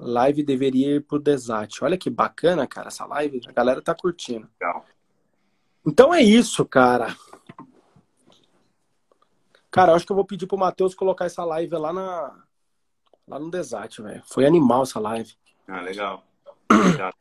Live deveria ir pro Desat. Olha que bacana, cara, essa live. A galera tá curtindo. Legal. Então é isso, cara. Cara, eu acho que eu vou pedir pro Matheus colocar essa live lá na lá no Desat, velho. Foi animal essa live. Ah, legal. Obrigado.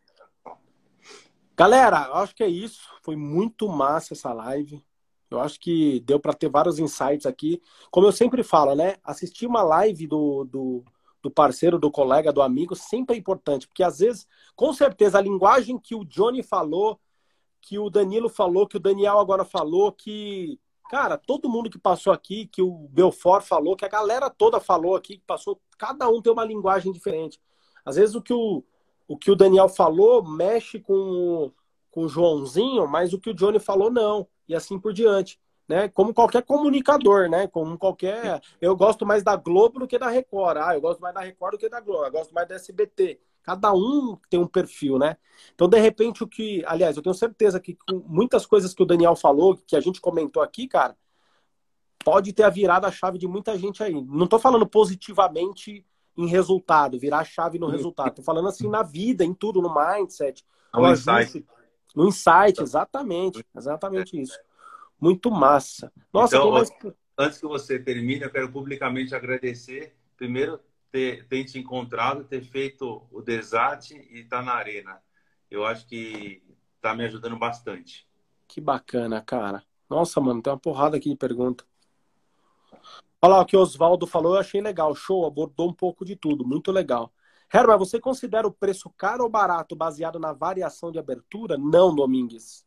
Galera, eu acho que é isso. Foi muito massa essa live. Eu acho que deu para ter vários insights aqui. Como eu sempre falo, né? Assistir uma live do, do, do parceiro, do colega, do amigo, sempre é importante, porque às vezes, com certeza, a linguagem que o Johnny falou, que o Danilo falou, que o Daniel agora falou, que, cara, todo mundo que passou aqui, que o Belfort falou, que a galera toda falou aqui, que passou, cada um tem uma linguagem diferente. Às vezes o que o, o, que o Daniel falou mexe com, com o Joãozinho, mas o que o Johnny falou não, e assim por diante né? Como qualquer comunicador, né? Como qualquer. Eu gosto mais da Globo do que da Record. Ah, eu gosto mais da Record do que da Globo. Eu gosto mais da SBT. Cada um tem um perfil, né? Então, de repente, o que. Aliás, eu tenho certeza que muitas coisas que o Daniel falou, que a gente comentou aqui, cara, pode ter a virada a chave de muita gente aí. Não tô falando positivamente em resultado, virar a chave no resultado. Tô falando assim na vida, em tudo, no mindset. No insight. No insight, exatamente. Exatamente isso. Muito massa. Nossa, então, mais... antes que você termine, eu quero publicamente agradecer. Primeiro, ter, ter te encontrado, ter feito o Desate e estar tá na arena. Eu acho que está me ajudando bastante. Que bacana, cara. Nossa, mano, tem uma porrada aqui de pergunta. Olha lá o que o Oswaldo falou, eu achei legal. Show, abordou um pouco de tudo. Muito legal. Herman, você considera o preço caro ou barato baseado na variação de abertura? Não, Domingues.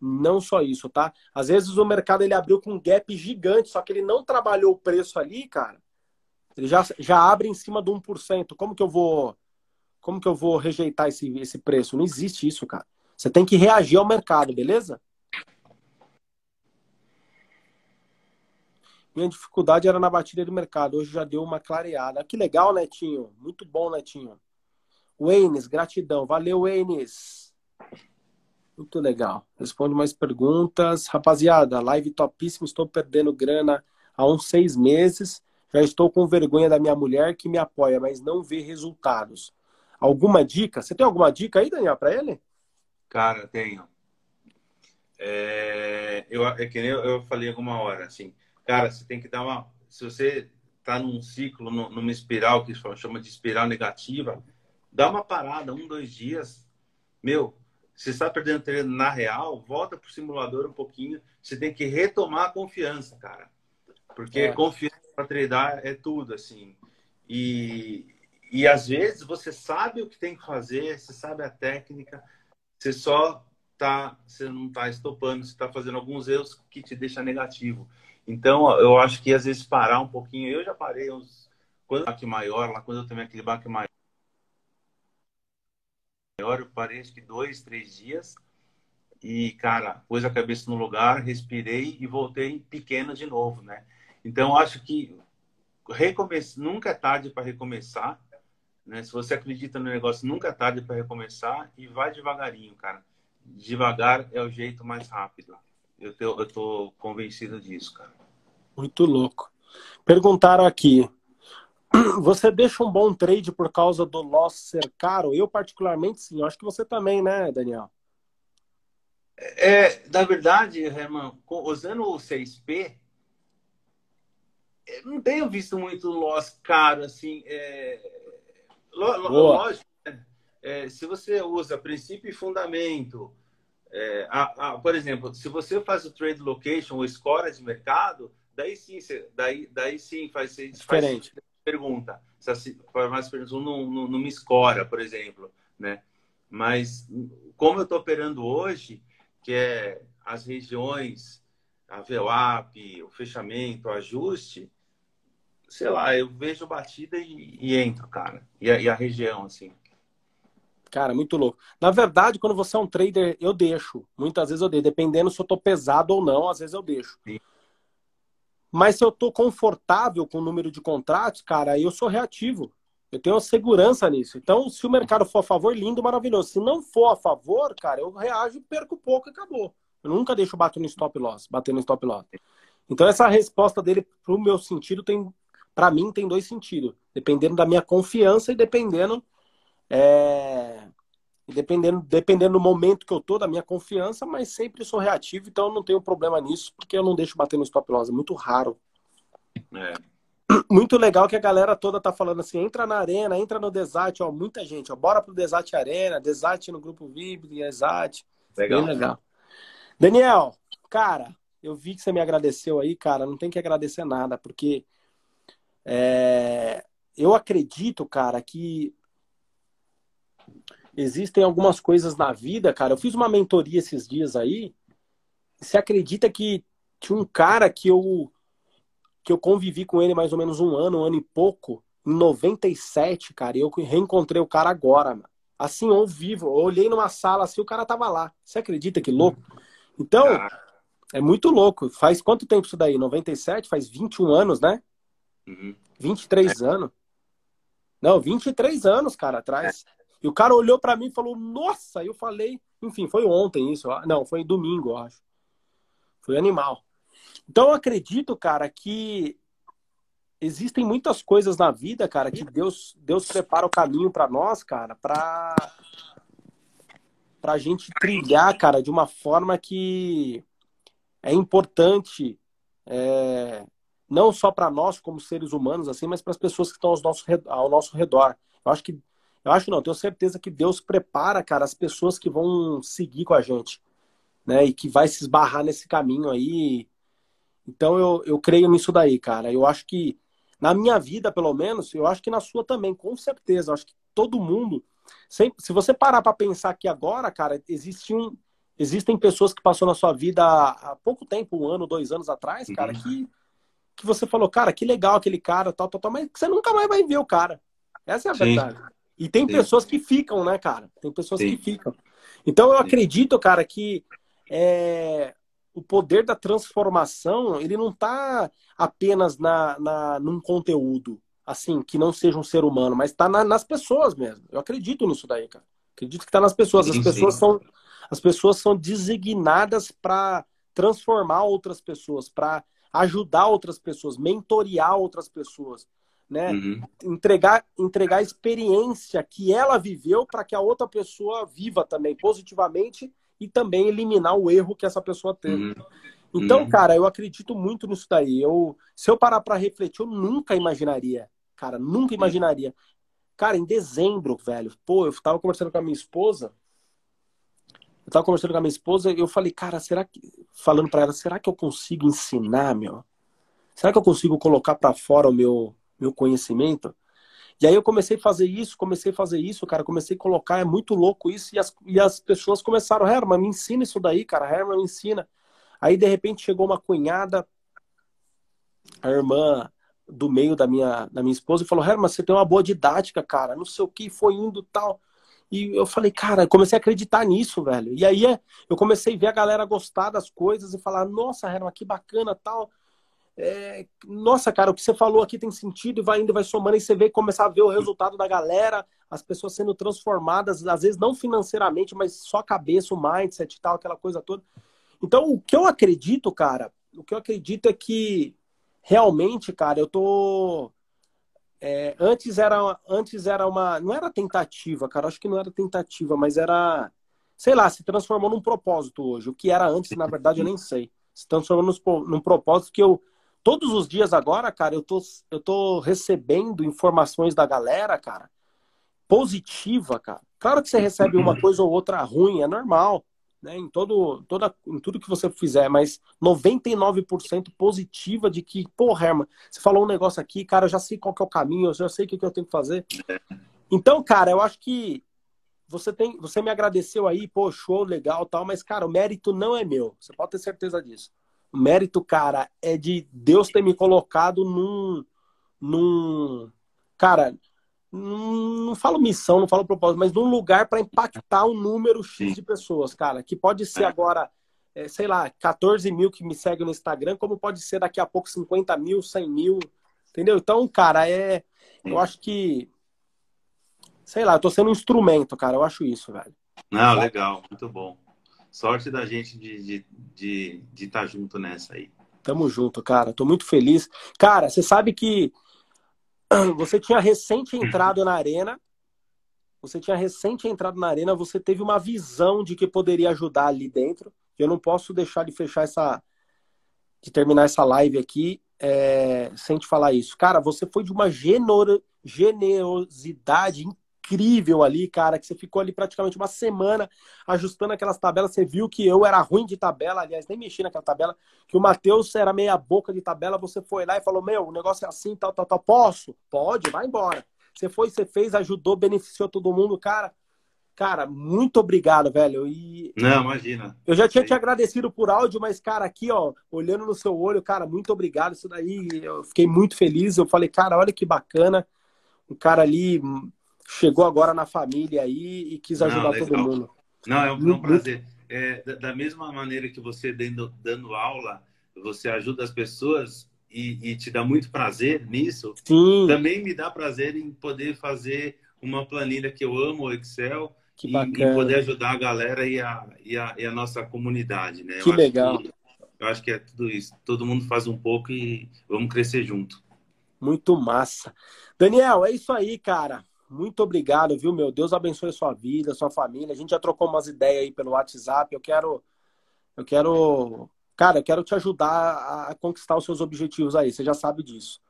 Não só isso, tá? Às vezes o mercado ele abriu com um gap gigante, só que ele não trabalhou o preço ali, cara. Ele já, já abre em cima do 1%. Como que eu vou como que eu vou rejeitar esse, esse preço? Não existe isso, cara. Você tem que reagir ao mercado, beleza? Minha dificuldade era na batida do mercado. Hoje já deu uma clareada. Que legal, Netinho. Muito bom, Netinho. Waynes, gratidão. Valeu, Waynes. Muito legal. Responde mais perguntas. Rapaziada, live topíssima. Estou perdendo grana há uns seis meses. Já estou com vergonha da minha mulher que me apoia, mas não vê resultados. Alguma dica? Você tem alguma dica aí, Daniel, para ele? Cara, tenho. É, eu, é que nem eu, eu falei alguma hora, assim. Cara, você tem que dar uma. Se você está num ciclo, numa espiral que chama de espiral negativa, dá uma parada, um, dois dias. Meu, você está perdendo treino na real, volta para o simulador um pouquinho. Você tem que retomar a confiança, cara. Porque é. confiança para treinar é tudo, assim. E, e às vezes você sabe o que tem que fazer, você sabe a técnica, você só tá, você não está estopando, você está fazendo alguns erros que te deixam negativo. Então, eu acho que às vezes parar um pouquinho, eu já parei uns quando baque maior, lá quando eu tomei aquele baque maior, eu parei acho que dois, três dias e, cara, pus a cabeça no lugar, respirei e voltei pequeno de novo, né? Então, acho que recomeçar, nunca é tarde para recomeçar, né? Se você acredita no negócio, nunca é tarde para recomeçar e vai devagarinho, cara. Devagar é o jeito mais rápido. Eu tô, eu tô convencido disso, cara. Muito louco. Perguntaram aqui, você deixa um bom trade por causa do loss ser caro? Eu, particularmente, sim. Eu acho que você também, né, Daniel? É, na verdade, Herman, usando o 6P, não tenho visto muito loss caro, assim. É, lógico, né? é, se você usa princípio e fundamento, é, a, a, por exemplo, se você faz o trade location ou score de mercado, daí sim, daí, daí sim faz, diferente. Faz, pergunta. Se as mais perguntas não, não, não me escora, por exemplo, né? Mas como eu estou operando hoje, que é as regiões, a VWAP, o fechamento, o ajuste, sei lá, eu vejo batida e, e entro, cara. E a, e a, região, assim. Cara, muito louco. Na verdade, quando você é um trader, eu deixo. Muitas vezes eu deixo. Dependendo se eu tô pesado ou não, às vezes eu deixo. Sim. Mas se eu tô confortável com o número de contratos, cara, eu sou reativo. Eu tenho segurança nisso. Então, se o mercado for a favor, lindo, maravilhoso. Se não for a favor, cara, eu reajo, perco pouco e acabou. Eu nunca deixo bater no stop loss, bater no stop loss. Então, essa resposta dele, pro meu sentido, tem, para mim, tem dois sentidos. Dependendo da minha confiança e dependendo, é, dependendo, dependendo do momento que eu tô, da minha confiança, mas sempre sou reativo, então eu não tenho problema nisso, porque eu não deixo bater no stop loss. É muito raro. É muito legal que a galera toda tá falando assim, entra na arena, entra no Desat, ó, muita gente, ó, bora pro Desat Arena, Desat no grupo VIP, Desat. Legal. Bem legal. Daniel, cara, eu vi que você me agradeceu aí, cara, não tem que agradecer nada, porque é, eu acredito, cara, que existem algumas coisas na vida, cara. Eu fiz uma mentoria esses dias aí. Você acredita que tinha um cara que eu que eu convivi com ele mais ou menos um ano, um ano e pouco, em 97, cara, e eu reencontrei o cara agora, mano. Assim, ao vivo. Eu olhei numa sala assim, o cara tava lá. Você acredita que louco? Então, é muito louco. Faz quanto tempo isso daí? 97? Faz 21 anos, né? Uhum. 23 é. anos. Não, 23 anos, cara, atrás. É. E o cara olhou para mim e falou, nossa! Eu falei, enfim, foi ontem isso. Não, foi domingo, eu acho. Foi animal. Então eu acredito, cara, que existem muitas coisas na vida, cara, que Deus, Deus prepara o caminho para nós, cara, para pra gente trilhar, cara, de uma forma que é importante é, não só para nós como seres humanos assim, mas para as pessoas que estão ao nosso, ao nosso redor. Eu acho que eu acho não, tenho certeza que Deus prepara, cara, as pessoas que vão seguir com a gente, né? E que vai se esbarrar nesse caminho aí então eu, eu creio nisso daí, cara. Eu acho que, na minha vida, pelo menos, eu acho que na sua também, com certeza. Eu acho que todo mundo. Sempre, se você parar para pensar que agora, cara, existe um, existem pessoas que passou na sua vida há, há pouco tempo, um ano, dois anos atrás, cara, uhum. que, que você falou, cara, que legal aquele cara, tal, tal, tal, mas você nunca mais vai ver o cara. Essa é a Sim. verdade. E tem Sim. pessoas que ficam, né, cara? Tem pessoas Sim. que ficam. Então eu acredito, cara, que é, o poder da transformação, ele não está apenas na, na, num conteúdo, assim, que não seja um ser humano, mas está na, nas pessoas mesmo. Eu acredito nisso daí, cara. Acredito que está nas pessoas. As pessoas são, as pessoas são designadas para transformar outras pessoas, para ajudar outras pessoas, mentorear outras pessoas, né? Uhum. Entregar, entregar a experiência que ela viveu para que a outra pessoa viva também positivamente e também eliminar o erro que essa pessoa teve. Uhum. Então, uhum. cara, eu acredito muito nisso daí. Eu, se eu parar para refletir, eu nunca imaginaria, cara, nunca imaginaria. Cara, em dezembro, velho, pô, eu tava conversando com a minha esposa. Eu tava conversando com a minha esposa e eu falei, cara, será que. Falando para ela, será que eu consigo ensinar, meu? Será que eu consigo colocar para fora o meu, meu conhecimento? E aí eu comecei a fazer isso, comecei a fazer isso, cara, comecei a colocar, é muito louco isso, e as, e as pessoas começaram, Herman, me ensina isso daí, cara, Herman, me ensina. Aí, de repente, chegou uma cunhada, a irmã do meio da minha, da minha esposa, e falou, Herman, você tem uma boa didática, cara, não sei o que, foi indo tal. E eu falei, cara, comecei a acreditar nisso, velho. E aí eu comecei a ver a galera gostar das coisas e falar, nossa, Herman, que bacana tal é, nossa, cara, o que você falou aqui tem sentido e vai indo, vai somando, e você vê começar a ver o resultado da galera, as pessoas sendo transformadas, às vezes não financeiramente, mas só a cabeça, o mindset e tal, aquela coisa toda. Então, o que eu acredito, cara, o que eu acredito é que realmente, cara, eu tô. É, antes era antes era uma não era tentativa cara acho que não era tentativa mas era sei lá se transformou num propósito hoje o que era antes na verdade eu nem sei se transformou num, propósito que eu todos os dias agora, cara, eu tô, eu tô recebendo informações da galera, cara, positiva, cara. Claro que você recebe uma coisa ou outra ruim, é normal, né? Em, todo, toda, em tudo que você fizer, mas 99% positiva de que, pô, Herman, você falou um negócio aqui, cara, eu já sei qual que é o caminho, eu já sei o que, que eu tenho que fazer. Então, cara, eu acho que você tem, você me agradeceu aí, pô, show, legal, tal, mas, cara, o mérito não é meu. Você pode ter certeza disso. Mérito, cara, é de Deus ter me colocado num. num cara, não falo missão, não falo propósito, mas num lugar para impactar um número X de pessoas, cara. Que pode ser é. agora é, sei lá, 14 mil que me seguem no Instagram, como pode ser daqui a pouco 50 mil, 100 mil, entendeu? Então, cara, é. Eu acho que. Sei lá, eu tô sendo um instrumento, cara. Eu acho isso, velho. Não, legal, muito bom. Sorte da gente de estar de, de, de tá junto nessa aí. Tamo junto, cara. Tô muito feliz. Cara, você sabe que você tinha recente entrado na arena. Você tinha recente entrado na arena, você teve uma visão de que poderia ajudar ali dentro. Eu não posso deixar de fechar essa. de terminar essa live aqui é, sem te falar isso. Cara, você foi de uma generosidade incrível ali, cara, que você ficou ali praticamente uma semana ajustando aquelas tabelas. Você viu que eu era ruim de tabela, aliás, nem mexi naquela tabela, que o Matheus era meia boca de tabela. Você foi lá e falou: Meu, o negócio é assim, tal, tal, tal. Posso? Pode, vai embora. Você foi, você fez, ajudou, beneficiou todo mundo, cara. Cara, muito obrigado, velho. E Não, imagina. Eu já tinha te agradecido por áudio, mas, cara, aqui, ó, olhando no seu olho, cara, muito obrigado. Isso daí, eu fiquei muito feliz. Eu falei, cara, olha que bacana. O cara ali chegou agora na família aí e quis ajudar Não, todo mundo. Não, é um, é um prazer. É, da, mesma maneira que você dando, dando aula, você ajuda as pessoas e, e te dá muito prazer nisso, Sim. também me dá prazer em poder fazer uma planilha que eu amo, o Excel, bacana. E, poder ajudar a galera e a, e a, e a nossa comunidade, né? Que eu legal. Que, eu acho que é tudo isso. Todo mundo faz um pouco e vamos crescer junto. Muito massa. Daniel, é isso aí, cara. Muito obrigado, viu, meu? Deus abençoe a sua vida, sua família. A gente já trocou umas ideias aí pelo WhatsApp. Eu quero. Eu quero. Cara, eu quero te ajudar a conquistar os seus objetivos aí. Você já sabe disso.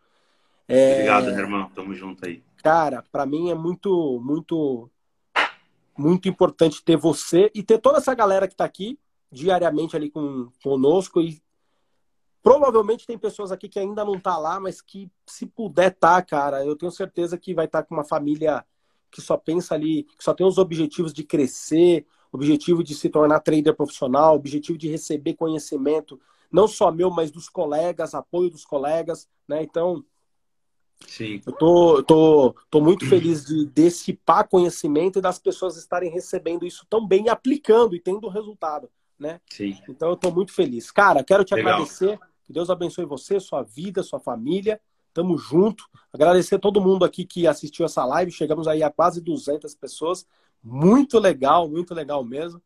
É... Obrigado, irmão. Tamo junto aí. Cara, para mim é muito, muito muito importante ter você e ter toda essa galera que está aqui diariamente ali com, conosco e provavelmente tem pessoas aqui que ainda não tá lá, mas que se puder tá, cara, eu tenho certeza que vai estar tá com uma família que só pensa ali, que só tem os objetivos de crescer, objetivo de se tornar trader profissional, objetivo de receber conhecimento, não só meu, mas dos colegas, apoio dos colegas, né? Então, Sim. Eu tô, tô, tô muito feliz de dissipar conhecimento e das pessoas estarem recebendo isso tão bem, aplicando e tendo resultado, né? Sim. Então eu tô muito feliz. Cara, quero te Legal. agradecer. Que Deus abençoe você, sua vida, sua família. Tamo junto. Agradecer todo mundo aqui que assistiu essa live. Chegamos aí a quase 200 pessoas. Muito legal, muito legal mesmo.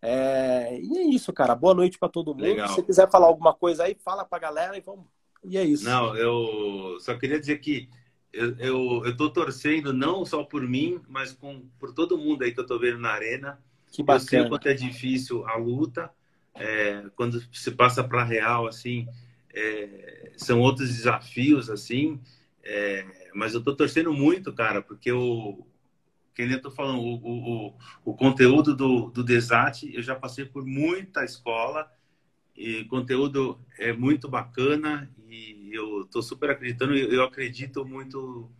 É... E é isso, cara. Boa noite para todo mundo. Legal. Se você quiser falar alguma coisa aí, fala pra galera e vamos e é isso. Não, eu só queria dizer que eu, eu, eu tô torcendo não só por mim, mas com, por todo mundo aí que eu tô vendo na arena. Que bacana. Eu sei o quanto é difícil a luta. É, quando se passa para real, assim, é, são outros desafios, assim. É, mas eu tô torcendo muito, cara, porque o que nem eu tô falando, o, o, o conteúdo do, do Desate, eu já passei por muita escola e conteúdo é muito bacana e eu estou super acreditando, eu acredito muito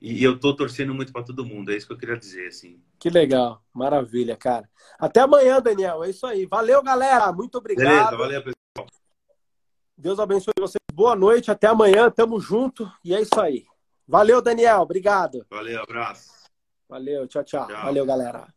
e eu estou torcendo muito para todo mundo. É isso que eu queria dizer, assim. Que legal, maravilha, cara. Até amanhã, Daniel. É isso aí. Valeu, galera. Muito obrigado. Beleza, valeu, pessoal. Deus abençoe vocês. Boa noite, até amanhã. Tamo junto e é isso aí. Valeu, Daniel. Obrigado. Valeu, abraço. Valeu, tchau, tchau. tchau. Valeu, galera.